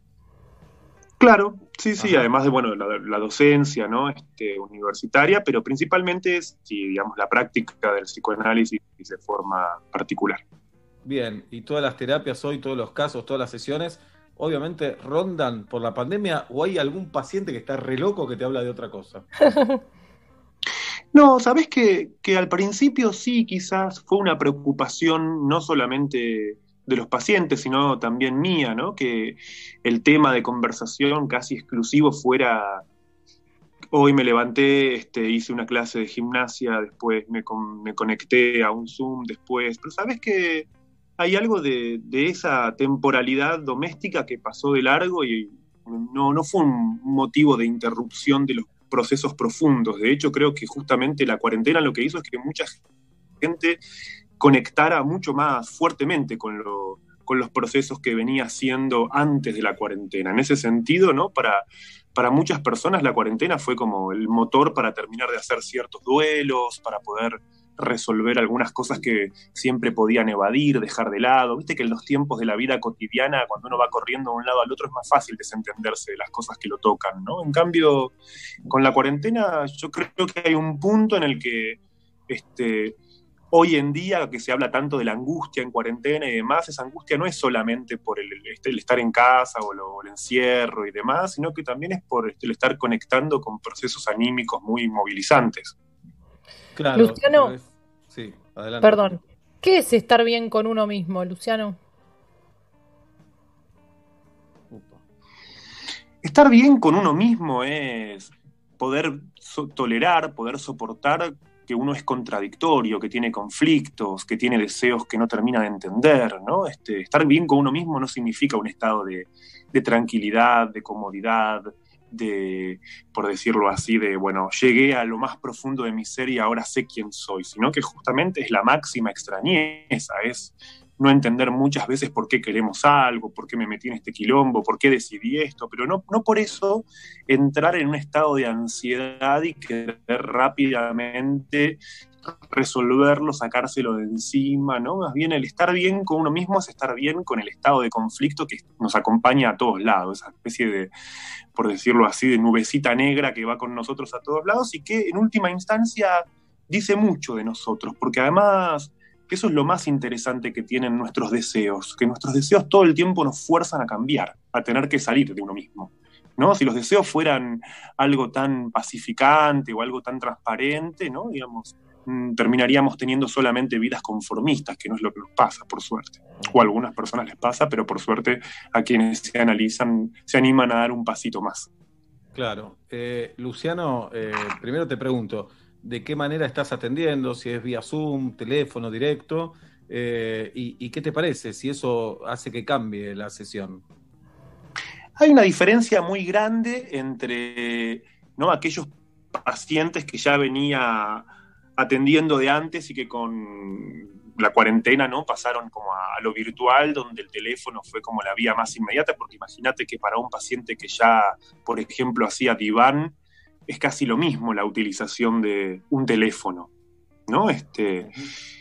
Claro, sí, sí, Ajá. además de bueno, la, la docencia ¿no? este, universitaria, pero principalmente es sí, digamos, la práctica del psicoanálisis de forma particular. Bien. Y todas las terapias hoy, todos los casos, todas las sesiones, obviamente rondan por la pandemia o hay algún paciente que está re loco que te habla de otra cosa. No, sabes que, que al principio sí, quizás fue una preocupación no solamente de los pacientes, sino también mía, ¿no? Que el tema de conversación casi exclusivo fuera. Hoy me levanté, este, hice una clase de gimnasia, después me, con- me conecté a un Zoom, después. Pero sabes que hay algo de, de esa temporalidad doméstica que pasó de largo y no, no fue un motivo de interrupción de los procesos profundos. De hecho, creo que justamente la cuarentena lo que hizo es que mucha gente conectara mucho más fuertemente con, lo- con los procesos que venía haciendo antes de la cuarentena. En ese sentido, ¿no? Para, para muchas personas la cuarentena fue como el motor para terminar de hacer ciertos duelos, para poder resolver algunas cosas que siempre podían evadir, dejar de lado. Viste que en los tiempos de la vida cotidiana, cuando uno va corriendo de un lado al otro, es más fácil desentenderse de las cosas que lo tocan, ¿no? En cambio, con la cuarentena, yo creo que hay un punto en el que este, hoy en día, que se habla tanto de la angustia en cuarentena y demás, esa angustia no es solamente por el, este, estar en casa o, el encierro y demás, sino que también es por este, el estar conectando con procesos anímicos muy movilizantes. Claro. Luciano. es- Sí, adelante. Perdón. ¿Qué es estar bien con uno mismo, Luciano? Estar bien con uno mismo es poder so- tolerar, poder soportar que uno es contradictorio, que tiene conflictos, que tiene deseos que no termina de entender, ¿no? Este, estar bien con uno mismo no significa un estado de, de tranquilidad, de comodidad, de, por decirlo así, de, bueno, llegué a lo más profundo de mi ser y ahora sé quién soy, sino que justamente es la máxima extrañeza, es no entender muchas veces por qué queremos algo, por qué me metí en este quilombo, por qué decidí esto, pero no, no por eso entrar en un estado de ansiedad y querer rápidamente resolverlo, sacárselo de encima, ¿no? Más bien el estar bien con uno mismo es estar bien con el estado de conflicto que nos acompaña a todos lados, esa especie de, por decirlo así, de nubecita negra que va con nosotros a todos lados y que en última instancia dice mucho de nosotros, porque además eso es lo más interesante que tienen nuestros deseos, que nuestros deseos todo el tiempo nos fuerzan a cambiar, a tener que salir de uno mismo. ¿no? Si los deseos fueran algo tan pacificante o algo tan transparente, ¿no? Digamos, terminaríamos teniendo solamente vidas conformistas, que no es lo que nos pasa, por suerte. O a algunas personas les pasa, pero por suerte a quienes se analizan, se animan a dar un pasito más. Claro. Eh, Luciano, eh, primero te pregunto, ¿de qué manera estás atendiendo? Si es vía Zoom, teléfono directo, eh, y, y qué te parece? Si eso hace que cambie la sesión. Hay una diferencia muy grande entre ¿no? aquellos pacientes que ya venía atendiendo de antes y que con la cuarentena no pasaron como a, a lo virtual, donde el teléfono fue como la vía más inmediata, porque imagínate que para un paciente que ya, por ejemplo, hacía diván, es casi lo mismo la utilización de un teléfono. ¿no? Este,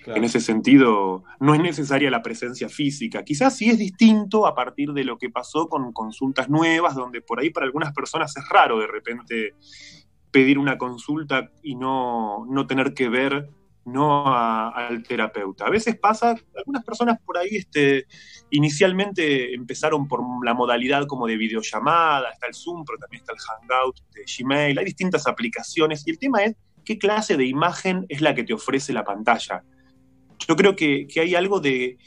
En ese sentido, no es necesaria la presencia física. Quizás sí es distinto a partir de lo que pasó con consultas nuevas, donde por ahí para algunas personas es raro de repente pedir una consulta y no, no tener que ver no al terapeuta. A veces pasa, algunas personas por ahí este, inicialmente empezaron por la modalidad como de videollamada, está el Zoom, pero también está el Hangout de Gmail, hay distintas aplicaciones y el tema es qué clase de imagen es la que te ofrece la pantalla. Yo creo que, que hay algo de,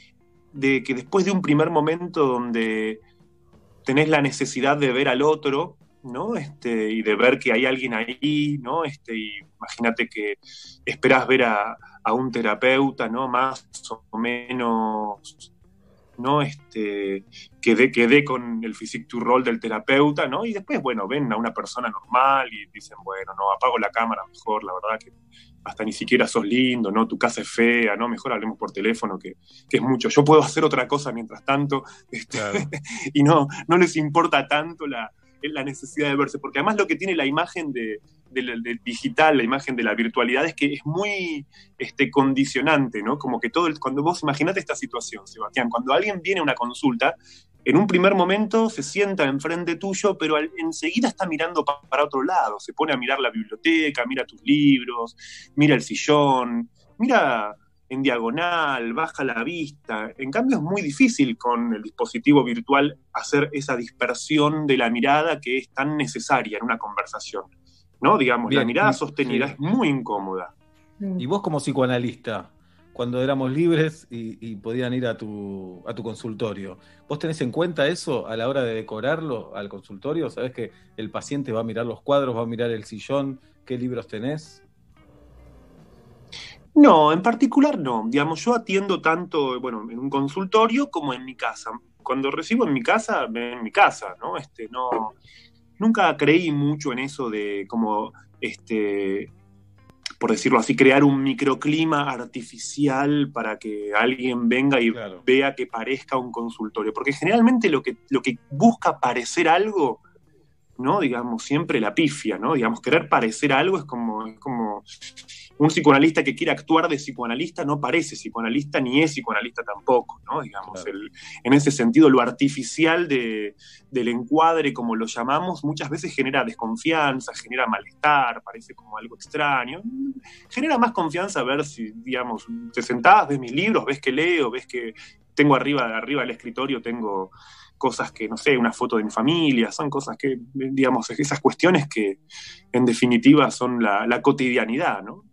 de que después de un primer momento donde tenés la necesidad de ver al otro, ¿no? Este, y de ver que hay alguien ahí, ¿no? Este, y imagínate que esperás ver a, a un terapeuta, ¿no? Más o menos, ¿no? Este, que dé, que dé con el physique to role del terapeuta, ¿no? Y después, bueno, ven a una persona normal y dicen, bueno, no, apago la cámara mejor, la verdad que hasta ni siquiera sos lindo, ¿no? Tu casa es fea, ¿no? Mejor hablemos por teléfono, que, que es mucho. Yo puedo hacer otra cosa mientras tanto, este, y no, no les importa tanto la, la necesidad de verse, porque además lo que tiene la imagen de, del, digital, la imagen de la virtualidad, es que es muy este, condicionante, ¿no? Como que todo el, cuando vos imaginate esta situación, Sebastián, cuando alguien viene a una consulta, en un primer momento se sienta enfrente tuyo, pero enseguida está mirando pa- para otro lado, se pone a mirar la biblioteca, mira tus libros, mira el sillón, mira en diagonal, baja la vista. En cambio es muy difícil con el dispositivo virtual hacer esa dispersión de la mirada que es tan necesaria en una conversación. ¿No? Digamos, la mirada sostenida sí. es muy incómoda. Y vos como psicoanalista, cuando éramos libres y, y podían ir a tu, a tu consultorio, ¿vos tenés en cuenta eso a la hora de decorarlo al consultorio? ¿Sabés que el paciente va a mirar los cuadros, va a mirar el sillón, qué libros tenés? No, en particular no. Digamos, yo atiendo tanto, bueno, en un consultorio como en mi casa. Cuando recibo en mi casa, en mi casa, ¿no? Este, no, nunca creí mucho en eso de como, este, por decirlo así, crear un microclima artificial para que alguien venga y vea que parezca un consultorio. Porque generalmente lo que, lo que busca parecer algo ¿no? Digamos, siempre la pifia, ¿no? Digamos, querer parecer algo es como, es como un psicoanalista que quiere actuar de psicoanalista no parece psicoanalista ni es psicoanalista tampoco, ¿no? Digamos, el- en ese sentido, lo artificial de- del encuadre, como lo llamamos, muchas veces genera desconfianza, genera malestar, parece como algo extraño. Genera más confianza ver si, digamos, te sentás, ves mis libros, ves que leo, ves que tengo arriba, arriba del escritorio, tengo cosas que, no sé, una foto de mi familia, son cosas que, digamos, esas cuestiones que en definitiva son la, la cotidianidad, ¿no?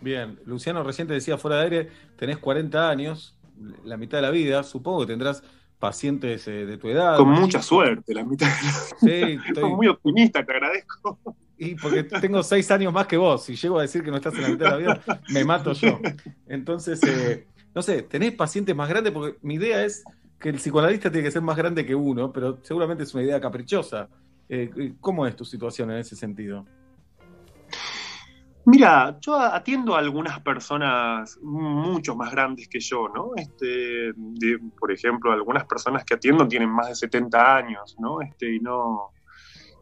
Bien, Luciano recién te decía fuera de aire, tenés 40 años, la mitad de la vida, supongo que tendrás pacientes eh, de tu edad. Con mucha suerte, la mitad de la Sí, estoy- muy optimista, te agradezco. Y porque tengo seis años más que vos, si llego a decir que no estás en la mitad de la vida, me mato yo. Entonces, eh, no sé, ¿tenés pacientes más grandes? Porque mi idea es que el psicoanalista tiene que ser más grande que uno, pero seguramente es una idea caprichosa. Eh, ¿Cómo es tu situación en ese sentido? Mira, yo atiendo a algunas personas mucho más grandes que yo, ¿no? Este, por ejemplo, algunas personas que atiendo tienen más de 70 años, ¿no? Este, y no.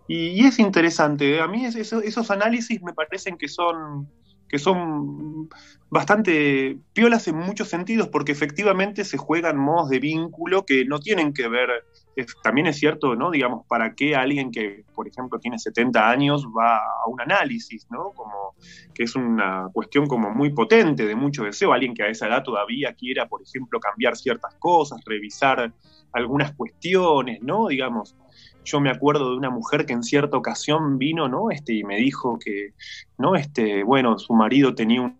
Y, es interesante. ¿eh? A mí es- eso- esos análisis me parecen que son que son bastante piolas en muchos sentidos, porque efectivamente se juegan modos de vínculo que no tienen que ver, es- también es cierto, ¿no? Digamos, ¿para qué alguien que, por ejemplo, tiene 70 años va a un análisis, ¿no? Como que es una cuestión como muy potente, de mucho deseo, alguien que a esa edad todavía quiera, por ejemplo, cambiar ciertas cosas, revisar algunas cuestiones, ¿no? Digamos, yo me acuerdo de una mujer que en cierta ocasión vino, ¿no? Este, y me dijo que, ¿no? Este, bueno, su marido tenía una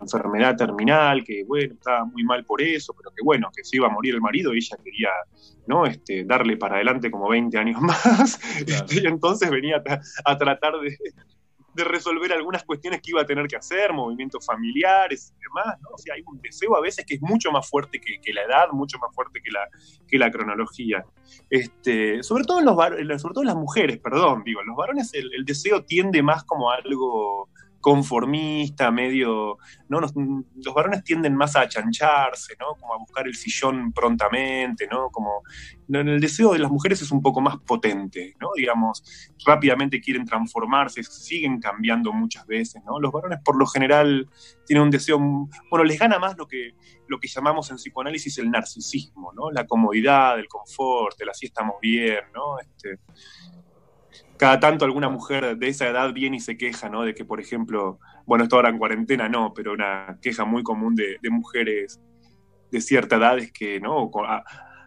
enfermedad terminal, que bueno, estaba muy mal por eso, pero que bueno, que se iba a morir el marido y ella quería, ¿no? Este, darle para adelante como 20 años más. Y entonces venía a, tra- a tratar de, de resolver algunas cuestiones que iba a tener que hacer, movimientos familiares y demás, ¿no? O sea, hay un deseo a veces que es mucho más fuerte que, que la edad, mucho más fuerte que la, que la cronología. Este, sobre todo en los sobre todo en las mujeres, perdón, digo, en los varones el, el deseo tiende más como a algo conformista, medio, ¿no? Los varones tienden más a achancharse, ¿no? Como a buscar el sillón prontamente, ¿no? Como en el deseo de las mujeres es un poco más potente, ¿no? Digamos, rápidamente quieren transformarse, siguen cambiando muchas veces, ¿no? Los varones por lo general tienen un deseo, bueno, les gana más lo que, lo que llamamos en psicoanálisis el narcisismo, ¿no? La comodidad, el confort, el así estamos bien, ¿no? Este, cada tanto alguna mujer de esa edad viene y se queja, ¿no? De que, por ejemplo, bueno, esto ahora en cuarentena no, pero una queja muy común de, de mujeres de cierta edad es que, ¿no? A-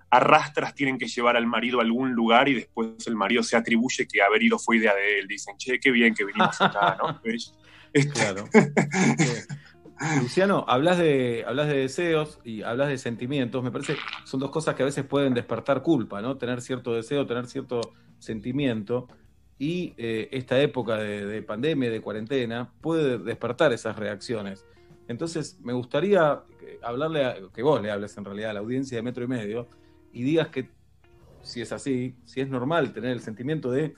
arrastras tienen que llevar al marido a algún lugar y después el marido se atribuye que haber ido fue idea de él. Dicen, che, qué bien que vinimos acá, ¿no? Este, Claro. Luciano, hablas de, hablas de deseos y hablas de sentimientos. Me parece que son dos cosas que a veces pueden despertar culpa, ¿no? Tener cierto deseo, tener cierto sentimiento. Y eh, esta época de, de pandemia, de cuarentena, puede despertar esas reacciones. Entonces, me gustaría que- hablarle, a- que vos le hables en realidad a la audiencia de Metro y Medio y digas que si es así, si es normal tener el sentimiento de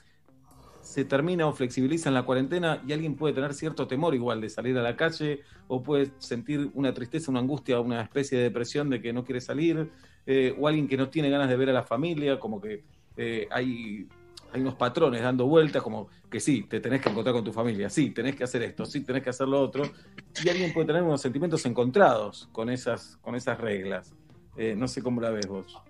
se termina o flexibiliza en la cuarentena y alguien puede tener cierto temor igual de salir a la calle o puede sentir una tristeza, una angustia, una especie de depresión de que no quiere salir eh, o alguien que no tiene ganas de ver a la familia, como que eh, hay, hay unos patrones dando vueltas, como que sí, te tenés que encontrar con tu familia, sí, tenés que hacer esto, sí, tenés que hacer lo otro y alguien puede tener unos sentimientos encontrados con esas, con esas reglas. Eh, no sé cómo la ves vos.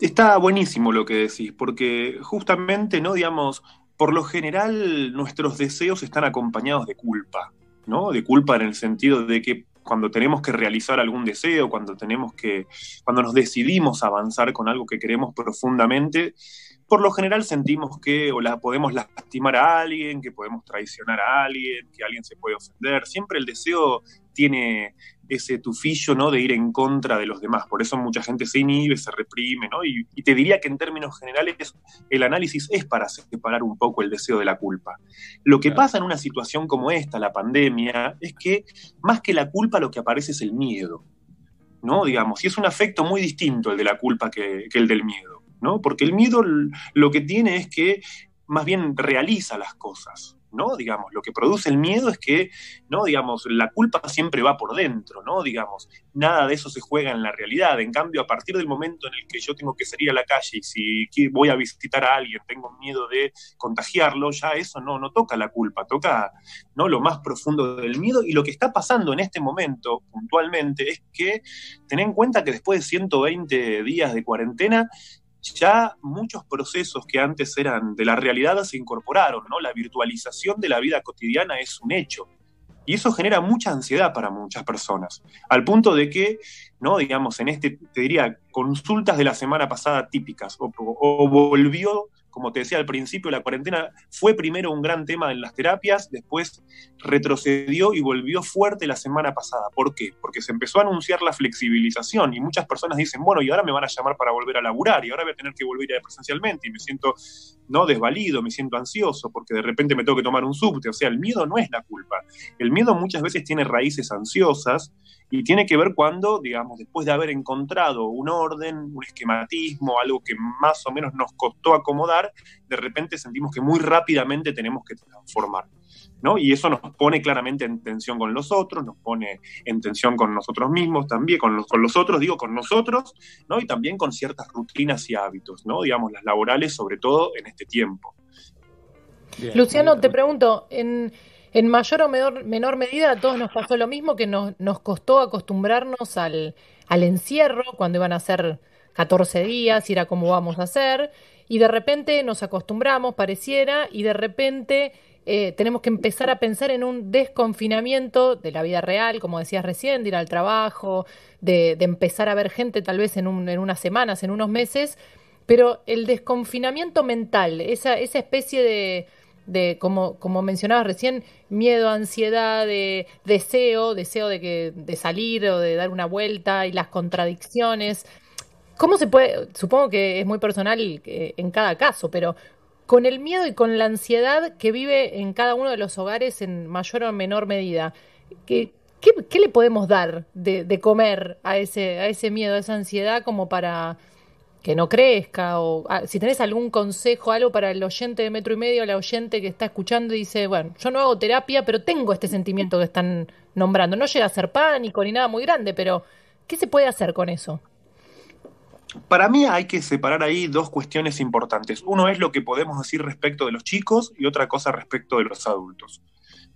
Está buenísimo lo que decís, porque justamente, ¿no? Digamos, por lo general nuestros deseos están acompañados de culpa, ¿no? De culpa en el sentido de que cuando tenemos que realizar algún deseo, cuando tenemos que, cuando nos decidimos avanzar con algo que queremos profundamente, por lo general sentimos que o la podemos lastimar a alguien, que podemos traicionar a alguien, que alguien se puede ofender. Siempre el deseo tiene ese tufillo, ¿no? De ir en contra de los demás. Por eso mucha gente se inhibe, se reprime, ¿no? Y, y te diría que en términos generales el análisis es para separar un poco el deseo de la culpa. Lo que pasa en una situación como esta, la pandemia, es que más que la culpa lo que aparece es el miedo, ¿no? Digamos, y es un afecto muy distinto el de la culpa que, que el del miedo, ¿no? Porque el miedo lo que tiene es que más bien realiza las cosas, ¿no? Digamos, lo que produce el miedo es que, ¿no? Digamos, la culpa siempre va por dentro, ¿no? Digamos, nada de eso se juega en la realidad. En cambio, a partir del momento en el que yo tengo que salir a la calle y si voy a visitar a alguien, tengo miedo de contagiarlo, ya eso no, no toca la culpa, toca, ¿no? Lo más profundo del miedo. Y lo que está pasando en este momento, puntualmente, es que ten en cuenta que después de 120 días de cuarentena, ya muchos procesos que antes eran de la realidad se incorporaron, ¿no? La virtualización de la vida cotidiana es un hecho. Y eso genera mucha ansiedad para muchas personas, al punto de que, ¿no? digamos, en este, te diría, consultas de la semana pasada típicas, o, o volvió, como te decía al principio, la cuarentena fue primero un gran tema en las terapias, después retrocedió y volvió fuerte la semana pasada. ¿Por qué? Porque se empezó a anunciar la flexibilización y muchas personas dicen, bueno, y ahora me van a llamar para volver a laburar y ahora voy a tener que volver a ir presencialmente y me siento no desvalido, me siento ansioso porque de repente me tengo que tomar un subte. O sea, el miedo no es la culpa. El miedo muchas veces tiene raíces ansiosas y tiene que ver cuando, digamos, después de haber encontrado un orden, un esquematismo, algo que más o menos nos costó acomodar, de repente sentimos que muy rápidamente tenemos que transformar. ¿no? Y eso nos pone claramente en tensión con los otros, nos pone en tensión con nosotros mismos también, con los, con los otros, digo, con nosotros, ¿no? Y también con ciertas rutinas y hábitos, ¿no? Digamos, las laborales, sobre todo en este tiempo. Luciano, te pregunto, en, en mayor o menor, menor medida a todos nos pasó lo mismo, que nos, nos costó acostumbrarnos al, al encierro cuando iban a ser 14 días, y era como vamos a hacer, y de repente nos acostumbramos, pareciera, y de repente eh, tenemos que empezar a pensar en un desconfinamiento de la vida real, como decías recién, de ir al trabajo, de, de empezar a ver gente tal vez en, un, en unas semanas, en unos meses, pero el desconfinamiento mental, esa, esa especie de, de como, como mencionabas recién, miedo, ansiedad, de deseo, deseo de, que, de salir o de dar una vuelta y las contradicciones. ¿Cómo se puede? Supongo que es muy personal eh, en cada caso, pero con el miedo y con la ansiedad que vive en cada uno de los hogares en mayor o menor medida, ¿qué, qué, le podemos dar de, de, comer a ese, a ese miedo, a esa ansiedad como para que no crezca? O ah, si tenés algún consejo, algo para el oyente de metro y medio, la oyente que está escuchando y dice, bueno, yo no hago terapia, pero tengo este sentimiento que están nombrando. No llega a ser pánico ni nada muy grande, pero ¿qué se puede hacer con eso? Para mí hay que separar ahí dos cuestiones importantes. Uno es lo que podemos decir respecto de los chicos y otra cosa respecto de los adultos.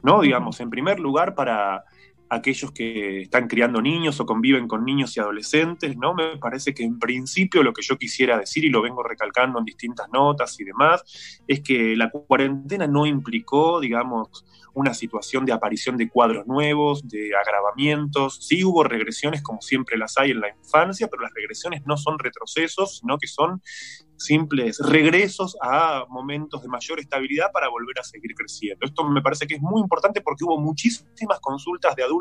¿No? Digamos, en primer lugar, para aquellos que están criando niños o conviven con niños y adolescentes, ¿no? Me parece que en principio lo que yo quisiera decir, y lo vengo recalcando en distintas notas y demás, es que la cuarentena no implicó, digamos, una situación de aparición de cuadros nuevos, de agravamientos. Sí hubo regresiones como siempre las hay en la infancia, pero las regresiones no son retrocesos, sino que son simples regresos a momentos de mayor estabilidad para volver a seguir creciendo. Esto me parece que es muy importante porque hubo muchísimas consultas de adultos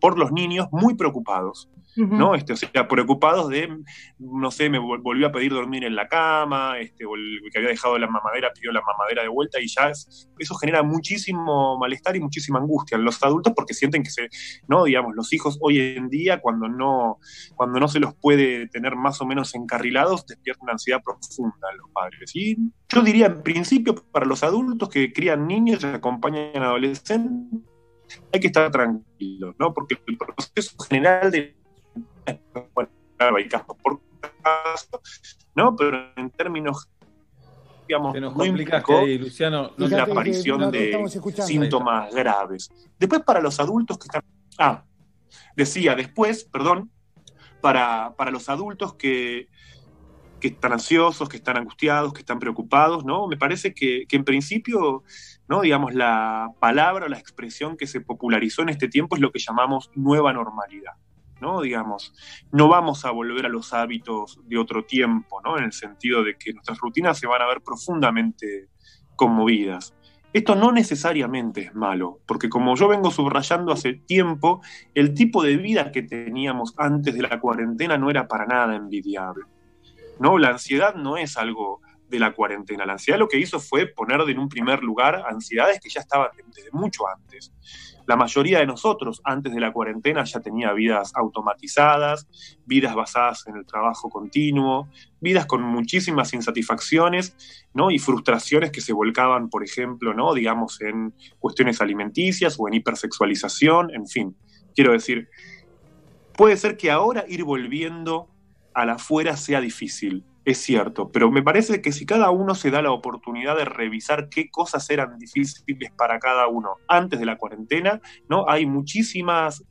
por los niños muy preocupados. Uh -huh. ¿no? Este, o sea, preocupados de, no sé, me volvió a pedir dormir en la cama, este, o el que había dejado la mamadera pidió la mamadera de vuelta y ya es, eso genera muchísimo malestar y muchísima angustia en los adultos porque sienten que se, no, digamos, los hijos hoy en día cuando no, cuando no se los puede tener más o menos encarrilados, despierta una ansiedad profunda en los padres. Y yo diría, en principio, para los adultos que crían niños y acompañan adolescentes, hay que estar tranquilos, ¿no? Porque el proceso general de bueno, claro, hay casos por caso, ¿no? Pero en términos, digamos, nos no implicó ahí, Luciano, no la aparición no de síntomas graves. Después, para los adultos que están. Ah, decía, después, perdón, para, para los adultos que, que están ansiosos, que están angustiados, que están preocupados, ¿no? Me parece que, que en principio, ¿no? Digamos, la palabra o la expresión que se popularizó en este tiempo es lo que llamamos nueva normalidad. ¿no? Digamos, no vamos a volver a los hábitos de otro tiempo, ¿no? En el sentido de que nuestras rutinas se van a ver profundamente conmovidas. Esto no necesariamente es malo, porque como yo vengo subrayando hace tiempo, el tipo de vida que teníamos antes de la cuarentena no era para nada envidiable. ¿no? La ansiedad no es algo de la cuarentena. La ansiedad lo que hizo fue poner en un primer lugar ansiedades que ya estaban desde mucho antes. La mayoría de nosotros antes de la cuarentena ya tenía vidas automatizadas, vidas basadas en el trabajo continuo, vidas con muchísimas insatisfacciones ¿no? y frustraciones que se volcaban, por ejemplo, ¿no? digamos, en cuestiones alimenticias o en hipersexualización, en fin. Quiero decir, puede ser que ahora ir volviendo a la afuera sea difícil, es cierto, pero me parece que si cada uno se da la oportunidad de revisar qué cosas eran difíciles para cada uno antes de la cuarentena, ¿no? Hay muchísimas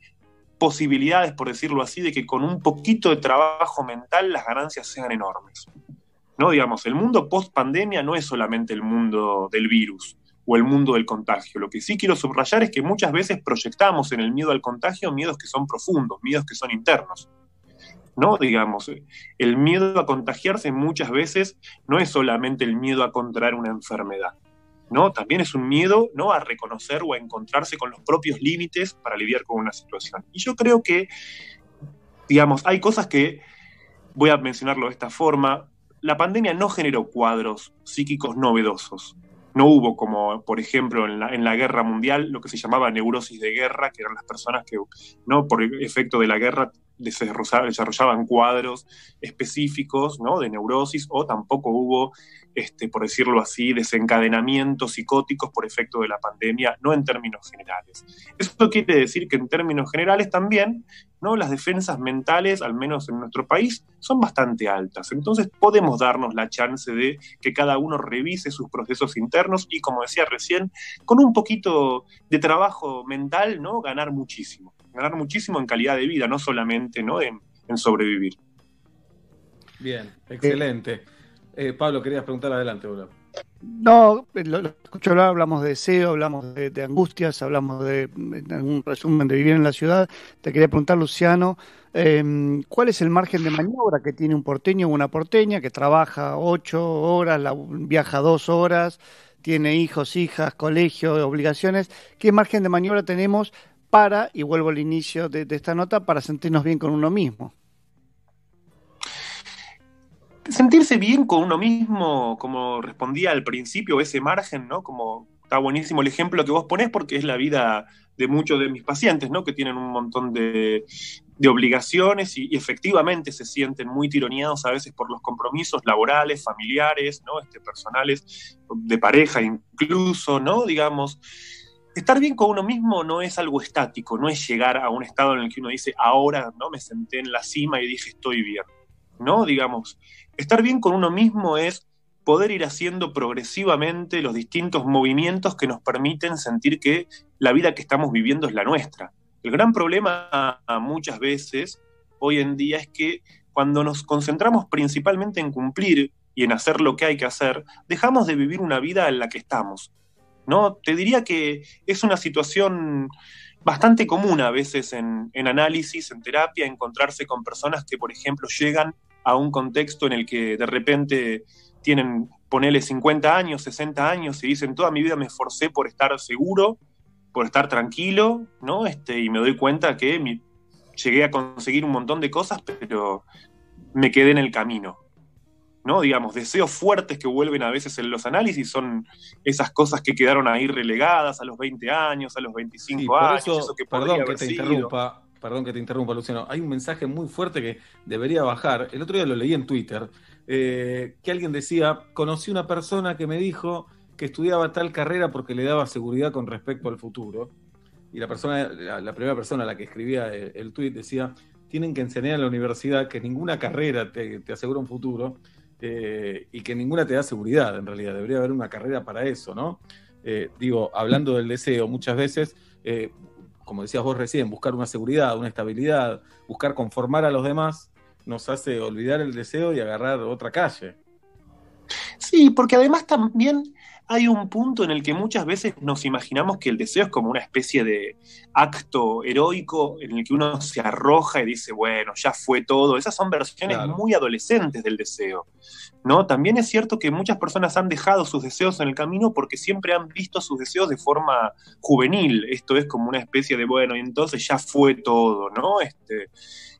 posibilidades, por decirlo así, de que con un poquito de trabajo mental las ganancias sean enormes. ¿No? Digamos, el mundo post pandemia no es solamente el mundo del virus o el mundo del contagio. Lo que sí quiero subrayar es que muchas veces proyectamos en el miedo al contagio miedos que son profundos, miedos que son internos. ¿No? Digamos, el miedo a contagiarse muchas veces no es solamente el miedo a contraer una enfermedad, ¿no? También es un miedo, ¿no? A reconocer o a encontrarse con los propios límites para lidiar con una situación. Y yo creo que, digamos, hay cosas que, voy a mencionarlo de esta forma, la pandemia no generó cuadros psíquicos novedosos. No hubo como, por ejemplo, en la, en la, guerra mundial, lo que se llamaba neurosis de guerra, que eran las personas que, ¿no? por efecto de la guerra, desarrollaban cuadros específicos ¿no? de neurosis o tampoco hubo, este, por decirlo así, desencadenamientos psicóticos por efecto de la pandemia, no en términos generales. Esto quiere decir que en términos generales también ¿no? las defensas mentales, al menos en nuestro país, son bastante altas. Entonces podemos darnos la chance de que cada uno revise sus procesos internos y, como decía recién, con un poquito de trabajo mental, ¿no? ganar muchísimo ganar muchísimo en calidad de vida, no solamente ¿no? En, sobrevivir. Bien, excelente. Eh, Pablo, querías preguntar adelante, boludo. No, lo, escucho hablar, hablamos de deseo, hablamos de, angustias, hablamos de, en un resumen, de vivir en la ciudad. Te quería preguntar, Luciano, em, ¿cuál es el margen de maniobra que tiene un porteño o una porteña que trabaja ocho horas, viaja dos horas, tiene hijos, hijas, colegio, obligaciones? ¿Qué margen de maniobra tenemos para, y vuelvo al inicio de, esta nota, para sentirnos bien con uno mismo. Sentirse bien con uno mismo, como respondía al principio, ese margen, ¿no? Como está buenísimo el ejemplo que vos ponés porque es la vida de muchos de mis pacientes, ¿no? Que tienen un montón de, obligaciones y, efectivamente se sienten muy tironeados a veces por los compromisos laborales, familiares, ¿no? Este, personales, de pareja incluso, ¿no? Digamos, estar bien con uno mismo no es algo estático, no es llegar a un estado en el que uno dice, ahora no me senté en la cima y dije estoy bien. No, digamos, estar bien con uno mismo es poder ir haciendo progresivamente los distintos movimientos que nos permiten sentir que la vida que estamos viviendo es la nuestra. El gran problema muchas veces hoy en día es que cuando nos concentramos principalmente en cumplir y en hacer lo que hay que hacer, dejamos de vivir una vida en la que estamos ¿no? Te diría que es una situación bastante común a veces en, análisis, en terapia, encontrarse con personas que, por ejemplo, llegan a un contexto en el que de repente tienen, ponele 50 años, 60 años y dicen, toda mi vida me esforcé por estar seguro, por estar tranquilo, ¿no? Este, y me doy cuenta que llegué a conseguir un montón de cosas, pero me quedé en el camino. ¿No? Digamos, deseos fuertes que vuelven a veces en los análisis son esas cosas que quedaron ahí relegadas a los 20 años, a los 25 años. que perdón que te interrumpa, perdón que te interrumpa, Luciano. Hay un mensaje muy fuerte que debería bajar. El otro día lo leí en Twitter, eh, que alguien decía, conocí una persona que me dijo que estudiaba tal carrera porque le daba seguridad con respecto al futuro. Y la persona, la, primera persona a la que escribía el, el tweet decía, tienen que enseñar en la universidad que ninguna carrera te, te asegura un futuro, eh, y que ninguna te da seguridad, en realidad. Debería haber una carrera para eso, ¿no? Eh, digo, hablando del deseo, muchas veces, eh, como decías vos recién, buscar una seguridad, una estabilidad, buscar conformar a los demás, nos hace olvidar el deseo y agarrar otra calle. Sí, porque además también hay un punto en el que muchas veces nos imaginamos que el deseo es como una especie de acto heroico en el que uno se arroja y dice, bueno, ya fue todo. Esas son versiones muy adolescentes del deseo. ¿no? También es cierto que muchas personas han dejado sus deseos en el camino porque siempre han visto sus deseos de forma juvenil. Esto es como una especie de, bueno, y entonces ya fue todo, ¿no? Este,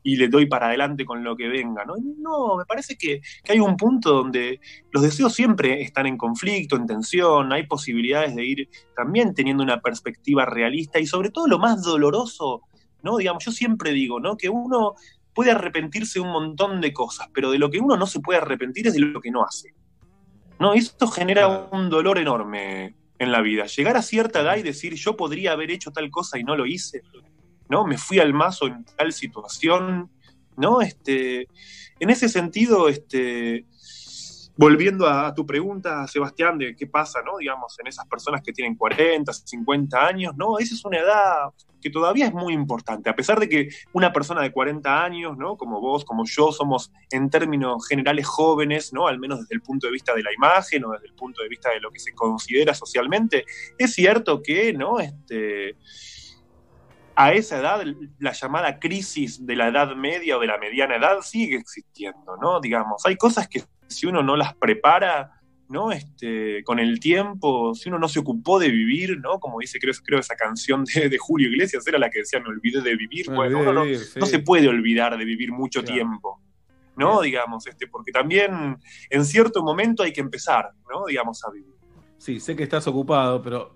y le doy para adelante con lo que venga, ¿no? No, me parece que, que hay un punto donde los deseos siempre están en conflicto, en tensión, hay posibilidades de ir también teniendo una perspectiva realista y sobre todo lo más doloroso, ¿no? Digamos, yo siempre digo, ¿no? Que uno puede arrepentirse de un montón de cosas, pero de lo que uno no se puede arrepentir es de lo que no hace. No, esto genera un dolor enorme en la vida. Llegar a cierta edad y decir, yo podría haber hecho tal cosa y no lo hice, ¿no? Me fui al mazo en tal situación, ¿no? Este, en ese sentido, este, volviendo a tu pregunta, Sebastián, de qué pasa, ¿no? Digamos, en esas personas que tienen 40, 50 años, ¿no? Esa es una edad que todavía es muy importante, a pesar de que una persona de 40 años, ¿no? Como vos, como yo, somos en términos generales jóvenes, ¿no? Al menos desde el punto de vista de la imagen o desde el punto de vista de lo que se considera socialmente, es cierto que, ¿no? Este, a esa edad, la llamada crisis de la edad media o de la mediana edad sigue existiendo, ¿no? Digamos, hay cosas que si uno no las prepara, ¿no? Este, con el tiempo, si uno no se ocupó de vivir, ¿no? Como dice, creo, creo esa canción de, de Julio Iglesias, era la que decía, no olvidé de vivir. Me Bueno, olvidé uno de no, sí. no se puede olvidar de vivir mucho Claro. tiempo, ¿no? Digamos, este, porque también en cierto momento hay que empezar, ¿no? Digamos, a vivir. Sí, sé que estás ocupado, pero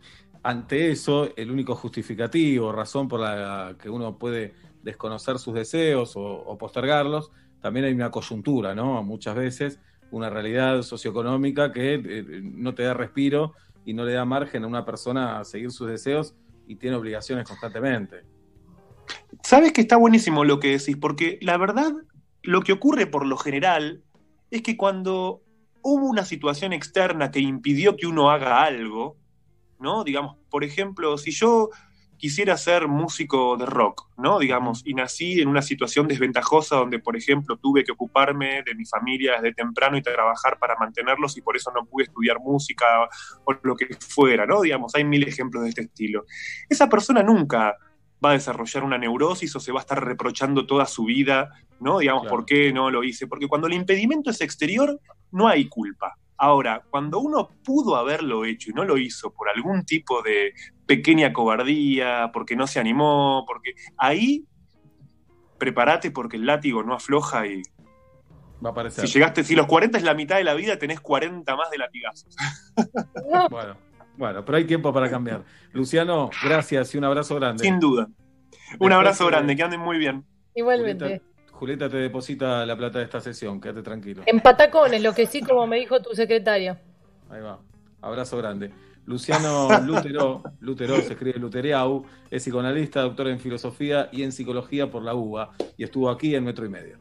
ante eso, el único justificativo, razón por la que uno puede desconocer sus deseos o, postergarlos, también hay una coyuntura, ¿no? Muchas veces una realidad socioeconómica que eh, no te da respiro y no le da margen a una persona a seguir sus deseos y tiene obligaciones constantemente. Sabes que está buenísimo lo que decís, porque la verdad, lo que ocurre por lo general es que cuando hubo una situación externa que impidió que uno haga algo, ¿no? Digamos, por ejemplo, si yo quisiera ser músico de rock, ¿no? Digamos, y nací en una situación desventajosa donde, por ejemplo, tuve que ocuparme de mi familia desde temprano y trabajar para mantenerlos y por eso no pude estudiar música o lo que fuera, ¿no? Digamos, hay mil ejemplos de este estilo. Esa persona nunca va a desarrollar una neurosis o se va a estar reprochando toda su vida, ¿no? Digamos, Claro. ¿por qué no lo hice? Porque cuando el impedimento es exterior, no hay culpa. Ahora, cuando uno pudo haberlo hecho y no lo hizo por algún tipo de pequeña cobardía, porque no se animó, porque ahí prepárate porque el látigo no afloja y Va a aparecer. si llegaste, si los 40 es la mitad de la vida, tenés 40 más de latigazos. Bueno, bueno, pero hay tiempo para cambiar. Luciano, gracias y un abrazo grande. Sin duda. Un Después, abrazo grande, que anden muy bien. Igualmente. Julieta, te deposita la plata de esta sesión, quédate tranquilo. En patacones, lo que sí, como me dijo tu secretario. Ahí va. Abrazo grande. Luciano Lutero, Lutero se escribe Lutereau, es psicoanalista, doctor en filosofía y en psicología por la UBA y estuvo aquí en Metro y Medio.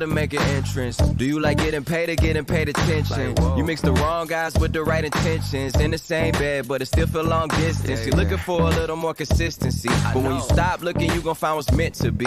Love to make an entrance. Do you like getting paid or getting paid attention? You mix the wrong guys with the right intentions. In the same bed, but it still feel long distance. You're looking for a little more consistency. But when you stop looking, you gon' find what's meant to be.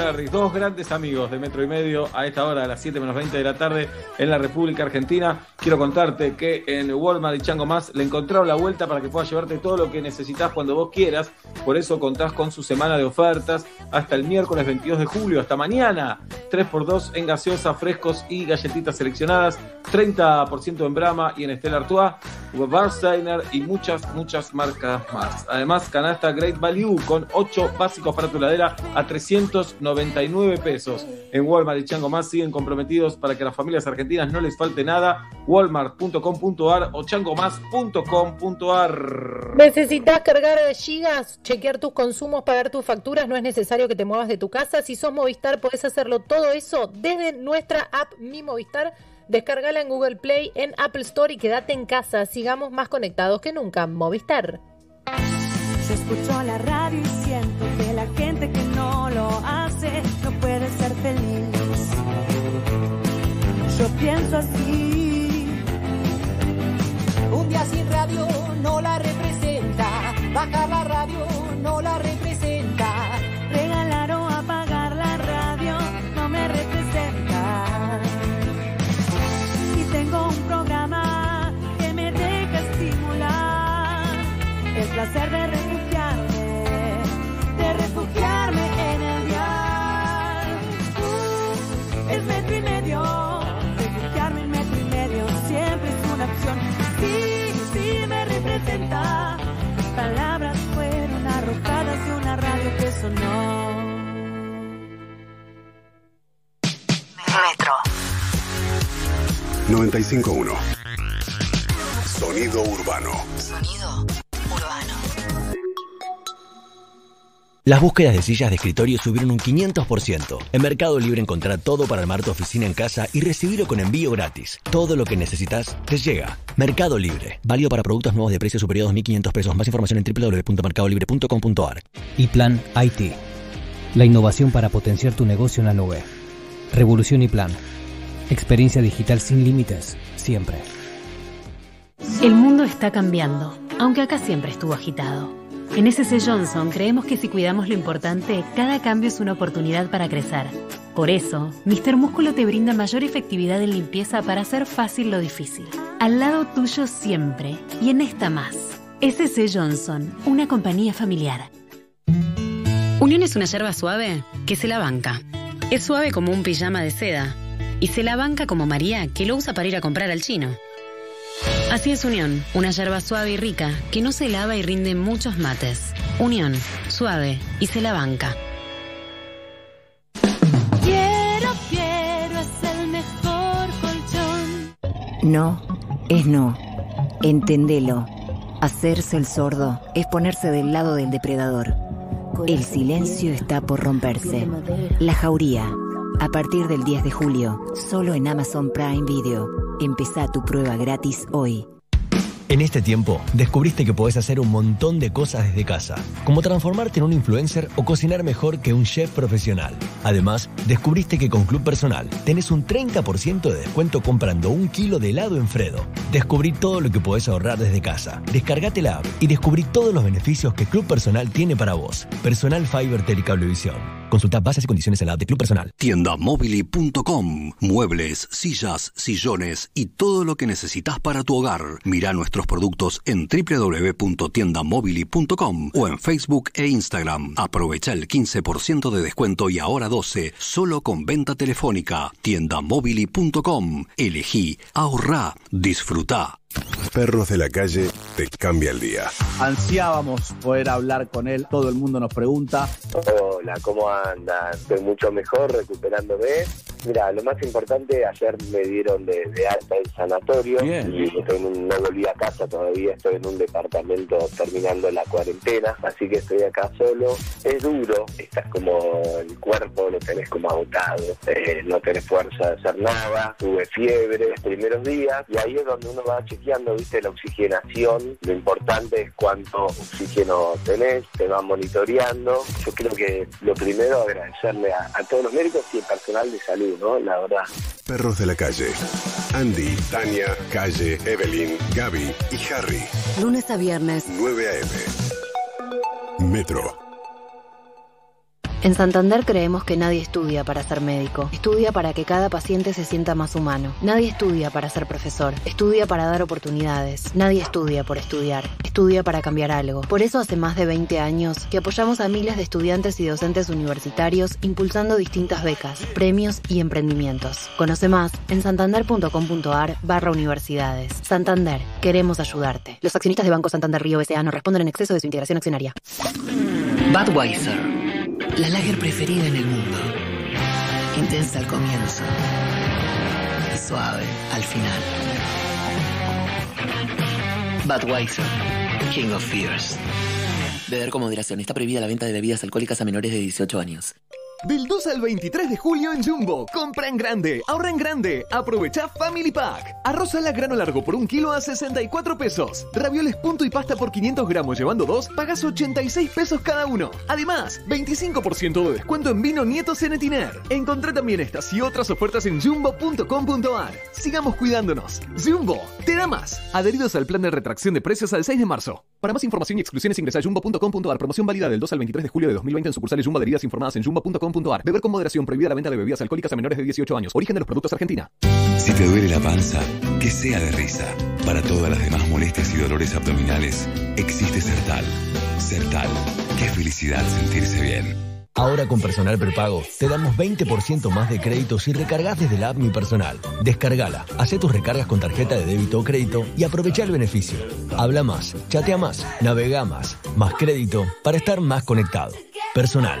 Dos grandes amigos de Metro y Medio a esta hora, a las 7 menos 20 de la tarde en la República Argentina. Quiero contarte que en Walmart y Chango Más le encontraron la vuelta para que puedas llevarte todo lo que necesitas cuando vos quieras. Por eso contás con su semana de ofertas hasta el miércoles 22 de julio, hasta mañana. 3x2 en gaseosa, frescos y galletitas seleccionadas. 30% en Brahma y en Estela Artois, Barsteiner y muchas, muchas marcas más. Además, canasta Great Value con 8 básicos para tu heladera a 399 pesos. En Walmart y Chango Más siguen comprometidos para que a las familias argentinas no les falte nada. Walmart.com.ar o changomás.com.ar. ¿Necesitas cargar gigas, chequear tus consumos, pagar tus facturas? No es necesario que te muevas de tu casa. Si sos Movistar, podés hacerlo todo eso desde nuestra app Mi Movistar. Descargala en Google Play, en Apple Store y quédate en casa. Sigamos más conectados que nunca. Movistar. Yo escucho la radio y siento que la gente que no lo hace no puede ser feliz. Yo pienso así. Un día sin radio no la representa. Bajar la radio no la representa. Regalar o apagar la radio no me representa. Y tengo un programa que me deja estimular el placer de Metro. 951. Sonido urbano. Sonido urbano. Las búsquedas de sillas de escritorio subieron un 500%. En Mercado Libre encontrá todo para armar tu oficina en casa y recibirlo con envío gratis. Todo lo que necesitas te llega. Mercado Libre. Válido para productos nuevos de precio superior a 2.500 pesos. Más información en www.mercadolibre.com.ar. Y Plan IT. La innovación para potenciar tu negocio en la nube. Revolución y Plan. Experiencia digital sin límites, siempre. El mundo está cambiando, aunque acá siempre estuvo agitado. En SC Johnson creemos que si cuidamos lo importante, cada cambio es una oportunidad para crecer. Por eso, Mr. Músculo te brinda mayor efectividad en limpieza para hacer fácil lo difícil. Al lado tuyo siempre, y en esta más. SC Johnson, una compañía familiar. Unión es una yerba suave que se la banca. Es suave como un pijama de seda. Y se la banca como María, que lo usa para ir a comprar al chino. Así es Unión, una yerba suave y rica que no se lava y rinde muchos mates. Unión, suave y se la banca. Quiero, quiero, es el mejor colchón. No, es no. Entendelo. Hacerse el sordo es ponerse del lado del depredador. El silencio está por romperse. La Jauría. A partir del 10 de julio, solo en Amazon Prime Video. Empezá tu prueba gratis hoy. En este tiempo, descubriste que podés hacer un montón de cosas desde casa, como transformarte en un influencer o cocinar mejor que un chef profesional. Además, descubriste que con Club Personal tenés un 30% de descuento comprando un kilo de helado en Fredo. Descubrí todo lo que podés ahorrar desde casa. Descargate la app y descubrí todos los beneficios que Club Personal tiene para vos. Personal Fiber Telecablevisión. Consulta bases y condiciones en la de Club Personal. Tiendamobili.com. Muebles, sillas, sillones y todo lo que necesitas para tu hogar. Mira nuestros productos en www.tiendamobili.com o en Facebook e Instagram. Aprovecha el 15% de descuento y ahora 12 solo con venta telefónica. Tiendamobili.com. Elegí, ahorrá, disfrutá. Perros de la calle te cambia el día. Ansiábamos poder hablar con él, todo el mundo nos pregunta. Hola, ¿cómo andan? Estoy mucho mejor recuperándome Mira, lo más importante, ayer me dieron de, de alta el sanatorio Bien. y estoy en un- no volví a casa todavía, estoy en un departamento terminando la cuarentena, así que estoy acá solo. Es duro, estás como el cuerpo, lo tenés como agotado, eh, no tenés fuerza de hacer nada, tuve fiebre los primeros días y ahí es donde uno va chequeando, viste, la oxigenación, lo importante es cuánto oxígeno tenés, te van monitoreando. Yo creo que lo primero agradecerle a, a todos los médicos y el personal de salud, ¿no? La verdad. Perros de la calle. Andy, Tania, Calle, Evelyn, Gaby y Harry. Lunes a viernes. 9 a.m. Metro. En Santander creemos que nadie estudia para ser médico. Estudia para que cada paciente se sienta más humano. Nadie estudia para ser profesor. Estudia para dar oportunidades. Nadie estudia por estudiar. Estudia para cambiar algo. Por eso hace más de 20 años que apoyamos a miles de estudiantes y docentes universitarios impulsando distintas becas, premios y emprendimientos. Conoce más en santander.com.ar barra universidades. Santander, queremos ayudarte. Los accionistas de Banco Santander Río S.A. no responden en exceso de su integración accionaria. Budweiser, la lager preferida en el mundo. Intensa al comienzo y suave al final. Budweiser, King of Fears. Beber con moderación. Está prohibida la venta de bebidas alcohólicas a menores de 18 años. Del 2 al 23 de julio en Jumbo. Compra en grande, ahorra en grande. Aprovecha Family Pack. Arroz a la grano largo por un kilo a 64 pesos. Ravioles punto y pasta por 500 gramos llevando dos, pagas 86 pesos cada uno. Además, 25% de descuento en vino Nieto Cenetiner. Encontrá también estas y otras ofertas en jumbo.com.ar. Sigamos cuidándonos. Jumbo, te da más. Adheridos al plan de retracción de precios al 6 de marzo. Para más información y exclusiones ingresa a jumbo.com.ar. Promoción válida del 2 al 23 de julio de 2020 en sucursales Jumbo adheridas informadas en Beber con moderación. Prohibida la venta de bebidas alcohólicas a menores de 18 años. Origen de los productos Argentina. Si te duele la panza, que sea de risa. Para todas las demás molestias y dolores abdominales, existe Sertal. Sertal. Qué felicidad sentirse bien. Ahora con Personal Prepago te damos 20% más de crédito si recargas desde la app Mi Personal. Descargala, hace tus recargas con tarjeta de débito o crédito y aprovecha el beneficio. Habla más, chatea más, navega más, más crédito para estar más conectado. Personal.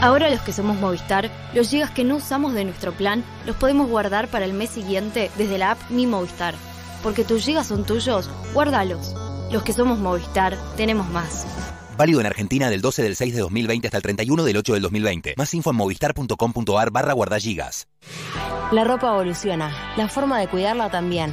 Ahora los que somos Movistar, los gigas que no usamos de nuestro plan los podemos guardar para el mes siguiente desde la app Mi Movistar. Porque tus gigas son tuyos, guárdalos. Los que somos Movistar, tenemos más. Válido en Argentina del 12 del 6 de 2020 hasta el 31 del 8 del 2020. Más info en movistar.com.ar barra guardagigas. La ropa evoluciona, la forma de cuidarla también.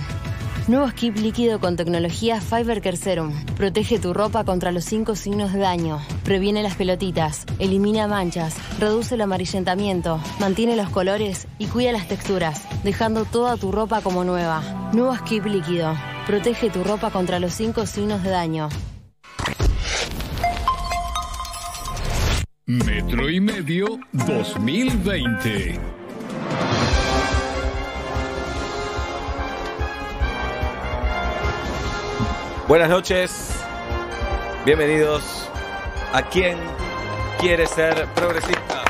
Nuevo skip líquido con tecnología Fiber Care Serum. Protege tu ropa contra los cinco signos de daño. Previene las pelotitas, elimina manchas, reduce el amarillentamiento, mantiene los colores y cuida las texturas, dejando toda tu ropa como nueva. Nuevo skip líquido. Protege tu ropa contra los cinco signos de daño. Metro y medio 2020. Buenas noches, bienvenidos a quien quiere ser progresista.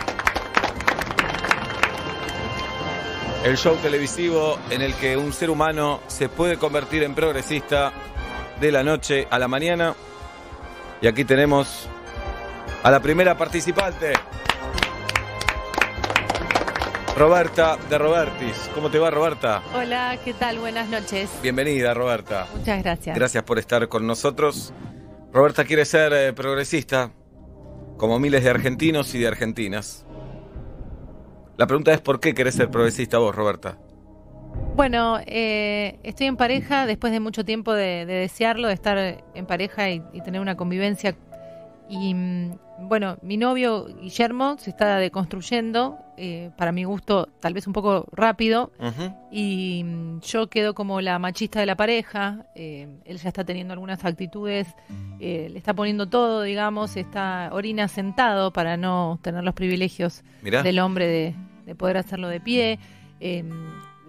El show televisivo en el que un ser humano se puede convertir en progresista de la noche a la mañana. Y aquí tenemos a la primera participante, Roberta de Robertis. ¿Cómo te va, Roberta? Hola, ¿qué tal? Buenas noches. Bienvenida, Roberta. Muchas gracias. Gracias por estar con nosotros. Roberta quiere ser eh, progresista, como miles de argentinos y de argentinas. La pregunta es, ¿por qué querés ser progresista vos, Roberta? Bueno, eh, estoy en pareja después de mucho tiempo de, de desearlo, de estar en pareja y, y tener una convivencia. Y mm, bueno, mi novio Guillermo se está deconstruyendo, eh, para mi gusto tal vez un poco rápido, y mm, yo quedo como la machista de la pareja. eh, él ya está teniendo algunas actitudes, eh, le está poniendo todo, digamos, está orina sentado para no tener los privilegios Mirá. del hombre de, de poder hacerlo de pie. eh,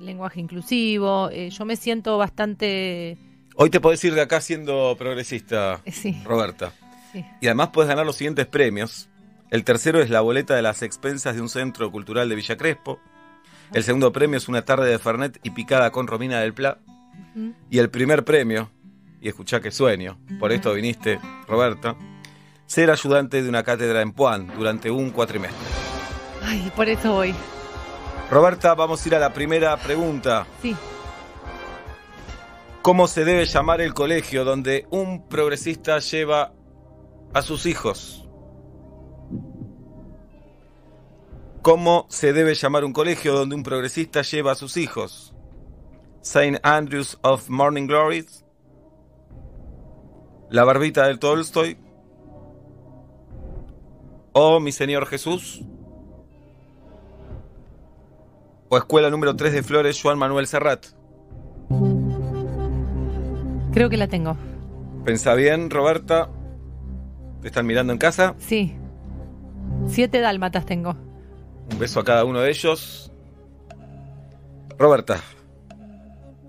lenguaje inclusivo. eh, yo me siento bastante Hoy te podés ir de acá siendo progresista, Sí. Roberta. Sí. Y además puedes ganar los siguientes premios. El tercero es la boleta de las expensas de un centro cultural de Villa Crespo. El segundo premio es una tarde de Fernet y picada con Romina del Pla. Y el primer premio, y escuchá qué sueño, por esto viniste, Roberta, ser ayudante de una cátedra en Puan durante un cuatrimestre. Ay, por eso voy. Roberta, vamos a ir a la primera pregunta. Sí. ¿Cómo se debe llamar el colegio donde un progresista lleva a sus hijos? ¿Cómo se debe llamar un colegio donde un progresista lleva a sus hijos? Saint Andrews of Morning Glories, La Barbita del Tolstoy o Mi Señor Jesús o Escuela número 3 de Flores Juan Manuel Serrat. Creo que la tengo. Pensa bien, Roberta. ¿Te están mirando en casa? Sí. Siete dálmatas tengo. Un beso a cada uno de ellos. Roberta,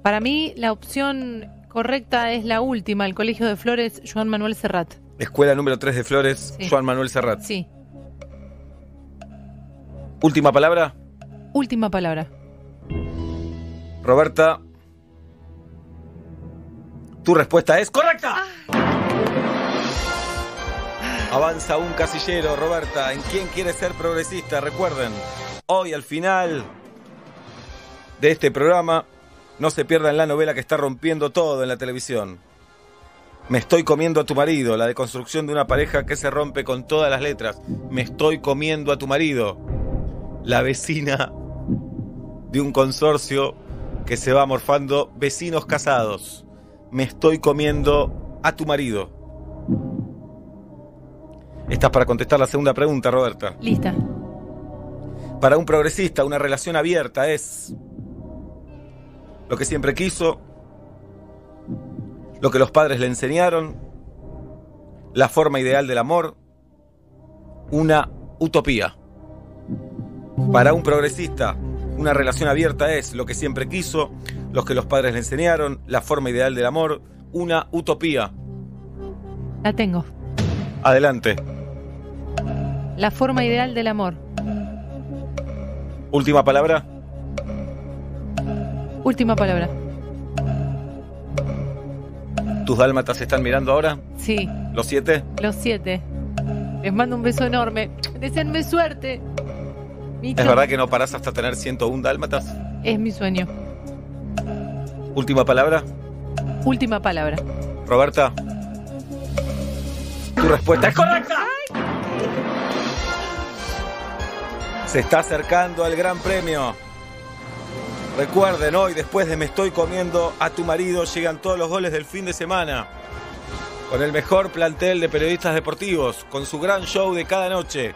Para mí, la opción correcta es la última, el Colegio de Flores, Joan Manuel Serrat. escuela número 3 de Flores, Sí. Juan Manuel Serrat. Sí. Última palabra, Última palabra. Roberta. Tu respuesta es correcta. Avanza un casillero, Roberta. ¿En quién quiere ser progresista? Recuerden, hoy al final de este programa, no se pierdan la novela que está rompiendo todo en la televisión. Me estoy comiendo a tu marido, la deconstrucción de una pareja que se rompe con todas las letras. Me estoy comiendo a tu marido. La vecina de un consorcio que se va morfando vecinos casados. Me estoy comiendo a tu marido. Estás para contestar la segunda pregunta, Roberta. Lista. Para un progresista, una relación abierta es lo que siempre quiso, lo que los padres le enseñaron, la forma ideal del amor, una utopía. Para un progresista, una relación abierta es lo que siempre quiso, lo que los padres le enseñaron, la forma ideal del amor, una utopía. La tengo. Adelante. La forma ideal del amor. Última palabra. Última palabra. ¿Tus dálmatas están mirando ahora? Sí, ¿Los siete? los siete. Les mando un beso enorme. Deseenme suerte. Micho, ¿Es verdad que no parás hasta tener 101 dálmatas? Es mi sueño. Última palabra. Última palabra. Roberta. Tu respuesta es correcta. Se está acercando al gran premio. Recuerden, hoy después de Me estoy comiendo a tu marido llegan todos los goles del fin de semana. Con el mejor plantel de periodistas deportivos, con su gran show de cada noche.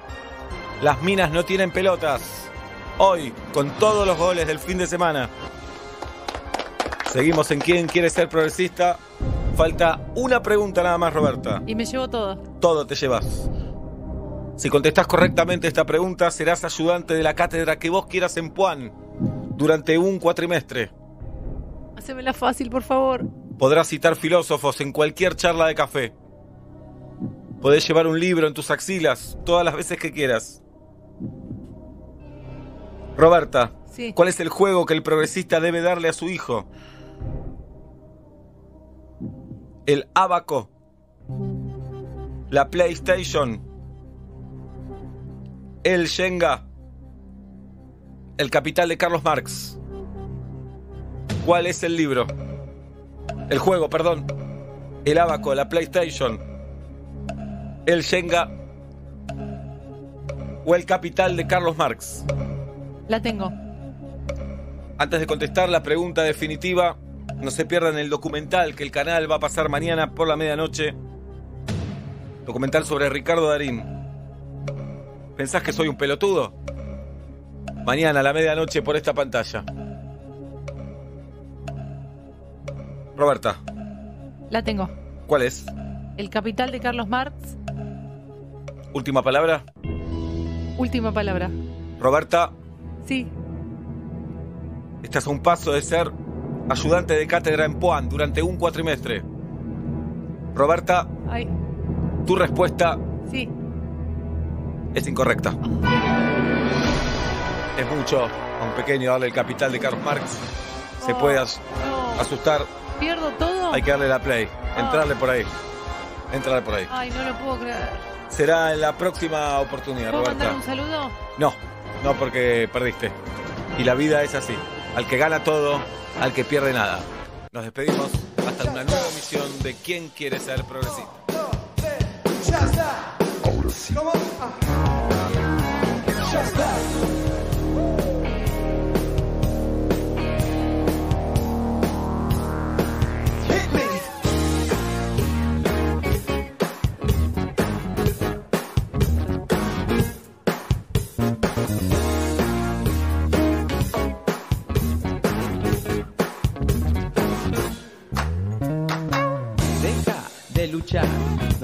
Las minas no tienen pelotas. Hoy, con todos los goles del fin de semana. Seguimos en quién quiere ser progresista. Falta una pregunta nada más, Roberta. Y me llevo todo. Todo te llevas. Si contestás correctamente esta pregunta, serás ayudante de la cátedra que vos quieras en Puan durante un cuatrimestre. Hacémela fácil, por favor. Podrás citar filósofos en cualquier charla de café. Podés llevar un libro en tus axilas todas las veces que quieras. Roberta, Sí. ¿cuál es el juego que el progresista debe darle a su hijo? El abaco. La PlayStation. El Shenga. El Capital de Carlos Marx. ¿Cuál es el libro? El juego, perdón. El abaco, la PlayStation. El Shenga. O el Capital de Carlos Marx. La tengo. Antes de contestar la pregunta definitiva, no se pierdan el documental que el canal va a pasar mañana por la medianoche. Documental sobre Ricardo Darín. ¿Pensás que soy un pelotudo? Mañana a la medianoche por esta pantalla. Roberta, La tengo. ¿cuál es? El capital de Carlos Marx. Última palabra. Última palabra. Roberta, Sí. estás a un paso de ser ayudante de cátedra en Puan durante un cuatrimestre. Roberta, Ay, tu respuesta. Es incorrecta. Es mucho a un pequeño darle el capital de Carlos Marx. Se puede as- asustar. ¿Pierdo todo? Hay que darle la play. Entrarle por ahí. Entrarle por ahí. Ay, no lo puedo creer. Será en la próxima oportunidad, ¿Puedo mandar Roberta. un saludo? No, no porque perdiste. Y la vida es así. Al que gana todo, al que pierde nada. Nos despedimos hasta una nueva emisión de ¿Quién quiere ser progresista? Ya está. Ahora sí. ¿Cómo? Ah.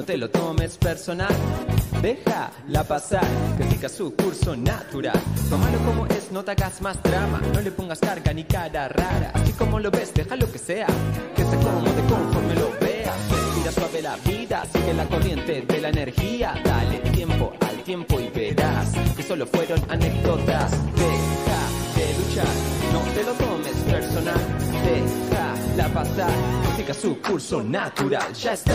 Te lo tomes personal. Deja la pasar, critica su curso natural. Tómalo como es, no te hagas más drama. No le pongas carga ni cara rara. Así como lo ves, déjalo que sea. Que se acomode conforme lo veas. Respira suave la vida, sigue la corriente de la energía. Dale tiempo al tiempo y verás que solo fueron anécdotas. Deja de luchar, no te lo tomes personal. Deja la pasar, siga su curso natural. Ya está.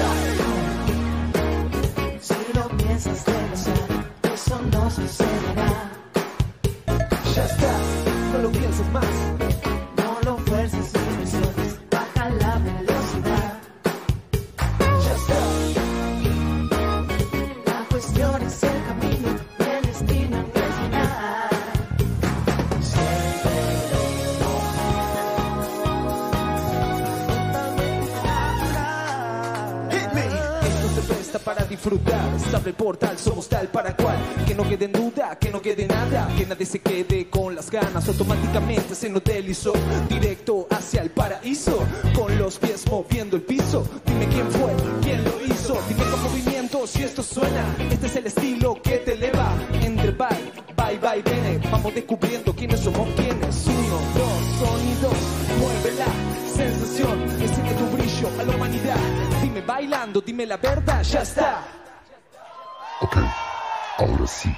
Piensas demasiado, eso no sucederá. Ya está, no lo pienses más. Para disfrutar. Se abre el portal, somos tal para cual. Que no quede en duda, que no quede nada. Que nadie se quede con las ganas. Automáticamente se nos deslizó directo hacia el paraíso. Con los pies moviendo el piso. Dime quién fue, quién lo hizo. Dime con movimiento si esto suena. Este es el estilo que te eleva. Entre bye, bye, bye, viene. Vamos descubriendo quiénes somos quiénes. Uno, dos, sonidos. Mueve la sensación. Bailando, dime la verdad, ya está. Ok, ahora sí.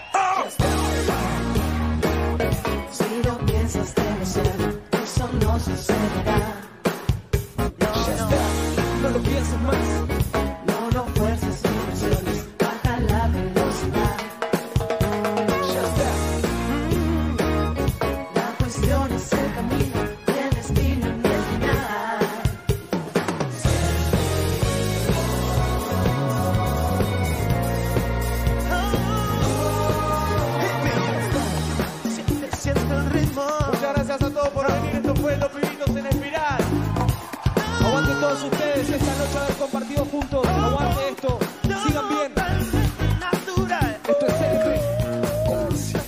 Si lo piensas demasiado, eso no sucederá. Esto. Sigan bien. Esto es sí.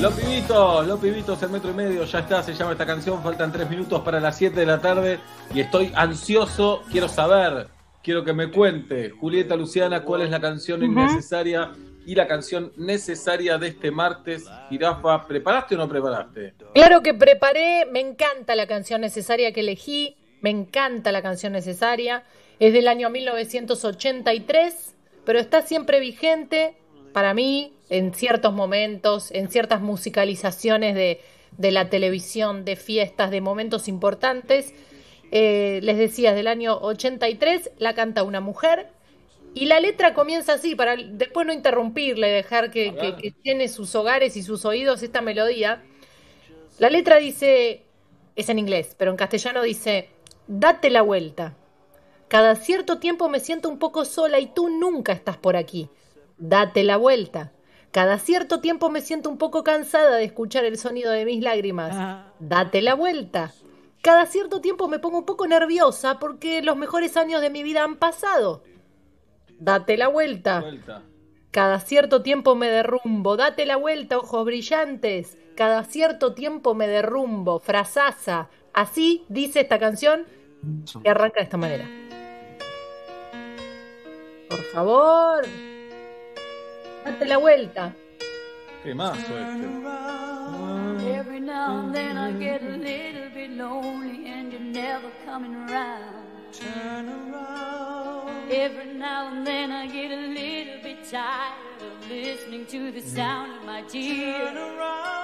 Los pibitos, los pibitos, el metro y medio, ya está, se llama esta canción, faltan tres minutos para las 7 de la tarde y estoy ansioso, quiero saber, quiero que me cuente, Julieta Luciana, cuál es la canción innecesaria y la canción necesaria de este martes. Jirafa, ¿preparaste o no preparaste? Claro que preparé, me encanta la canción necesaria que elegí, me encanta la canción necesaria, es del año 1983, pero está siempre vigente para mí en ciertos momentos, en ciertas musicalizaciones de, de la televisión, de fiestas, de momentos importantes. Eh, les decía, del año 83, la canta una mujer y la letra comienza así, para después no interrumpirle, dejar que, que, que llene sus hogares y sus oídos esta melodía. La letra dice, es en inglés, pero en castellano dice, date la vuelta. Cada cierto tiempo me siento un poco sola y tú nunca estás por aquí. Date la vuelta. Cada cierto tiempo me siento un poco cansada de escuchar el sonido de mis lágrimas. Date la vuelta. Cada cierto tiempo me pongo un poco nerviosa porque los mejores años de mi vida han pasado. Date la vuelta. Vuelta. Cada cierto tiempo me derrumbo. Date la vuelta, ojos brillantes. Cada cierto tiempo me derrumbo. Frasaza. Así dice esta canción que arranca de esta manera. Por favor. Date la vuelta. Qué mazo este. Every now and then I get a little bit lonely and you're never coming around. Turn around. Every now and then I get a little bit tired of listening to the sound of my tears.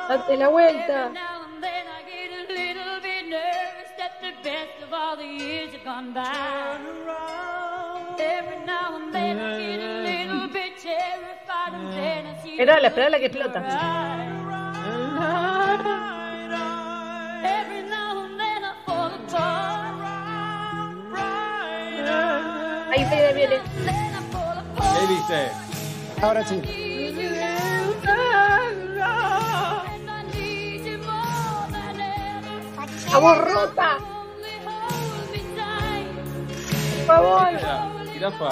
Date la vuelta. Every now and then I get a little bit nervous that the best of all the years have gone by. Every now and then I get a little bit terrified and then I see Esperala, esperala que explota. Every now and then I fall apart. Ahí viene, viene. ¿Qué dice? Ahora sí. ¡A voz rota! Por favor. Jirafa,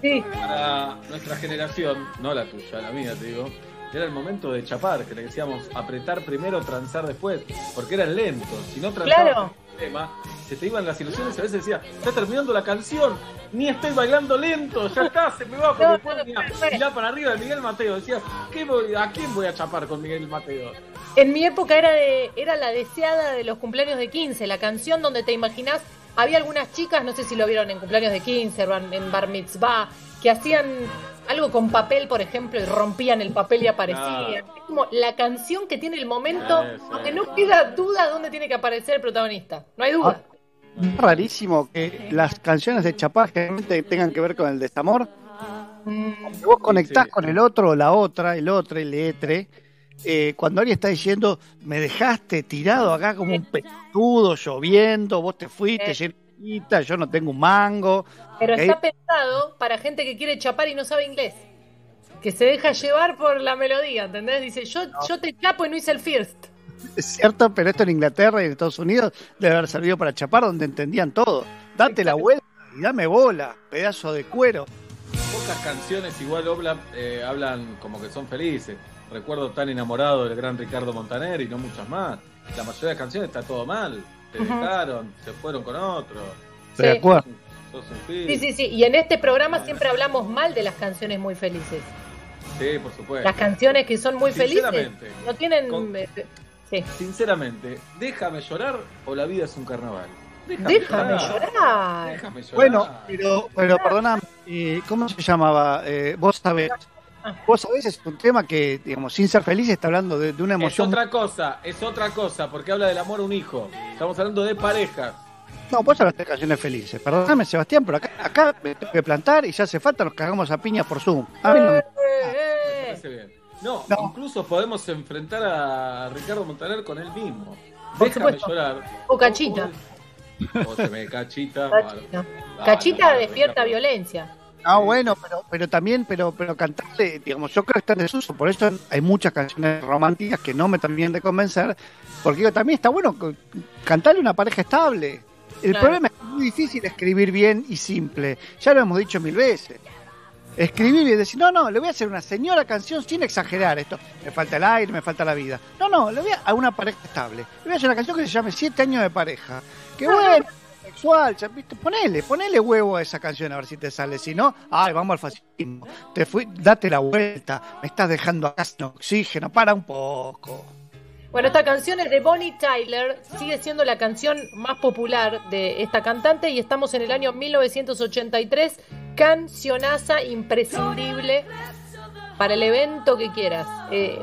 Sí. para nuestra generación, no la tuya, la mía te digo, era el momento de chapar, que le decíamos apretar primero, transar después, porque eran lentos. Si no transabas Claro. El tema, se te iban las ilusiones. A veces decía, está terminando la canción, ni estoy bailando lento, ya está, se me va. Porque No, después no, no, para arriba de Miguel Mateo. Decía, ¿qué voy- ¿a quién voy a chapar con Miguel Mateo? En mi época era de era la deseada de los cumpleaños de 15, la canción donde te imaginás, había algunas chicas, no sé si lo vieron en cumpleaños de 15, o en en bar mitzvah, que hacían algo con papel, por ejemplo, y rompían el papel y aparecían. Claro. Es como la canción que tiene el momento Eso, donde no queda duda dónde tiene que aparecer el protagonista. No hay duda. Es rarísimo que las canciones de Chapá generalmente tengan que ver con el desamor. Cuando vos conectás Sí. con el otro o la otra, el otro, el etre, eh, cuando alguien está diciendo, me dejaste tirado acá como un petudo, lloviendo, vos te fuiste, Eh. lleno de guita, yo no tengo un mango. Pero está pensado para gente que quiere chapar y no sabe inglés. Que se deja llevar por la melodía, ¿entendés? Dice, yo, yo te chapo y no hice el first. Es cierto, pero esto en Inglaterra y en Estados Unidos debe haber servido para chapar donde entendían todo. Date la vuelta y dame bola, pedazo de cuero. Pocas canciones igual hablan, eh, hablan como que son felices. Recuerdo tan enamorado del gran Ricardo Montaner y no muchas más. La mayoría de las canciones está todo mal. Te dejaron, se fueron con otro. De Sí. acuerdo. Sí, sí, sí. Y en este programa siempre hablamos mal de las canciones muy felices. Sí, por supuesto. Las canciones que son muy felices Sinceramente. no tienen... Con- eh, Sí. Sinceramente, ¿déjame llorar o la vida es un carnaval? Déjame llorar. Déjame llorar. Bueno, pero, pero perdona, eh, ¿cómo se llamaba? Eh, vos sabés. Vos sabés, es un tema que, digamos, sin ser feliz, está hablando de, de una Es emoción. otra cosa, es otra cosa, porque habla del amor a un hijo. Estamos hablando de parejas. No, vos hablaste de canciones felices. Perdóname, Sebastián, pero acá, acá me tengo que plantar y ya hace falta, nos cagamos a piña por Zoom. A mí no me- Me parece bien. No, incluso podemos enfrentar a Ricardo Montaner con él mismo. Por Déjame supuesto. llorar. O cachita. O se me cachita. Cachita. Cachita no, despierta violencia. Ah, bueno, pero, pero también, pero, pero cantarle, digamos, yo creo que está en desuso, por eso hay muchas canciones románticas que no me terminan de convencer, porque digo, también está bueno cantarle una pareja estable. El Claro. problema es que es muy difícil escribir bien y simple, ya lo hemos dicho mil veces. Escribir bien, decir, no, no, le voy a hacer una señora canción sin exagerar esto. Me falta el aire, me falta la vida. No, no, le voy a, a una pareja estable. Le voy a hacer una canción que se llame Siete años de pareja. Que bueno, sexual, ¿viste? ponele, ponele huevo a esa canción a ver si te sale. Si no, ay, vamos al fascismo. Te fui, date la vuelta, me estás dejando acá sin oxígeno, para un poco. Bueno, esta canción es de Bonnie Tyler, sigue siendo la canción más popular de esta cantante y estamos en el año 1983, cancionaza imprescindible para el evento que quieras. Eh,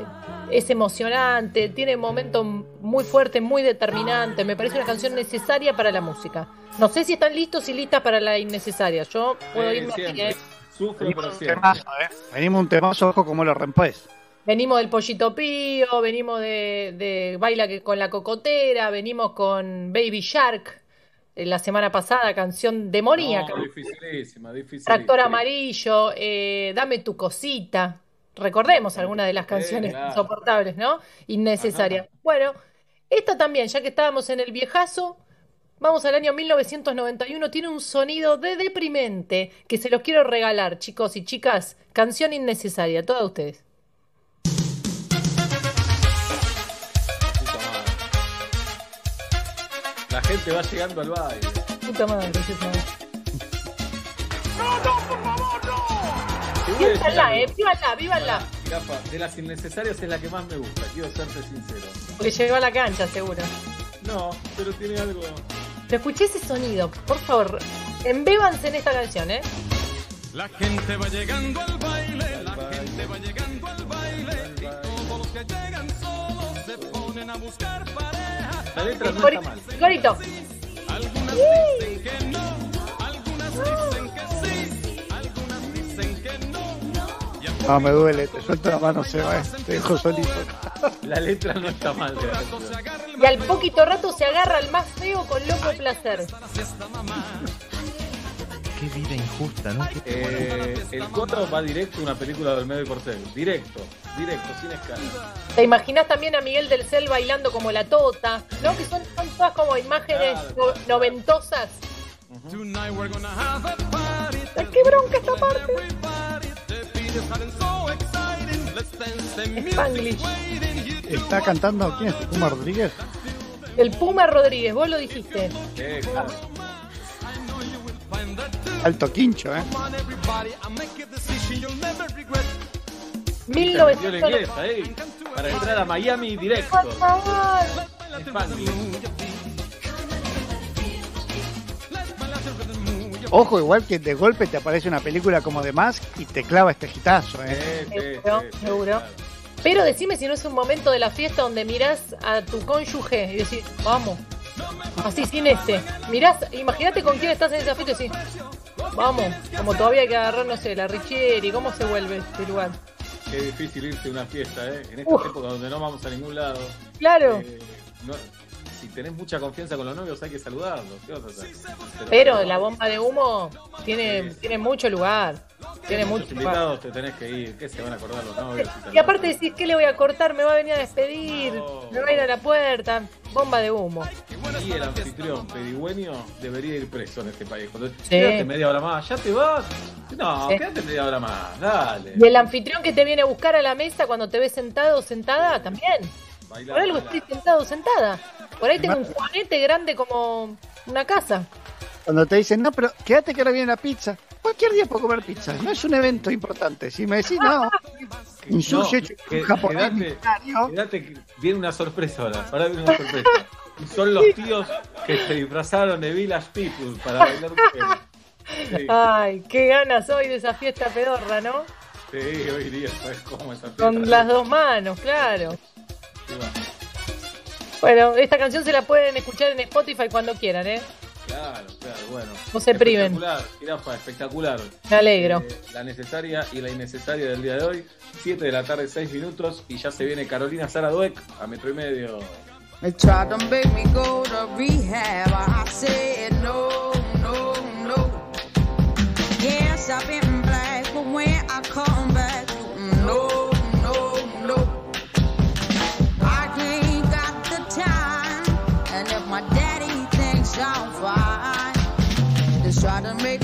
es emocionante, tiene momentos muy fuertes, muy determinantes, me parece una canción necesaria para la música. No sé si están listos y listas para la innecesaria, yo puedo Sí, irme así. ¿eh? Sufro Venimos por un temazo, ¿eh? Venimos un temazo, ojo como lo rompes. Venimos del Pollito Pío, venimos de, de Baila que- con la Cocotera, venimos con Baby Shark, eh, la semana pasada, canción demoníaca. No, dificilísima, dificilísima. Tractor Amarillo, eh, Dame tu cosita. Recordemos algunas de las canciones claro. insoportables, ¿no? Innecesarias. Bueno, esta también, ya que estábamos en el viejazo, vamos al año 1991, tiene un sonido de deprimente que se los quiero regalar, chicos y chicas. Canción innecesaria, todas ustedes. Gente va llegando al baile. Puta madre, qué madre. Sí, Siéntanla, eh, vívanla, vívanla. Jirafa, de las innecesarias es la que más me gusta, quiero serte sincero. Porque llegó a la cancha, seguro. No, pero tiene algo. Pero escuché ese sonido, por favor. Embébanse en esta canción, ¿eh? La gente va llegando al baile, la gente va llegando al baile y todos los que llegan solos se ponen a buscar. La letra no Cori- está mal. Corito. Algunas dicen que no, algunas dicen que sí, algunas dicen que no. No, me duele, te suelto la mano, se va, te dejo solito. La letra no está mal. Y al poquito rato se agarra al más feo con loco placer. Qué vida injusta, ¿no? Eh, el coro va directo a una película del medio Porcel. Directo, directo, sin escala. ¿Te imaginas también a Miguel del Cel bailando como la tota? ¿No? Que son, son todas como imágenes no- noventosas. ¡Qué bronca esta parte! Spanglish. ¿Está cantando quién es? ¿Puma Rodríguez? El Puma Rodríguez, vos lo dijiste. Eh, claro. El inglés 1990. ahí. Para entrar a Miami directo. Por favor. Spanglish. Ojo, igual que de golpe te aparece una película como The Mask y te clava este gitazo, ¿eh? Seguro, seguro. Pero decime si no es un momento de la fiesta donde mirás a tu cónyuge y decís, vamos. Así sin este. Mirás, imagínate con quién estás en esa fiesta y decís, vamos. Como todavía hay que agarrar, no sé, la Richieri, ¿cómo se vuelve este lugar? Qué difícil irse a una fiesta, ¿eh? En estas Uf. épocas donde no vamos a ningún lado. Claro. Eh, no- si tenés mucha confianza con los novios, hay que saludarlos. ¿Qué vas a hacer? Pero la bomba de humo tiene, tiene mucho lugar. Tiene mucho Los lugar. invitados te tenés que ir. ¿Qué se van a acordar los novios? Y aparte decís, ¿qué le voy a cortar? Me va a venir a despedir, me va a ir a la puerta. Bomba de humo. Y el anfitrión pedigüeño debería ir preso en este país. Cuando Sí. quédate media hora más, ¿ya te vas? No, Sí. quédate media hora más, dale. Y el anfitrión que te viene a buscar a la mesa cuando te ves sentado o sentada, también. Baila, Por algo baila. estoy sentado sentada. Por ahí tengo un juanete grande como una casa. Cuando te dicen, no, pero quédate que ahora viene la pizza. Cualquier día puedo comer pizza, no es un evento importante. Si me decís, no, un sushi hecho japonés quedate, quedate que viene una sorpresa ahora. Ahora viene una sorpresa. Y son los tíos que se disfrazaron de Village People para bailar. Sí, Ay, qué ganas hoy de esa fiesta pedorra, ¿no? sí, hoy día, ¿sabes cómo esa fiesta? Con las dos manos, claro. Bueno, esta canción se la pueden escuchar en Spotify cuando quieran, ¿eh? Claro, claro, bueno. No se priven. Espectacular, jirafa, espectacular. Me alegro. Eh, la necesaria y la innecesaria del día de hoy. 7 de la tarde, 6 minutos. Y ya se viene Carolina Sara Dueck a metro y medio. They tried to make me go to rehab. I said no, no, no. Yes, I've been black, but when I come back, no, no, try to make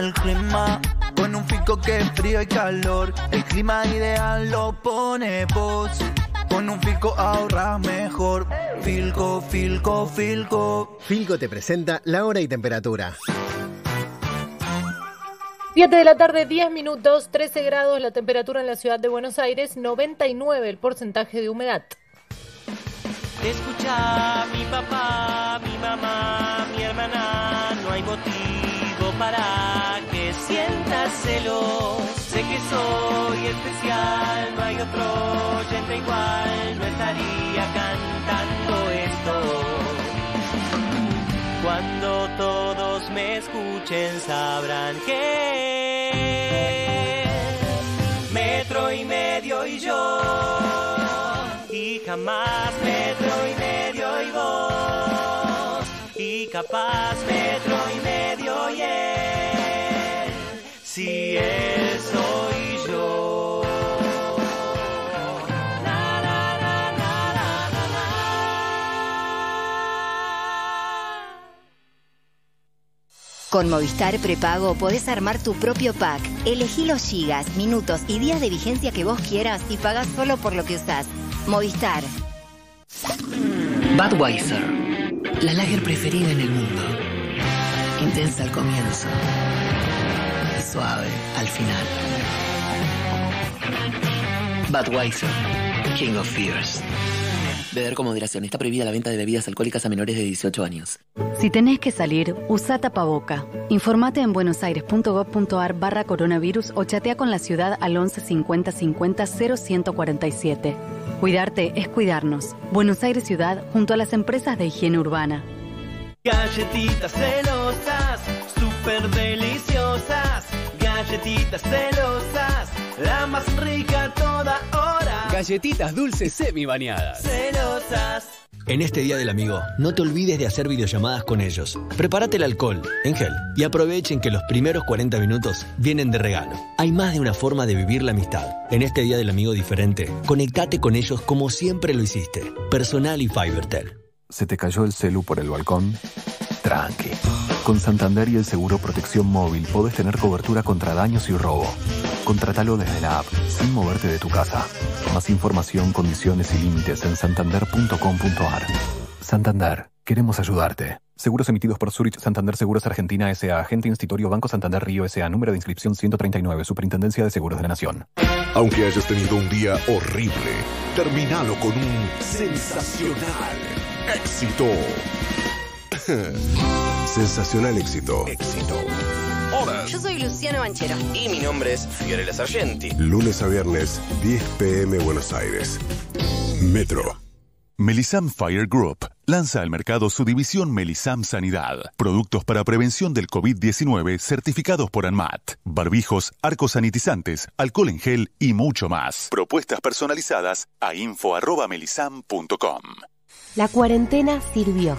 el clima, con un fico que es frío y calor. El clima ideal lo pone vos. Con un fico ahorras mejor. Filco, filco, filco. Filco te presenta la hora y temperatura. 7 de la tarde, 10 minutos, 13 grados la temperatura en la ciudad de Buenos Aires, 99 el porcentaje de humedad. Escucha, mi papá, mi mamá, mi hermana, no hay motivo para que sientas celos. Sé que soy especial, no hay otro oyente igual, no estaría cantando esto. Cuando todos me escuchen sabrán que metro y medio y yo y jamás metro y medio capaz metro y medio y él si él soy yo Con Movistar Prepago podés armar tu propio pack. Elegí los gigas, minutos y días de vigencia que vos quieras y pagás solo por lo que usás. Movistar. Budweiser, la lager preferida en el mundo. Intensa al comienzo. Suave al final. Budweiser, King of Fears. Beber con moderación. Está prohibida la venta de bebidas alcohólicas a menores de 18 años. Si tenés que salir, usa tapaboca. Informate en buenosaires.gov.ar barra coronavirus o chatea con la ciudad al 11 50 50 0147. Cuidarte es cuidarnos. Buenos Aires Ciudad junto a las empresas de higiene urbana. Galletitas celosas, súper deliciosas. Galletitas celosas, la más rica a toda hora. Galletitas dulces semi bañadas. Celosas. En este Día del Amigo, no te olvides de hacer videollamadas con ellos. Prepárate el alcohol, en gel, y aprovechen que los primeros 40 minutos vienen de regalo. Hay más de una forma de vivir la amistad. En este Día del Amigo diferente, conectate con ellos como siempre lo hiciste. Personal y Fibertel. ¿Se te cayó el celu por el balcón? Tranqui. Con Santander y el seguro Protección Móvil podés tener cobertura contra daños y robo. Contratalo desde la app, sin moverte de tu casa. Más información, condiciones y límites en santander.com.ar. Santander, queremos ayudarte. Seguros emitidos por Zurich Santander Seguros Argentina S.A. Agente Institutorio Banco Santander Río S.A. Número de inscripción 139. Superintendencia de Seguros de la Nación. Aunque hayas tenido un día horrible, terminalo con un sensacional éxito. sensacional éxito. Éxito. Horas. Yo soy Luciano Banchero. Y mi nombre es Fiorella Sargenti. Lunes a viernes, 10 pm Buenos Aires. Metro. Melisam Fire Group lanza al mercado su división Melisam Sanidad. Productos para prevención del COVID-19 certificados por ANMAT. Barbijos, arcos sanitizantes, alcohol en gel y mucho más. Propuestas personalizadas a info.melisam.com. La cuarentena sirvió.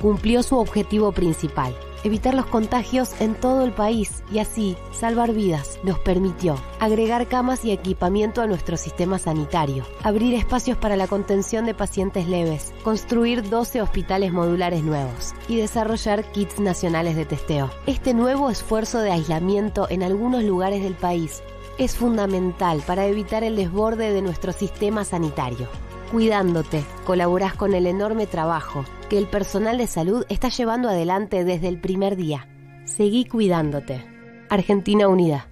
Cumplió su objetivo principal, evitar los contagios en todo el país y así salvar vidas. Nos permitió agregar camas y equipamiento a nuestro sistema sanitario, abrir espacios para la contención de pacientes leves, construir 12 hospitales modulares nuevos y desarrollar kits nacionales de testeo. Este nuevo esfuerzo de aislamiento en algunos lugares del país es fundamental para evitar el desborde de nuestro sistema sanitario. Cuidándote, colaborás con el enorme trabajo que el personal de salud está llevando adelante desde el primer día. Seguí cuidándote. Argentina Unida.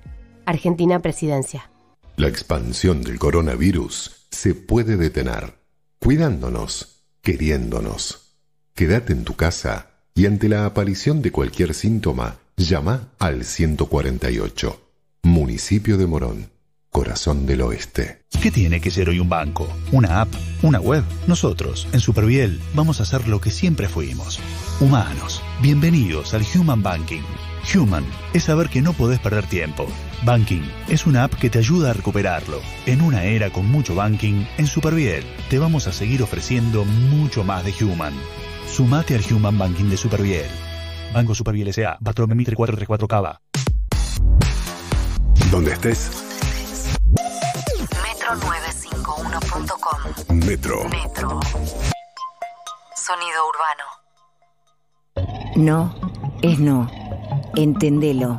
Argentina Presidencia. La expansión del coronavirus se puede detener. Cuidándonos, queriéndonos. Quédate en tu casa y ante la aparición de cualquier síntoma, llama al 148. Municipio de Morón. Corazón del Oeste. ¿Qué tiene que ser hoy un banco? ¿Una app? ¿Una web? Nosotros, en Superviel, vamos a hacer lo que siempre fuimos. Humanos. Bienvenidos al Human Banking. Human es saber que no podés perder tiempo. Banking es una app que te ayuda a recuperarlo. En una era con mucho banking, en Superviel te vamos a seguir ofreciendo mucho más de Human. Sumate al Human Banking de Superviel. Banco Superviel S.A. Patrón Mitre 434 Cava. Donde estés, 0951.com. Metro. Metro. Sonido urbano. No es no. Entendelo.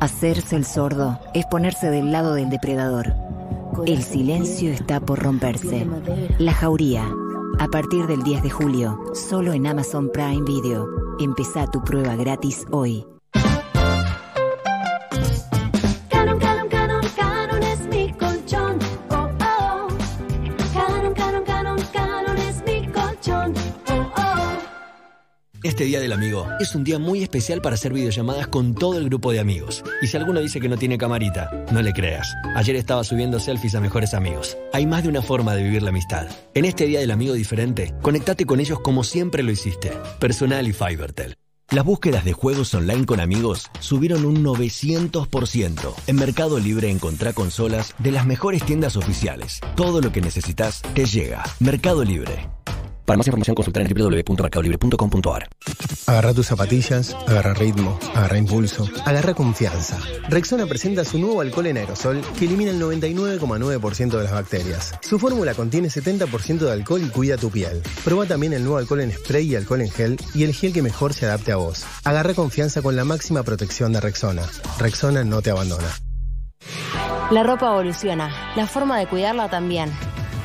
Hacerse el sordo es ponerse del lado del depredador. El silencio está por romperse. La jauría. A partir del 10 de julio, solo en Amazon Prime Video. Empezá tu prueba gratis hoy. Este Día del Amigo es un día muy especial para hacer videollamadas con todo el grupo de amigos. Y si alguno dice que no tiene camarita, no le creas. Ayer estaba subiendo selfies a mejores amigos. Hay más de una forma de vivir la amistad. En este Día del Amigo diferente, conectate con ellos como siempre lo hiciste. Personal y Fivertel. Las búsquedas de juegos online con amigos subieron un 900%. En Mercado Libre encontrá consolas de las mejores tiendas oficiales. Todo lo que necesitas te llega. Mercado Libre. Para más información consultar en www.mercadolibre.com.ar. Agarra tus zapatillas, agarra ritmo, agarra impulso, agarra confianza. Rexona presenta su nuevo alcohol en aerosol que elimina el 99,9% de las bacterias. Su fórmula contiene 70% de alcohol y cuida tu piel. Proba también el nuevo alcohol en spray y alcohol en gel y el gel que mejor se adapte a vos. Agarra confianza con la máxima protección de Rexona. Rexona no te abandona. La ropa evoluciona, la forma de cuidarla también.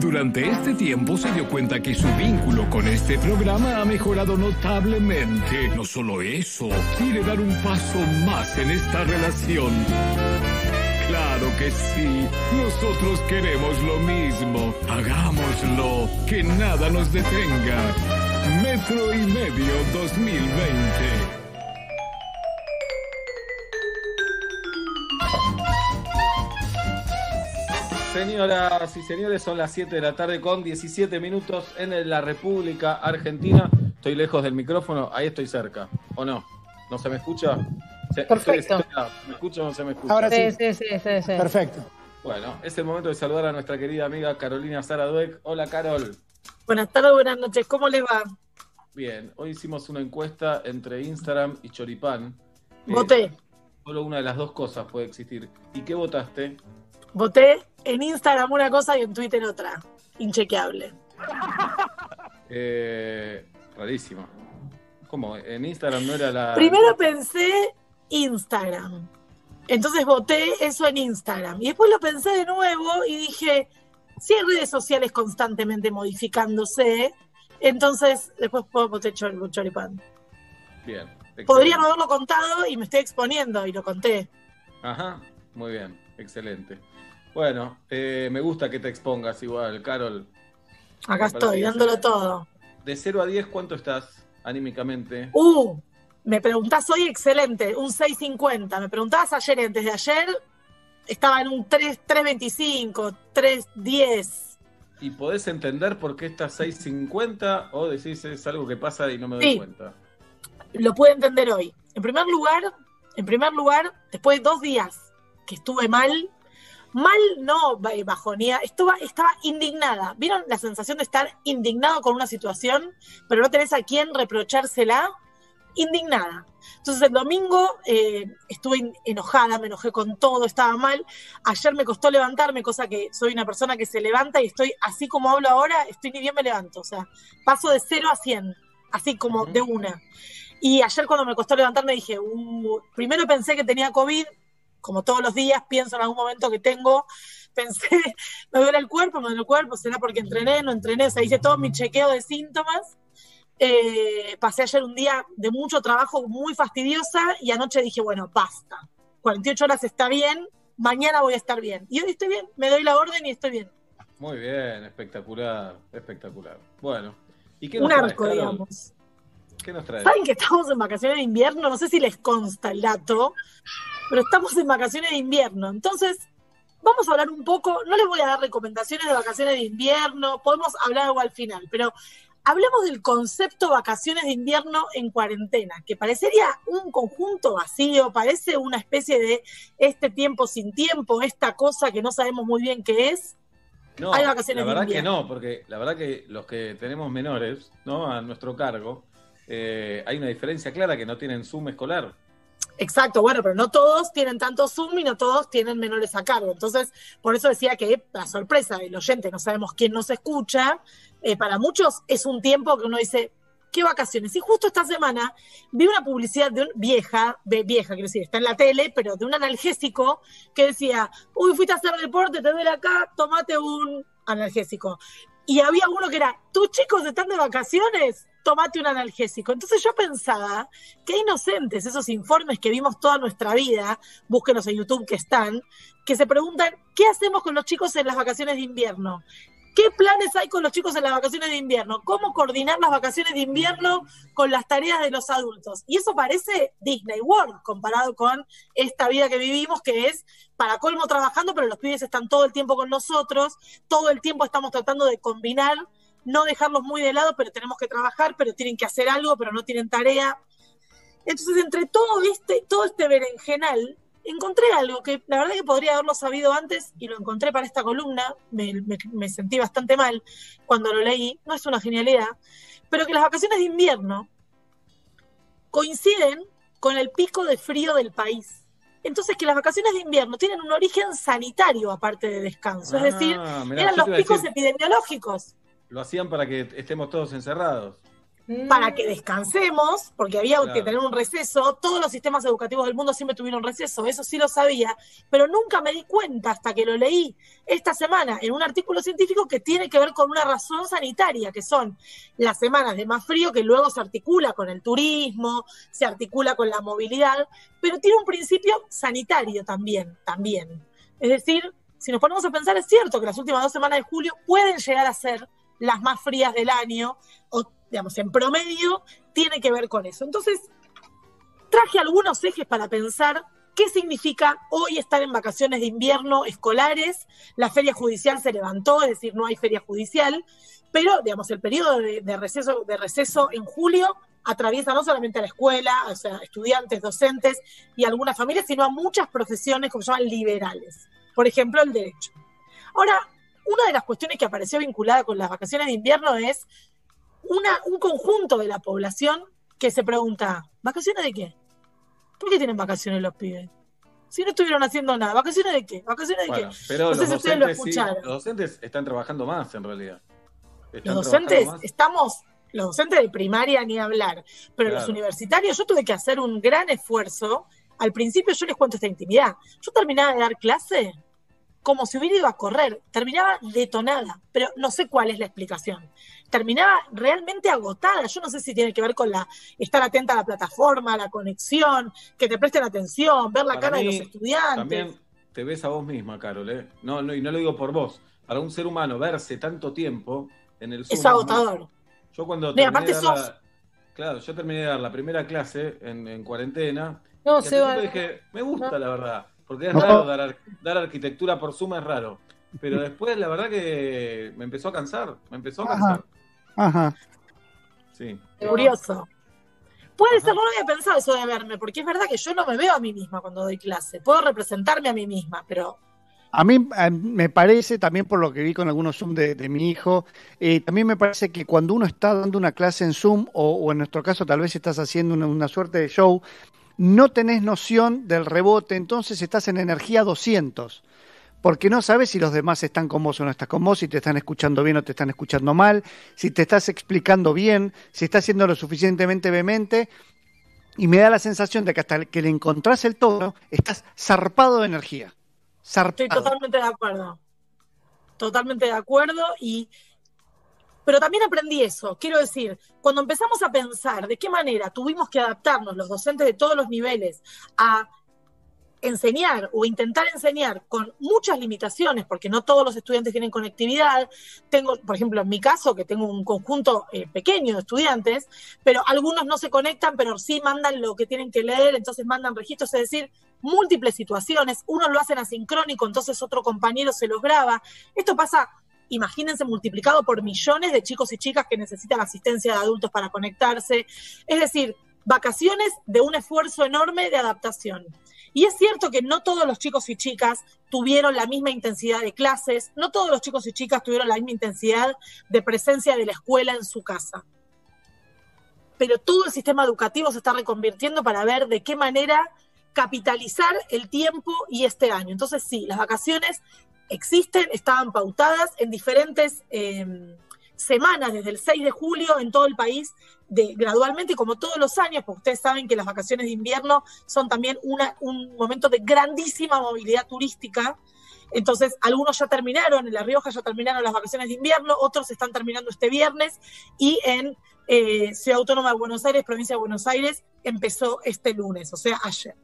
Durante este tiempo se dio cuenta que su vínculo con este programa ha mejorado notablemente. No solo eso, quiere dar un paso más en esta relación. Claro que sí, nosotros queremos lo mismo. Hagámoslo, que nada nos detenga. Metro y medio 2020. Señoras y señores, son las 7 de la tarde con 17 minutos en la República Argentina. Estoy lejos del micrófono, ahí estoy cerca. ¿O no? ¿No se me escucha? Se- Perfecto. estoy- estoy- ¿Me escucha o no se me escucha? Ahora sí. Sí, sí, sí, sí, sí. Perfecto. Bueno, es el momento de saludar a nuestra querida amiga Carolina Sara Dueck. Hola, Carol. Buenas tardes, buenas noches. ¿Cómo les va? Bien, hoy hicimos una encuesta entre Instagram y Choripán. Eh, Voté. Solo una de las dos cosas puede existir. ¿Y qué votaste? Voté en Instagram una cosa y en Twitter otra. Inchequeable. Eh, rarísimo. ¿Cómo? En Instagram no era la. Primero pensé Instagram. Entonces voté eso en Instagram. Y después lo pensé de nuevo y dije, si hay redes sociales constantemente modificándose, entonces después voté chor- choripán. Bien. Podría excelente. no haberlo contado y me estoy exponiendo y lo conté. Ajá, muy bien, excelente. Bueno, eh, me gusta que te expongas igual, Carol. Acá estoy, dándolo todo. De 0 a 10, ¿cuánto estás anímicamente? Uh, me preguntás hoy, excelente, un 6.50. Me preguntabas ayer, y antes de ayer, estaba en un 3, 3.25, 3.10. ¿Y podés entender por qué estás 6.50 o decís es algo que pasa y no me doy Sí. cuenta? Lo pude entender hoy. En primer lugar, en primer lugar, después de dos días que estuve mal, mal no ba- bajonía, estaba, estaba indignada. ¿Vieron la sensación de estar indignado con una situación, pero no tenés a quién reprochársela? Indignada. Entonces el domingo eh, estuve en- enojada, me enojé con todo, estaba mal. Ayer me costó levantarme, cosa que soy una persona que se levanta y estoy así como hablo ahora, estoy ni bien me levanto. O sea, paso de 0 a 100, así como de una. Y ayer cuando me costó levantarme dije, "Uh", primero pensé que tenía COVID, como todos los días pienso en algún momento que tengo, pensé, me duele el cuerpo, me duele el cuerpo, será porque entrené, no entrené, o sea, hice todo mi chequeo de síntomas. Eh, pasé ayer un día de mucho trabajo, muy fastidiosa, y anoche dije, bueno, basta. 48 horas está bien, mañana voy a estar bien. Y hoy estoy bien, me doy la orden y estoy bien. Muy bien, espectacular, espectacular. Bueno, ¿y qué Un nos traes, arco, digamos. ¿Qué nos traes? Saben que estamos en vacaciones de invierno, no sé si les consta el dato, pero estamos en vacaciones de invierno. Entonces, vamos a hablar un poco, no les voy a dar recomendaciones de vacaciones de invierno, podemos hablar algo al final, pero hablemos del concepto vacaciones de invierno en cuarentena, que parecería un conjunto vacío, parece una especie de este tiempo sin tiempo, esta cosa que no sabemos muy bien qué es. No, Hay vacaciones la verdad de que no, porque la verdad que los que tenemos menores, ¿no? A nuestro cargo, eh, hay una diferencia clara que no tienen Zoom escolar. Exacto, bueno, pero no todos tienen tanto Zoom y no todos tienen menores a cargo. Entonces, por eso decía que la sorpresa del oyente, no sabemos quién nos escucha, eh, para muchos es un tiempo que uno dice, ¿qué vacaciones? Y justo esta semana vi una publicidad de un vieja, vieja, quiero decir, está en la tele, pero de un analgésico que decía, uy, fuiste a hacer deporte, te duele acá, tomate un analgésico. Y había uno que era, tus chicos están de vacaciones, tomate un analgésico. Entonces yo pensaba, qué inocentes esos informes que vimos toda nuestra vida, búsquenos en YouTube que están, que se preguntan, ¿qué hacemos con los chicos en las vacaciones de invierno? ¿Qué planes hay con los chicos en las vacaciones de invierno? ¿Cómo coordinar las vacaciones de invierno con las tareas de los adultos? Y eso parece Disney World comparado con esta vida que vivimos, que es para colmo trabajando, pero los pibes están todo el tiempo con nosotros, todo el tiempo estamos tratando de combinar, no dejarlos muy de lado, pero tenemos que trabajar, pero tienen que hacer algo, pero no tienen tarea. Entonces, entre todo este, todo este berenjenal, encontré algo que la verdad que podría haberlo sabido antes y lo encontré para esta columna, me, me- me sentí bastante mal cuando lo leí, no es una genialidad, pero que las vacaciones de invierno coinciden con el pico de frío del país. Entonces que las vacaciones de invierno tienen un origen sanitario aparte de descanso, es Ah, decir, mirá, eran los picos decir- epidemiológicos. Lo hacían para que estemos todos encerrados. Para que descansemos, porque había que tener un receso. Todos los sistemas educativos del mundo siempre tuvieron receso, eso sí lo sabía, pero nunca me di cuenta hasta que lo leí esta semana en un artículo científico que tiene que ver con una razón sanitaria, que son las semanas de más frío que luego se articula con el turismo, se articula con la movilidad, pero tiene un principio sanitario también, también. Es decir, si nos ponemos a pensar, es cierto que las últimas dos semanas de julio pueden llegar a ser las más frías del año, o digamos, en promedio, tiene que ver con eso. Entonces, traje algunos ejes para pensar qué significa hoy estar en vacaciones de invierno escolares. La feria judicial se levantó, es decir, no hay feria judicial, pero, digamos, el periodo de, receso, de receso en julio atraviesa no solamente a la escuela, o sea, estudiantes, docentes y algunas familias, sino a muchas profesiones como se llaman liberales. Por ejemplo, el derecho. Ahora, una de las cuestiones que apareció vinculada con las vacaciones de invierno es una, un conjunto de la población que se pregunta, ¿vacaciones de qué? ¿Por qué tienen vacaciones los pibes? Si no estuvieron haciendo nada, ¿vacaciones de qué? ¿Vacaciones de Bueno, qué? pero no los sé si ustedes lo docentes, sí, escucharon. los docentes están trabajando más en realidad. Están Los docentes estamos, los docentes de primaria ni hablar, pero los universitarios yo tuve que hacer un gran esfuerzo. Al principio yo les cuento esta intimidad. Yo terminaba de dar clase como si hubiera ido a correr, terminaba detonada, pero no sé cuál es la explicación. Terminaba realmente agotada. Yo no sé si tiene que ver con la estar atenta a la plataforma, a la conexión, que te presten atención, ver la Para cara de los estudiantes. También te ves a vos misma, Carol, ¿eh? No, no, y no lo digo por vos. Para un ser humano verse tanto tiempo en el Zoom. Es agotador. Yo cuando y terminé aparte de dar sos- la- Claro, yo terminé de dar la primera clase en, en cuarentena. No, y principio dije, me gusta la verdad. Porque es No. raro dar, ar- dar arquitectura por Zoom, es raro. Pero después la verdad que me empezó a cansar. Me empezó a cansar. Ajá. Sí. Curioso. Puede ser, no lo había pensado eso de verme, porque es verdad que yo no me veo a mí misma cuando doy clase. Puedo representarme a mí misma, pero A mí me parece, también por lo que vi con algunos Zoom de, de mi hijo, eh, también me parece que cuando uno está dando una clase en Zoom, o, o en nuestro caso tal vez estás haciendo una, una suerte de show, no tenés noción del rebote, entonces estás en energía 200. Porque no sabes si los demás están con vos o no estás con vos, si te están escuchando bien o te están escuchando mal, si te estás explicando bien, si estás siendo lo suficientemente vehemente. Y me da la sensación de que hasta que le encontrás el tono, estás zarpado de energía. estoy Zarpado. totalmente de acuerdo. Totalmente de acuerdo y pero también aprendí eso. Quiero decir, cuando empezamos a pensar de qué manera tuvimos que adaptarnos los docentes de todos los niveles a enseñar o intentar enseñar con muchas limitaciones, porque no todos los estudiantes tienen conectividad. Tengo, por ejemplo, en mi caso, que tengo un conjunto eh, pequeño de estudiantes, pero algunos no se conectan, pero sí mandan lo que tienen que leer, entonces mandan registros, es decir, múltiples situaciones. Unos lo hacen asincrónico, entonces otro compañero se los graba. Esto pasa imagínense multiplicado por millones de chicos y chicas que necesitan asistencia de adultos para conectarse. Es decir, vacaciones de un esfuerzo enorme de adaptación. Y es cierto que no todos los chicos y chicas tuvieron la misma intensidad de clases, no todos los chicos y chicas tuvieron la misma intensidad de presencia de la escuela en su casa. Pero todo el sistema educativo se está reconvirtiendo para ver de qué manera capitalizar el tiempo y este año. Entonces sí, las vacaciones existen, estaban pautadas en diferentes eh, semanas, desde el 6 de julio en todo el país, de, gradualmente, como todos los años, porque ustedes saben que las vacaciones de invierno son también una, un momento de grandísima movilidad turística. Entonces, algunos ya terminaron, en La Rioja ya terminaron las vacaciones de invierno, otros están terminando este viernes y en eh, Ciudad Autónoma de Buenos Aires, provincia de Buenos Aires, empezó este lunes, o sea, ayer.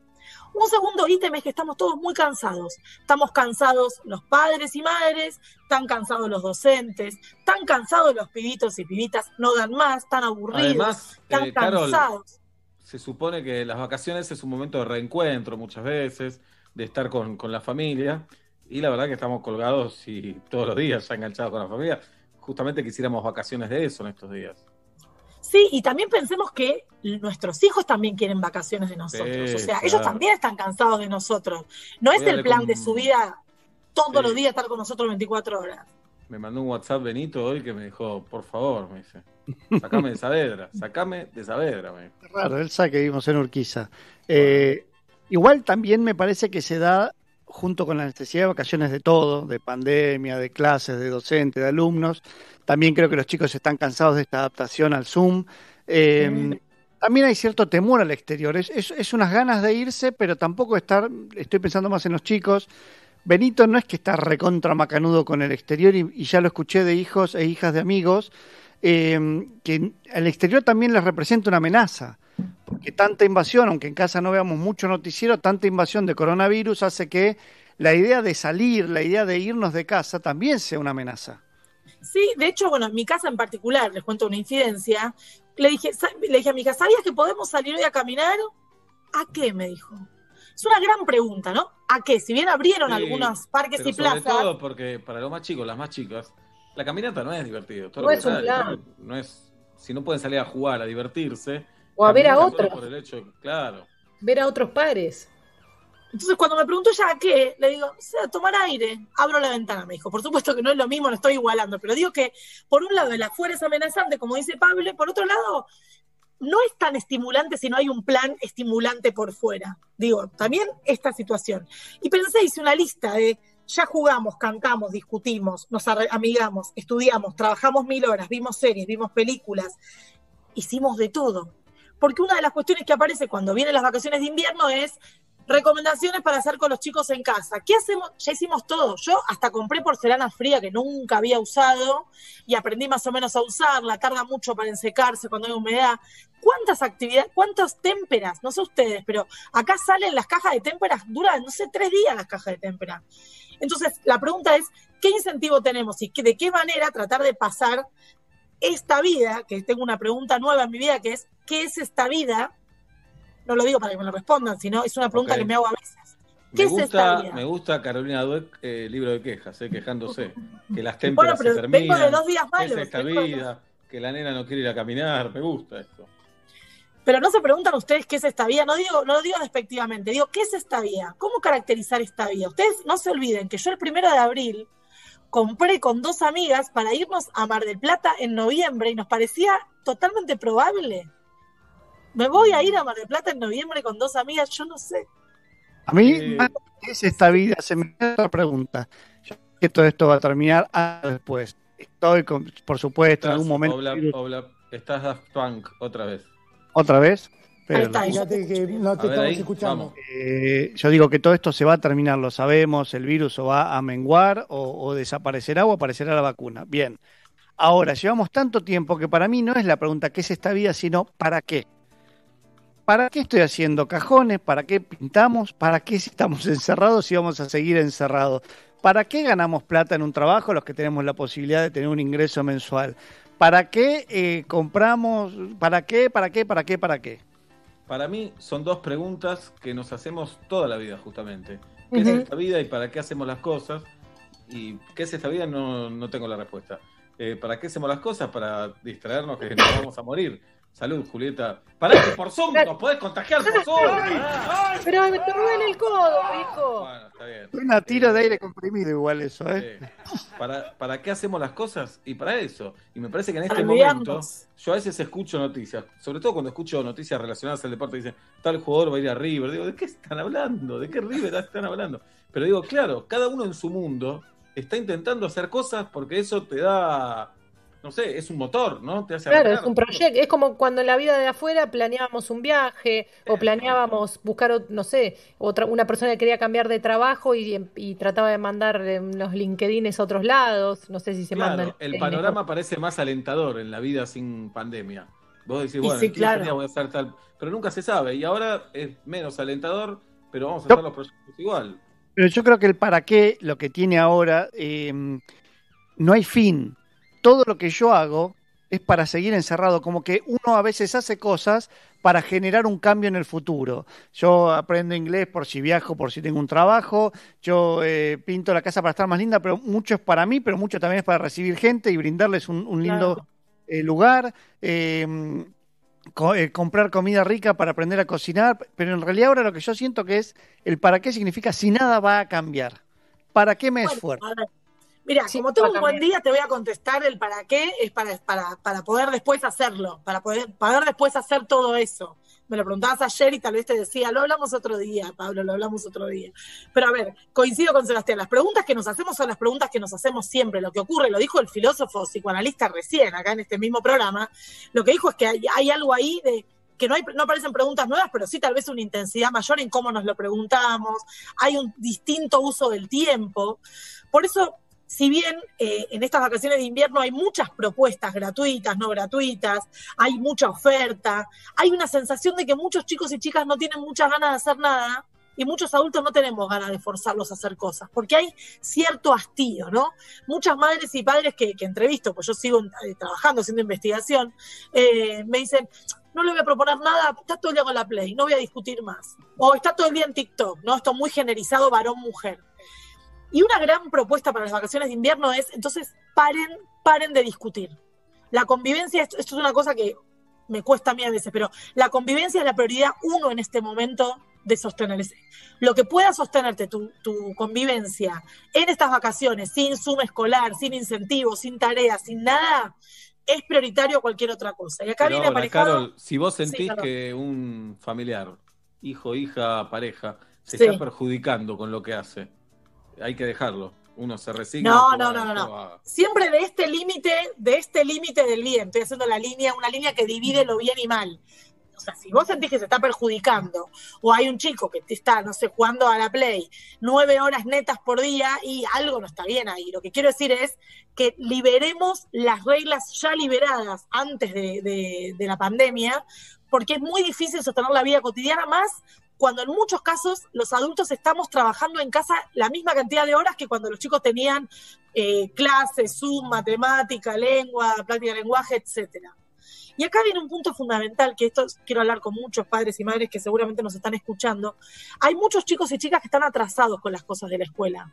Un segundo ítem es que estamos todos muy cansados. Estamos cansados los padres y madres, están cansados los docentes, están cansados los pibitos y pibitas, no dan más, están aburridos, Además, están eh, Carol, cansados. se supone que las vacaciones es un momento de reencuentro muchas veces, de estar con, con la familia, y la verdad que estamos colgados y todos los días ya enganchados con la familia. Justamente quisiéramos vacaciones de eso en estos días. Sí, y también pensemos que nuestros hijos también quieren vacaciones de nosotros. Sí, o sea, claro. ellos también están cansados de nosotros. No es el plan con- de su vida todos Sí. los días estar con nosotros 24 horas. Me mandó un WhatsApp Benito hoy que me dijo, por favor, me dice, sacame de Saavedra, sacame de Saavedra, me dijo. Raro, él sabe que vivimos en Urquiza. Eh, igual también me parece que se da, junto con la necesidad de vacaciones de todo, de pandemia, de clases, de docentes, de alumnos, también creo que los chicos están cansados de esta adaptación al Zoom. Eh, También hay cierto temor al exterior, es, es, es unas ganas de irse, pero tampoco estar, estoy pensando más en los chicos. Benito no es que está recontra macanudo con el exterior y, y ya lo escuché de hijos e hijas de amigos, eh, que el exterior también les representa una amenaza porque tanta invasión, aunque en casa no veamos mucho noticiero, tanta invasión de coronavirus hace que la idea de salir, la idea de irnos de casa también sea una amenaza. Sí, de hecho, bueno, en mi casa en particular, les cuento una incidencia, le dije, le dije a mi hija, ¿sabías que podemos salir hoy a caminar? ¿A qué? me dijo. Es una gran pregunta, ¿no? ¿A qué? Si bien abrieron Sí, algunos parques pero y sobre plazas, todo porque para los más chicos, las más chicas, la caminata no es divertido. todo No lo es un contrario, plan. No es, si no pueden salir a jugar, a divertirse. O a ver a otros. Por el hecho, claro. Ver a otros pares. Entonces, cuando me preguntó ya a qué, le digo, o sea, tomar aire, abro la ventana, me dijo. Por supuesto que no es lo mismo, no estoy igualando, pero digo que, por un lado, el afuera es amenazante, como dice Pablo, y por otro lado, no es tan estimulante si no hay un plan estimulante por fuera. Digo, también esta situación. Y pensé, hice una lista de, ya jugamos, cantamos, discutimos, nos amigamos, estudiamos, trabajamos mil horas, vimos series, vimos películas, hicimos de todo. Porque una de las cuestiones que aparece cuando vienen las vacaciones de invierno es recomendaciones para hacer con los chicos en casa. ¿Qué hacemos? Ya hicimos todo. Yo hasta compré porcelana fría que nunca había usado y aprendí más o menos a usarla. Tarda mucho para ensecarse cuando hay humedad. ¿Cuántas actividades, cuántas témperas? No sé ustedes, pero acá salen las cajas de témperas, duran, no sé, tres días las cajas de témpera. Entonces, la pregunta es, ¿qué incentivo tenemos y de qué manera tratar de pasar esta vida, que tengo una pregunta nueva en mi vida, que es, ¿qué es esta vida? No lo digo para que me lo respondan, sino es una pregunta que me hago a veces. ¿Qué Me es esta gusta, vida? me gusta Carolina Dueck, eh, libro de quejas, eh, quejándose. Que las Bueno, témperas pero se vengo terminan. de dos días ¿Qué malos. es esta vengo vida? Que la nena no quiere ir a caminar. Me gusta esto. Pero no se preguntan ustedes qué es esta vida, no digo, no lo digo despectivamente, digo, ¿qué es esta vida? ¿Cómo caracterizar esta vida? Ustedes no se olviden que yo el primero de abril compré con dos amigas para irnos a Mar del Plata en noviembre y nos parecía totalmente probable. Me voy a ir a Mar del Plata en noviembre con dos amigas, yo no sé. A mí, Eh, más que es esta vida, se me da otra pregunta. Yo sé que todo esto va a terminar después. Estoy, con- por supuesto, en algún momento. Obla, Obla, estás Daft Punk otra vez. ¿Otra vez? Ahí Pero- Fíjate que no te estamos ahí, escuchando. Eh, yo digo que todo esto se va a terminar, lo sabemos, el virus o va a menguar o, o desaparecerá o aparecerá la vacuna. Bien, ahora llevamos tanto tiempo que para mí no es la pregunta qué es esta vida, sino para qué. ¿Para qué estoy haciendo cajones? ¿Para qué pintamos? ¿Para qué si estamos encerrados y vamos a seguir encerrados? ¿Para qué ganamos plata en un trabajo los que tenemos la posibilidad de tener un ingreso mensual? ¿Para qué eh, compramos? ¿Para qué? ¿Para qué? ¿Para qué? ¿Para qué? Para mí son dos preguntas que nos hacemos toda la vida, justamente. ¿Qué es esta vida y para qué hacemos las cosas? ¿Y qué es esta vida? No, no tengo la respuesta. Eh, ¿Para qué hacemos las cosas? Para distraernos que nos vamos a morir. Salud, Julieta. Pará que por Zoom nos podés contagiar por Zoom. Pará. Pero me te en el codo, hijo. Bueno, está bien. Suena a tiro de aire comprimido igual eso, ¿eh? ¿Para, ¿Para qué hacemos las cosas? Y para eso. Y me parece que en este momento, yo a veces escucho noticias, sobre todo cuando escucho noticias relacionadas al deporte, dicen, tal jugador va a ir a River. Digo, ¿de qué están hablando? ¿De qué River están hablando? Pero digo, claro, cada uno en su mundo está intentando hacer cosas porque eso te da, no sé, es un motor, ¿no? Te hace Claro, es un proyecto. Es como cuando en la vida de afuera planeábamos un viaje o planeábamos buscar, no sé, otra, una persona que quería cambiar de trabajo y, y trataba de mandar eh, los LinkedInes a otros lados. No sé si se Claro, mandan. el panorama parece más alentador en la vida sin pandemia. Vos decís, Y bueno, sí, en 15 claro. días voy a hacer tal, pero nunca se sabe. Y ahora es menos alentador, pero vamos a hacer los proyectos igual. Pero yo creo que el para qué, lo que tiene ahora, eh, no hay fin. Todo lo que yo hago es para seguir encerrado, como que uno a veces hace cosas para generar un cambio en el futuro. Yo aprendo inglés por si viajo, por si tengo un trabajo, yo eh, pinto la casa para estar más linda, pero mucho es para mí, pero mucho también es para recibir gente y brindarles un, un lindo Claro. eh, lugar. eh, co- eh, comprar comida rica para aprender a cocinar, pero en realidad ahora lo que yo siento que es el para qué significa si nada va a cambiar. ¿Para qué me esfuerzo? Mira, como tengo un buen día, te voy a contestar el para qué, es para, para, para poder después hacerlo, para poder, poder después hacer todo eso. Me lo preguntabas ayer y tal vez te decía, lo hablamos otro día, Pablo, lo hablamos otro día. Pero a ver, coincido con Sebastián, las preguntas que nos hacemos son las preguntas que nos hacemos siempre. Lo que ocurre, lo dijo el filósofo psicoanalista recién, acá en este mismo programa, lo que dijo es que hay, hay algo ahí de que no, hay, no aparecen preguntas nuevas, pero sí tal vez una intensidad mayor en cómo nos lo preguntamos, hay un distinto uso del tiempo. Por eso, si bien eh, en estas vacaciones de invierno hay muchas propuestas gratuitas, no gratuitas, hay mucha oferta, hay una sensación de que muchos chicos y chicas no tienen muchas ganas de hacer nada y muchos adultos no tenemos ganas de forzarlos a hacer cosas, porque hay cierto hastío, ¿no? Muchas madres y padres que, que entrevisto, pues yo sigo eh, trabajando, haciendo investigación, eh, me dicen, no le voy a proponer nada, está todo el día con la Play, no voy a discutir más. O está todo el día en TikTok, ¿no? Esto muy generalizado varón-mujer. Y una gran propuesta para las vacaciones de invierno es, entonces, paren, paren de discutir. La convivencia, esto, esto es una cosa que me cuesta a mí a veces, pero la convivencia es la prioridad uno en este momento de sostenerse. Lo que pueda sostenerte tu, tu convivencia en estas vacaciones, sin suma escolar, sin incentivos, sin tareas, sin nada, es prioritario a cualquier otra cosa. Y acá Pero viene ahora, aparejado. Carol, si vos sentís que un familiar, hijo, hija, pareja, se Sí. está perjudicando con lo que hace, hay que dejarlo. Uno se resigna. No, no, no, no, no. Siempre de este límite, de este límite del bien. Estoy haciendo la línea, una línea que divide lo bien y mal. O sea, si vos sentís que se está perjudicando, o hay un chico que te está, no sé, jugando a la Play nueve horas netas por día y algo no está bien ahí. Lo que quiero decir es que liberemos las reglas ya liberadas antes de, de- de la pandemia, porque es muy difícil sostener la vida cotidiana más cuando en muchos casos los adultos estamos trabajando en casa la misma cantidad de horas que cuando los chicos tenían eh, clases, Zoom, matemática, lengua, práctica de lenguaje, etcétera. Y acá viene un punto fundamental, que esto quiero hablar con muchos padres y madres que seguramente nos están escuchando. Hay muchos chicos y chicas que están atrasados con las cosas de la escuela.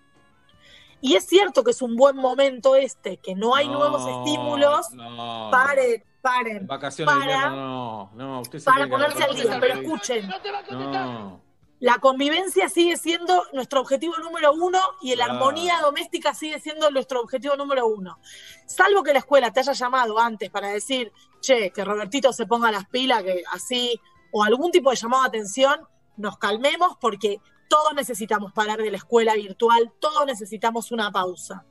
Y es cierto que es un buen momento este, que no hay No, nuevos estímulos. no, paren, paren. Vacaciones de para- invierno, no, no, usted se Para ponerse al día, pero escuchen. No, La convivencia sigue siendo nuestro objetivo número uno y la armonía doméstica sigue siendo nuestro objetivo número uno. Salvo que la escuela te haya llamado antes para decir, che, que Robertito se ponga las pilas, que así, o algún tipo de llamado de atención, nos calmemos porque todos necesitamos parar de la escuela virtual, todos necesitamos una pausa.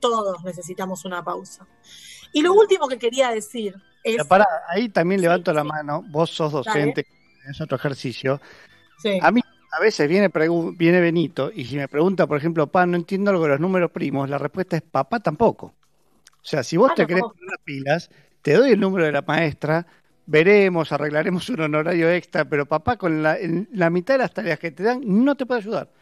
Todos necesitamos una pausa. Y lo último que quería decir es... Ahí también levanto la mano. Vos sos docente, es otro ejercicio. Sí. A mí a veces viene, viene Benito y si me pregunta, por ejemplo, pa, no entiendo algo de los números primos, la respuesta es papá tampoco. O sea, si vos Ah, te no. querés poner las pilas, te doy el número de la maestra, veremos, arreglaremos un honorario extra, pero papá con la, en la mitad de las tareas que te dan no te puede ayudar.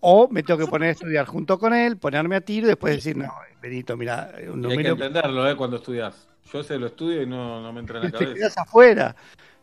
O me tengo que poner a estudiar junto con él, ponerme a tiro y después decir, no, Benito, mira, un Y hay que número entenderlo, ¿eh? Cuando estudias. Yo ese lo estudio y no, no me entra en la te cabeza. quedas afuera.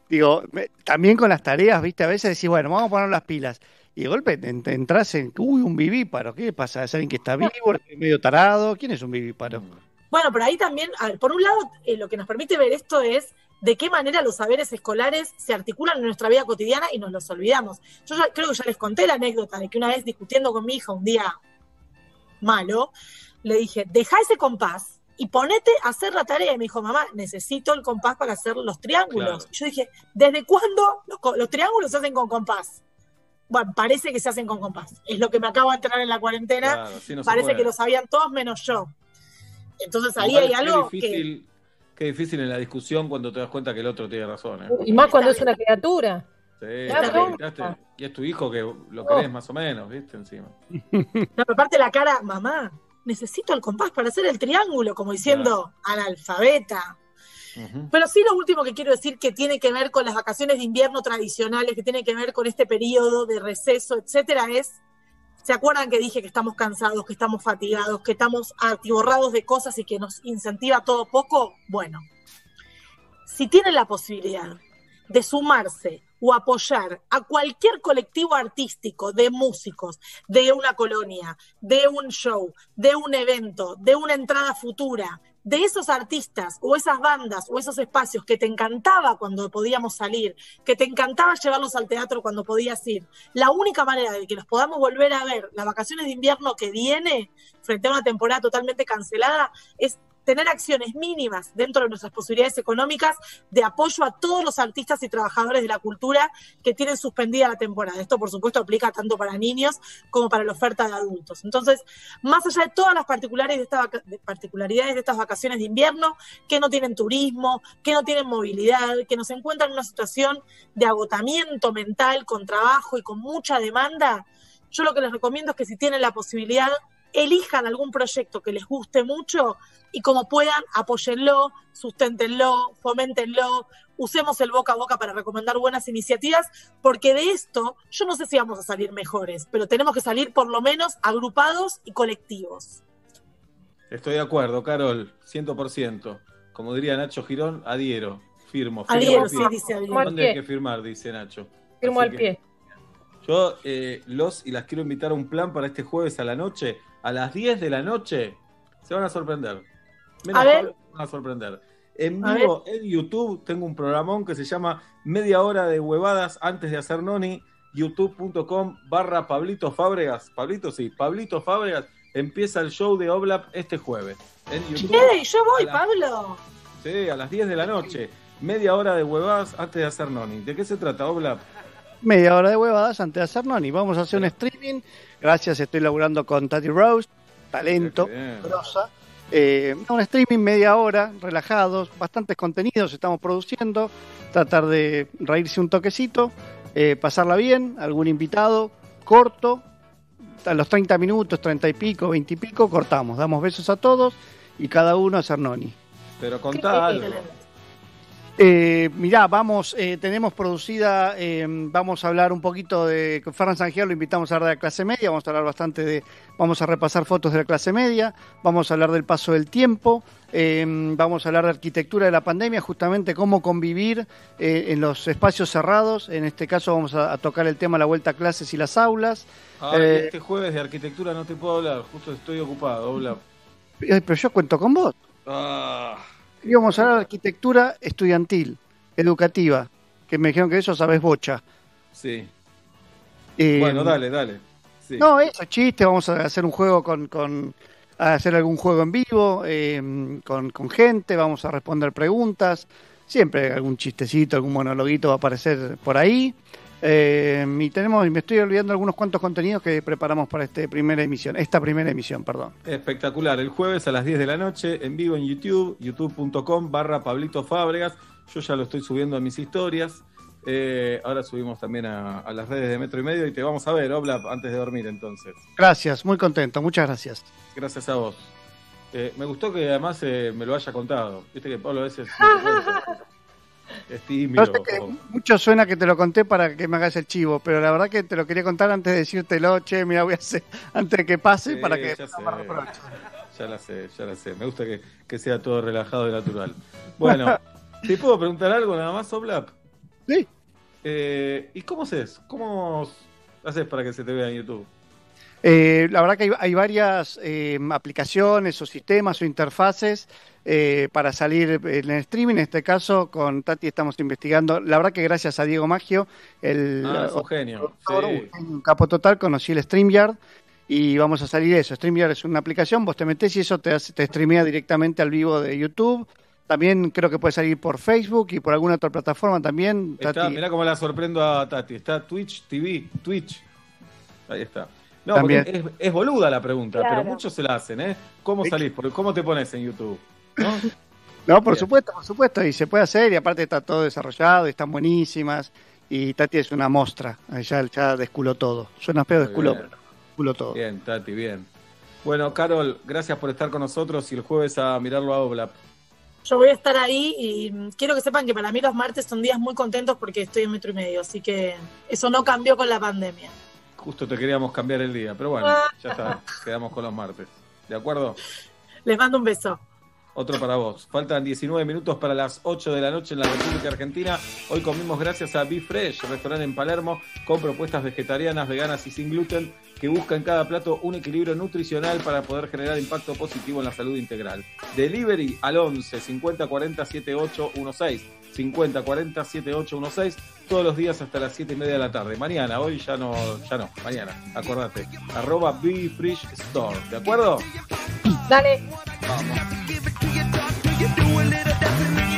Digo, me- también con las tareas, viste, a veces decís, bueno, vamos a poner las pilas. y de golpe te, te entras en, uy, un vivíparo, ¿qué pasa? ¿Es alguien que está vivo, medio tarado? ¿Quién es un vivíparo? Bueno, pero ahí también, a ver, por un lado, eh, lo que nos permite ver esto es de qué manera los saberes escolares se articulan en nuestra vida cotidiana y nos los olvidamos. Yo ya, creo que ya les conté la anécdota de que una vez discutiendo con mi hija un día malo, le dije, deja ese compás y ponete a hacer la tarea. Y me dijo, mamá, necesito el compás para hacer los triángulos. Claro. Yo dije, ¿desde cuándo los, triángulos se hacen con compás? Bueno, parece que se hacen con compás. Es lo que me acabo de enterar en la cuarentena. Claro, no parece que lo sabían todos menos yo. Entonces ahí hay algo que... Qué difícil en la discusión cuando te das cuenta que el otro tiene razón. ¿eh? Y más cuando es una criatura. Sí, gritaste, y es tu hijo que lo querés más o menos, ¿viste? Encima. No, pero aparte la cara, mamá, necesito el compás para hacer el triángulo, como diciendo analfabeta. Pero sí lo último que quiero decir que tiene que ver con las vacaciones de invierno tradicionales, que tiene que ver con este periodo de receso, etcétera, es, ¿se acuerdan que dije que estamos cansados, que estamos fatigados, que estamos atiborrados de cosas y que nos incentiva todo poco? Bueno, si tienen la posibilidad de sumarse o apoyar a cualquier colectivo artístico de músicos, de una colonia, de un show, de un evento, de una entrada futura, de esos artistas o esas bandas o esos espacios que te encantaba cuando podíamos salir, que te encantaba llevarlos al teatro cuando podías ir, la única manera de que los podamos volver a ver las vacaciones de invierno que viene, frente a una temporada totalmente cancelada, es tener acciones mínimas dentro de nuestras posibilidades económicas de apoyo a todos los artistas y trabajadores de la cultura que tienen suspendida la temporada. Esto, por supuesto, aplica tanto para niños como para la oferta de adultos. Entonces, más allá de todas las particulares de esta particularidades de estas vacaciones de invierno, que no tienen turismo, que no tienen movilidad, que nos encuentran en una situación de agotamiento mental con trabajo y con mucha demanda, yo lo que les recomiendo es que si tienen la posibilidad, elijan algún proyecto que les guste mucho y como puedan, apóyenlo, susténtenlo, foméntenlo, usemos el boca a boca para recomendar buenas iniciativas, porque de esto yo no sé si vamos a salir mejores, pero tenemos que salir por lo menos agrupados y colectivos. Estoy de acuerdo, Carol, 100%. Como diría Nacho Girón, adhiero, firmo. firmo Adhiero, sí, dice adhiero. ¿Dónde hay que firmar? Dice Nacho. Firmo Así al pie. Yo eh, los y las quiero invitar a un plan para este jueves a la noche. A las 10 de la noche se van a sorprender. Menos A ver. Se van a sorprender. En vivo en YouTube tengo un programón que se llama Media hora de huevadas antes de hacer noni. youtube.com barra Pablito Fábregas. Pablito, sí, Pablito Fábregas. Empieza el show de Oblap este jueves. En YouTube. ¡Ey, yo voy, Pablo! Sí, a las 10 de la noche. Media hora de huevadas antes de hacer noni. ¿De qué se trata, Oblap? Media hora de huevadas antes de hacer noni. Vamos a hacer un streaming. Gracias, estoy laburando con Tati Rose, talento, grosa. Eh, un streaming media hora, relajados, bastantes contenidos estamos produciendo. Tratar de reírse un toquecito, eh, pasarla bien, algún invitado, corto. A los 30 minutos, 30 y pico, 20 y pico, cortamos. Damos besos a todos y cada uno a hacer noni. Pero contá algo. Eh, mirá, vamos, eh, tenemos producida, eh, vamos a hablar un poquito de, Ferran Sangiel lo invitamos a hablar de la clase media, vamos a hablar bastante de, vamos a repasar fotos de la clase media, vamos a hablar del paso del tiempo, eh, vamos a hablar de arquitectura de la pandemia, justamente cómo convivir eh, en los espacios cerrados, en este caso vamos a, a tocar el tema de la vuelta a clases y las aulas. Ah, este jueves de arquitectura no te puedo hablar, justo estoy ocupado, eh, pero yo cuento con vos. Ah, Y vamos a hablar de arquitectura estudiantil, educativa, que me dijeron que eso sabes bocha. sí. Eh, bueno, dale, dale. Sí. No, eso, chiste, vamos a hacer un juego con, con a hacer algún juego en vivo, eh, con, con gente, vamos a responder preguntas, siempre algún chistecito, algún monologuito va a aparecer por ahí. Eh, y tenemos, y me estoy olvidando algunos cuantos contenidos que preparamos para esta primera emisión, esta primera emisión, perdón. Espectacular, el jueves a las 10 de la noche, en vivo en YouTube, youtube.com barra Pablito Fábregas. Yo ya lo estoy subiendo a mis historias. Eh, ahora subimos también a, a las redes de Metro y Medio y te vamos a ver, Oblap, antes de dormir entonces. Gracias, muy contento, muchas gracias. Gracias a vos. Eh, me gustó que además eh, me lo haya contado. Viste que Pablo a veces. es tímido. No sé que mucho suena que te lo conté para que me hagas el chivo, pero la verdad que te lo quería contar antes de decírtelo, che, mira, voy a hacer, antes de que pase, Sí, para que ya no sé. Ya la sé, ya la sé. Me gusta que, que sea todo relajado y natural. Bueno, ¿te puedo preguntar algo nada más, Oblap? Sí. Eh, ¿Y cómo es? ¿Cómo haces para que se te vea en YouTube? Eh, la verdad que hay, hay varias eh, aplicaciones o sistemas o interfaces eh, para salir en el streaming. En este caso, con Tati estamos investigando. La verdad que gracias a Diego Maggio, el Ah, es un genio. Sí. un capo total, conocí el StreamYard y vamos a salir de eso. StreamYard es una aplicación, vos te metés y eso te, hace- te streamea directamente al vivo de YouTube. También creo que puede salir por Facebook y por alguna otra plataforma también. Está, Tati. mirá cómo la sorprendo a Tati. Está Twitch TV, Twitch. Ahí está. No, También. porque es, es boluda la pregunta, Claro. pero muchos se la hacen, ¿eh? ¿Cómo salís? Por- ¿Cómo te pones en YouTube? ¿No? No, por Bien. supuesto, por supuesto, y se puede hacer, y aparte está todo desarrollado, y están buenísimas, y Tati es una mostra, ya, ya desculó todo. Suena feo, desculó, desculó todo. Bien, Tati, bien. Bueno, Carol, gracias por estar con nosotros y el jueves a mirarlo a Oblap. Yo voy a estar ahí y quiero que sepan que para mí los martes son días muy contentos porque estoy en metro y medio, así que eso no cambió con la pandemia. Justo te queríamos cambiar el día, pero bueno, ya está, quedamos con los martes. ¿De acuerdo? Les mando un beso. Otro para vos. Faltan 19 minutos para las 8 de la noche en la República Argentina. Hoy comimos gracias a Be Fresh, restaurante en Palermo, con propuestas vegetarianas, veganas y sin gluten, que busca en cada plato un equilibrio nutricional para poder generar impacto positivo en la salud integral. Delivery al 11 50 40 7816. 50 40 7816 todos los días hasta las 7 y media de la tarde. Mañana, hoy ya no, ya no, mañana, acordate. Arroba Be Fresh Store, ¿de acuerdo? Dale. Give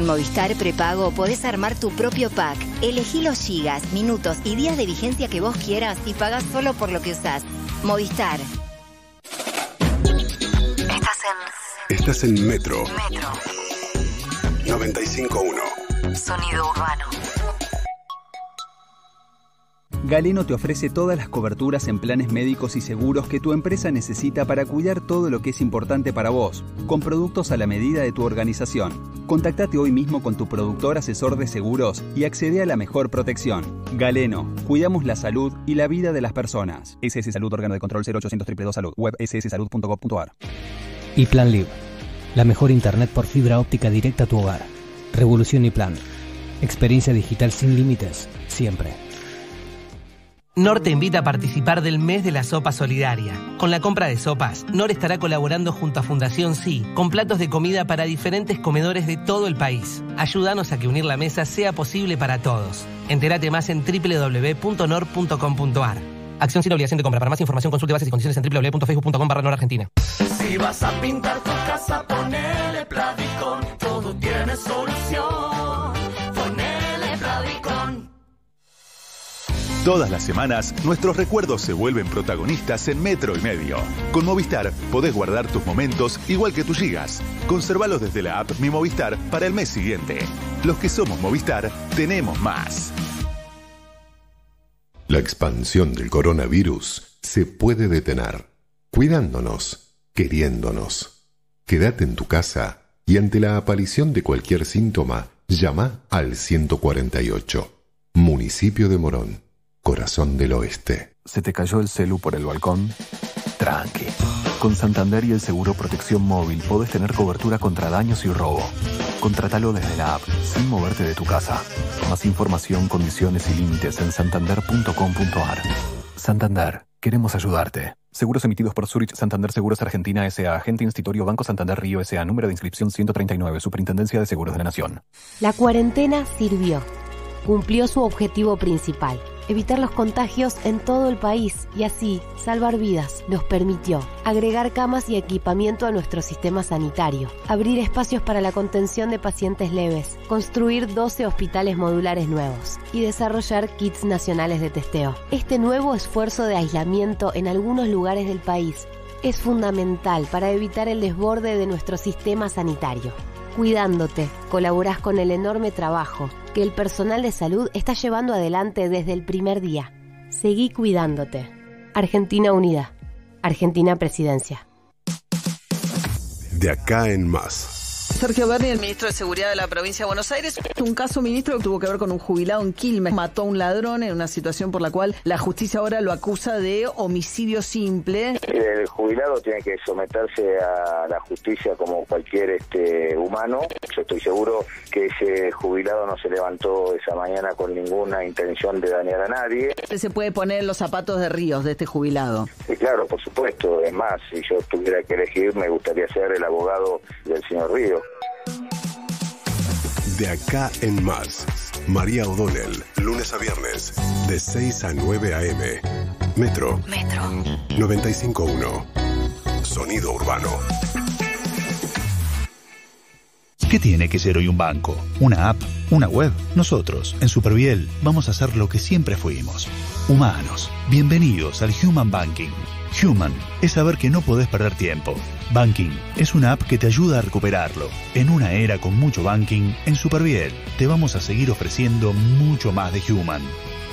Con Movistar Prepago podés armar tu propio pack. Elegí los gigas, minutos y días de vigencia que vos quieras y pagás solo por lo que usás. Movistar. Estás en Estás en Metro Metro. 95.1. Sonido urbano. Galeno te ofrece todas las coberturas en planes médicos y seguros que tu empresa necesita para cuidar todo lo que es importante para vos, con productos a la medida de tu organización. Contactate hoy mismo con tu productor asesor de seguros y accede a la mejor protección. Galeno, cuidamos la salud y la vida de las personas. SS Salud, órgano de control 0800 222 Salud, web sssalud.gov.ar. Y Plan Live, la mejor internet por fibra óptica directa a tu hogar. Revolución y Plan. Experiencia digital sin límites, siempre. NOR te invita a participar del mes de la sopa solidaria. Con la compra de sopas, NOR estará colaborando junto a Fundación Sí con platos de comida para diferentes comedores de todo el país. Ayúdanos a que unir la mesa sea posible para todos. Entérate más en www.nor.com.ar. Acción sin obligación de compra. Para más información consulte bases y condiciones en www.facebook.com barra Nor Argentina. Si vas a pintar tu casa, ponele Plavicon. Todo tiene solución. Todas las semanas, nuestros recuerdos se vuelven protagonistas en Metro y Medio. Con Movistar podés guardar tus momentos igual que tus gigas. Conservalos desde la app Mi Movistar para el mes siguiente. Los que somos Movistar, tenemos más. La expansión del coronavirus se puede detener, cuidándonos, queriéndonos. Quédate en tu casa y ante la aparición de cualquier síntoma, llama al 148. Municipio de Morón, corazón del oeste. ¿Se te cayó el celu por el balcón? Tranqui. Con Santander y el seguro protección móvil podés tener cobertura contra daños y robo. Contratalo desde la app, sin moverte de tu casa. Más información, condiciones y límites en santander.com.ar. Santander, queremos ayudarte. Seguros emitidos por Zurich Santander Seguros Argentina S.A. Agente Institutorio Banco Santander Río S.A. Número de inscripción 139. Superintendencia de Seguros de la Nación. La cuarentena sirvió. Cumplió su objetivo principal, evitar los contagios en todo el país y así salvar vidas. Nos permitió agregar camas y equipamiento a nuestro sistema sanitario, abrir espacios para la contención de pacientes leves, construir 12 hospitales modulares nuevos y desarrollar kits nacionales de testeo. Este nuevo esfuerzo de aislamiento en algunos lugares del país es fundamental para evitar el desborde de nuestro sistema sanitario. Cuidándote, colaborás con el enorme trabajo que el personal de salud está llevando adelante desde el primer día. Seguí cuidándote. Argentina Unida. Argentina Presidencia. De acá en más. Sergio Berni, el ministro de Seguridad de la provincia de Buenos Aires, un caso ministro que tuvo que ver con un jubilado en Quilmes, mató a un ladrón en una situación por la cual la justicia ahora lo acusa de homicidio simple. El jubilado tiene que someterse a la justicia como cualquier este humano. Yo estoy seguro que ese jubilado no se levantó esa mañana con ninguna intención de dañar a nadie. Se puede poner en los zapatos de Ríos de este jubilado. Y claro, por supuesto. Es más, si yo tuviera que elegir, me gustaría ser el abogado del señor Río. De acá en más. María O'Donnell, lunes a viernes, de 6 a 9 a.m. Metro. Metro. 95.1. Sonido urbano. ¿Qué tiene que ser hoy un banco? ¿Una app? ¿Una web? Nosotros, en Superviel, vamos a hacer lo que siempre fuimos. Humanos. Bienvenidos al Human Banking. Human es saber que no podés perder tiempo. Banking es una app que te ayuda a recuperarlo. En una era con mucho banking, en Superviel te vamos a seguir ofreciendo mucho más de Human.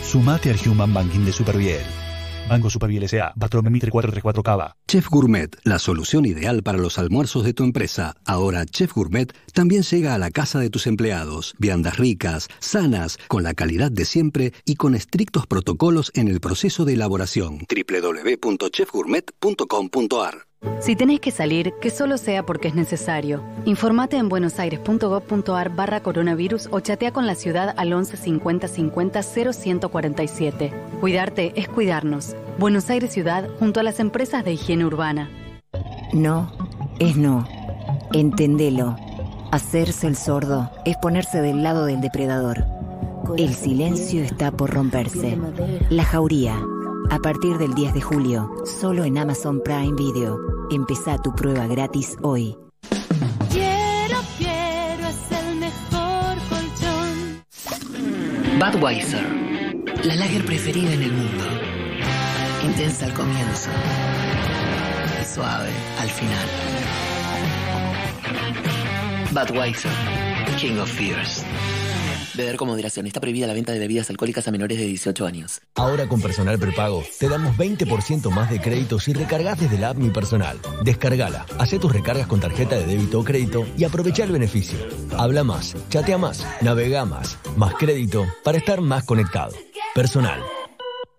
Sumate al Human Banking de Superviel. Banco Superviel S.A. Patrón Mitre 434 Cava. Chef Gourmet, la solución ideal para los almuerzos de tu empresa. Ahora Chef Gourmet también llega a la casa de tus empleados. Viandas ricas, sanas, con la calidad de siempre y con estrictos protocolos en el proceso de elaboración. www.chefgourmet.com.ar Si tenés que salir, que solo sea porque es necesario. Informate en buenosaires.gov.ar barra coronavirus o chatea con la ciudad al 11 50 50 0147. Cuidarte es cuidarnos. Buenos Aires Ciudad junto a las empresas de higiene urbana. No, es no. Entendelo. Hacerse el sordo es ponerse del lado del depredador. El silencio está por romperse. La Jauría. A partir del 10 de julio, solo en Amazon Prime Video. Empezá tu prueba gratis hoy. Quiero, quiero, es el mejor colchón. Budweiser, la lager preferida en el mundo. Intensa al comienzo y suave al final. Budweiser, King of Fears. Beber con moderación. Está prohibida la venta de bebidas alcohólicas a menores de 18 años. Ahora con Personal Prepago te damos 20% más de crédito si recargas desde la app Mi Personal. Descargala, haz tus recargas con tarjeta de débito o crédito y aprovecha el beneficio. Habla más, chatea más, navega más, más crédito para estar más conectado. Personal.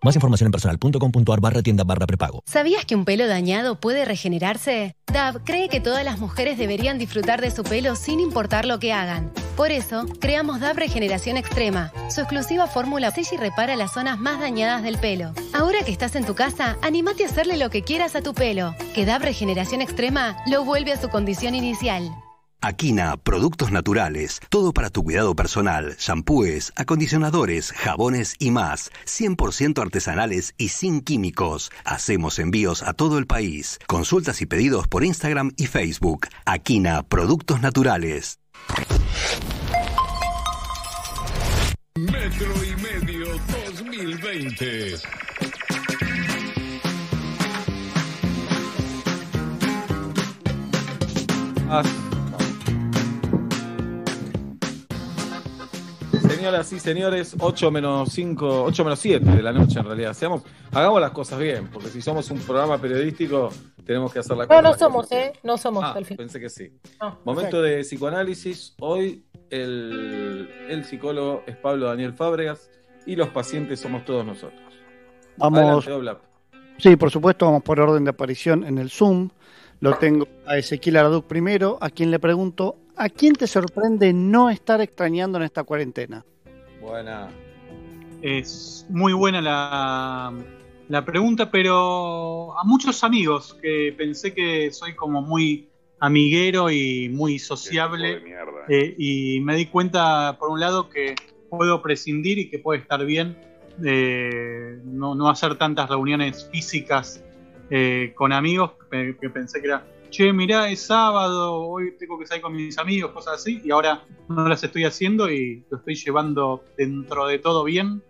Más información en personal.com.ar barra tienda barra prepago. ¿Sabías que un pelo dañado puede regenerarse? DAV cree que todas las mujeres deberían disfrutar de su pelo sin importar lo que hagan. Por eso, creamos DAV Regeneración Extrema. Su exclusiva fórmula sella y repara las zonas más dañadas del pelo. Ahora que estás en tu casa, animate a hacerle lo que quieras a tu pelo. Que DAV Regeneración Extrema lo vuelve a su condición inicial. Aquina, productos naturales, todo para tu cuidado personal, shampoos, acondicionadores, jabones y más, 100% artesanales y sin químicos. Hacemos envíos a todo el país. Consultas y pedidos por Instagram y Facebook. Aquina, productos naturales. Metro y medio 2020. Ah. Señoras y señores, 8 menos 5, 8 menos 7 de la noche en realidad. Seamos, hagamos las cosas bien, porque si somos un programa periodístico, tenemos que hacer la No, cosa. no somos, ¿eh? No somos Ah, al fin. pensé que sí. No, Momento de psicoanálisis. Hoy el, el psicólogo es Pablo Daniel Fábregas y los pacientes somos todos nosotros. Vamos. Adelante. Sí, por supuesto, vamos por orden de aparición en el Zoom. Lo tengo a Ezequiel Araduc primero, a quien le pregunto, ¿a quién te sorprende no estar extrañando en esta cuarentena? Buena. Es muy buena la, la pregunta, pero a muchos amigos que pensé que soy como muy amiguero y muy sociable eh, y me di cuenta por un lado que puedo prescindir y que puede estar bien eh, no, no hacer tantas reuniones físicas eh, con amigos que, que pensé que era che mirá es sábado hoy tengo que salir con mis amigos cosas así y ahora no las estoy haciendo y lo estoy llevando dentro de todo bien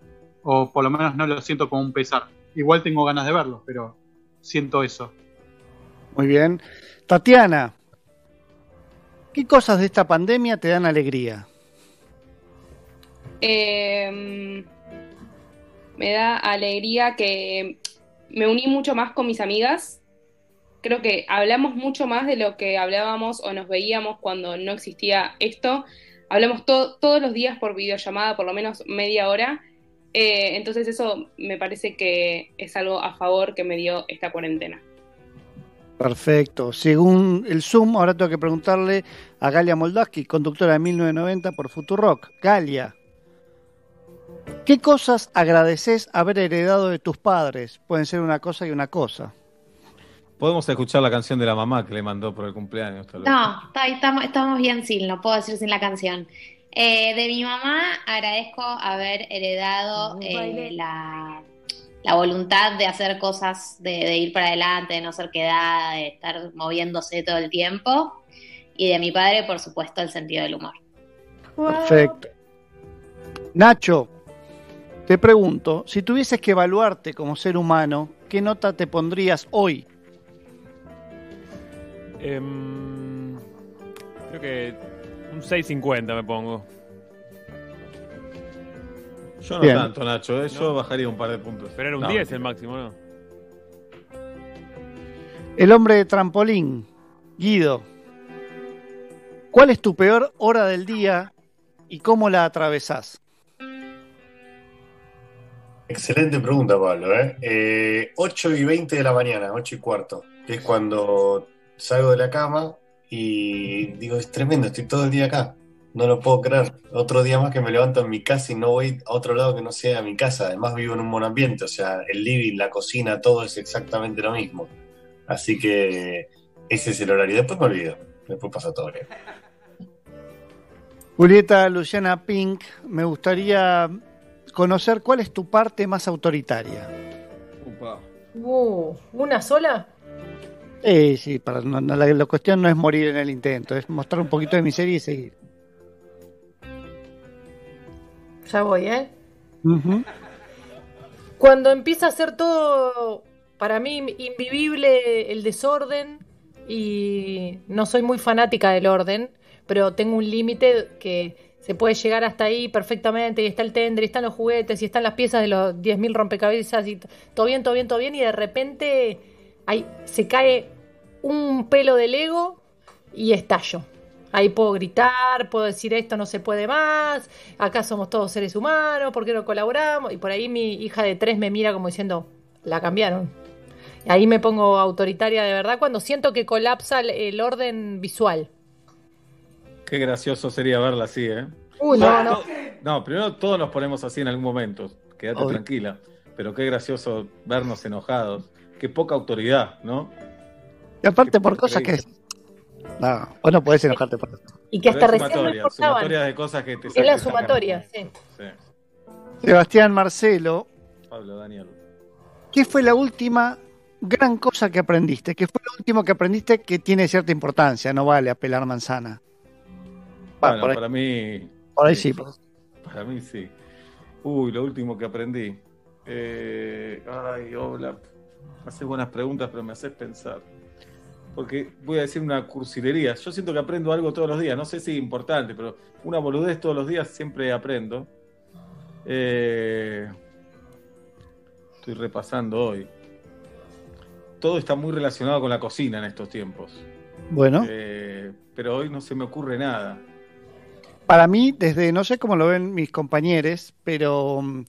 o por lo menos no lo siento como un pesar igual tengo ganas de verlos pero siento eso Muy bien. Tatiana, ¿qué cosas de esta pandemia te dan alegría? Eh, me da alegría que me uní mucho más con mis amigas. Creo que hablamos mucho más de lo que hablábamos o nos veíamos cuando no existía esto. Hablamos to- todos los días por videollamada, por lo menos media hora. Eh, entonces eso me parece que es algo a favor que me dio esta cuarentena. Perfecto. Según el Zoom, ahora tengo que preguntarle a Galia Moldavsky, conductora de 1990 por Futurock. Galia, ¿qué cosas agradeces haber heredado de tus padres? Pueden ser una cosa y una cosa. Podemos escuchar la canción de la mamá que le mandó por el cumpleaños. tal vez. No, está- estamos, estamos bien sin, no puedo decir sin la canción. Eh, de mi mamá agradezco haber heredado eh, la, la voluntad de hacer cosas, de, de ir para adelante, de no ser quedada, de estar moviéndose todo el tiempo. Y de mi padre, por supuesto, el sentido del humor. Perfecto. Nacho, te pregunto, si tuvieses que evaluarte como ser humano, ¿qué nota te pondrías hoy? Em, creo que un 6.50 me pongo. Yo no Bien. tanto, Nacho. ¿eh? Yo bajaría un par de puntos. Pero era un No, 10 el máximo, ¿no? El hombre de trampolín, Guido. ¿Cuál es tu peor hora del día y cómo la atravesás? Excelente pregunta, Pablo. ¿eh? Eh, 8 y 20 de la mañana, 8 y cuarto, que es cuando salgo de la cama y digo, es tremendo, estoy todo el día acá. No lo puedo creer. Otro día más que me levanto en mi casa y no voy a otro lado que no sea mi casa. Además vivo en un monoambiente, o sea, el living, la cocina, todo es exactamente lo mismo. Así que ese es el horario. Después me olvido. Después pasa todo bien. Julieta Luciana Pink, me gustaría conocer cuál es tu parte más autoritaria. Uh, ¿Una sola? Eh, sí, para, no- no, la, la cuestión no es morir en el intento, es mostrar un poquito de miseria y seguir. Ya voy, ¿eh? Cuando empieza a ser todo para mí invivible el desorden y no soy muy fanática del orden, pero tengo un límite que se puede llegar hasta ahí perfectamente y está el tender, y están los juguetes y están las piezas de los 10.000 rompecabezas y todo bien, todo bien, todo bien y de repente ahí se cae un pelo del ego y estallo. Ahí puedo gritar, puedo decir esto no se puede más, acá somos todos seres humanos, ¿por qué no colaboramos? Y por ahí mi hija de tres me mira como diciendo, la cambiaron. Y ahí me pongo autoritaria de verdad cuando siento que colapsa el, el orden visual. Qué gracioso sería verla así, ¿eh? Uy, no, no. No, primero todos nos ponemos así en algún momento. Quédate Obvio. tranquila. Pero qué gracioso vernos enojados. Qué poca autoridad, ¿no? Y aparte por cosas que... No, vos no podés enojarte por eso. Y que hasta recién no sumatoria, importaban. sumatoria de cosas que te Es la sumatoria, sí. Sí. Sebastián Marcelo, Pablo, Daniel. ¿qué fue la última gran cosa que aprendiste? ¿Qué fue lo último que aprendiste que tiene cierta importancia? No vale apelar manzana. Va, Bueno, por ahí- para mí. Por ahí sí. pues. Para mí sí. Uy, lo último que aprendí. Eh, ay, hola. Haces buenas preguntas, pero me haces pensar. Porque voy a decir una cursilería. Yo siento que aprendo algo todos los días. No sé si es importante, pero una boludez todos los días siempre aprendo. Eh, estoy repasando hoy. Todo está muy relacionado con la cocina en estos tiempos. Bueno, Eh, pero hoy no se me ocurre nada. para mí, desde, no sé cómo lo ven mis compañeros, pero mm,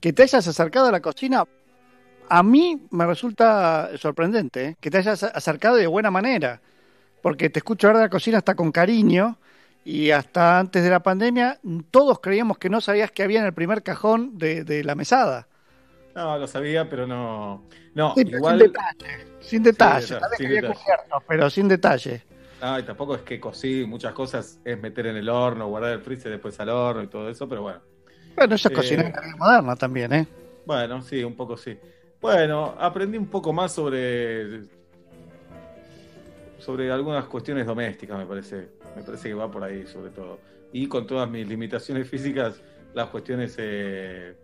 que te hayas acercado a la cocina, a mí me resulta sorprendente, ¿eh? que te hayas acercado de buena manera, porque te escucho hablar de la cocina hasta con cariño, y hasta antes de la pandemia, todos creíamos que no sabías que había en el primer cajón de, de la mesada. No, lo sabía, pero no. No, Sí, pero igual. sin detalle, sin detalle, detalle, tal vez sin que había detalle. cubiertos, pero sin detalle. No, y tampoco es que cocí muchas cosas, es meter en el horno, guardar el freezer después al horno y todo eso, pero bueno. Bueno, eso es Eh, cocina en la vida moderna también, ¿eh? Bueno, sí, un poco sí. Bueno, aprendí un poco más sobre sobre algunas cuestiones domésticas, me parece. Me parece que va por ahí, sobre todo. Y con todas mis limitaciones físicas, las cuestiones eh,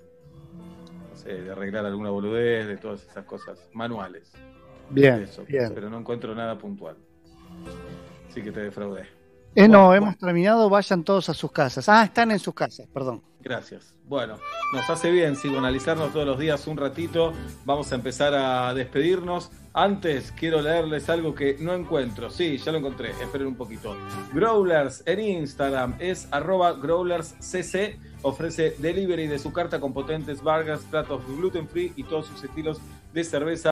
no sé, de arreglar alguna boludez, de todas esas cosas manuales. Bien, Eso, bien. Pero no encuentro nada puntual. Así que te defraudé. Eh, no, Bueno, hemos terminado, vayan todos a sus casas. Ah, están en sus casas, perdón. Gracias. Bueno, nos hace bien psicoanalizarnos todos los días un ratito. Vamos a empezar a despedirnos. Antes quiero leerles algo que no encuentro. Sí, ya lo encontré. Esperen un poquito. Growlers en Instagram es arroba growlerscc. Ofrece delivery de su carta con potentes burgers, platos gluten free y todos sus estilos de cerveza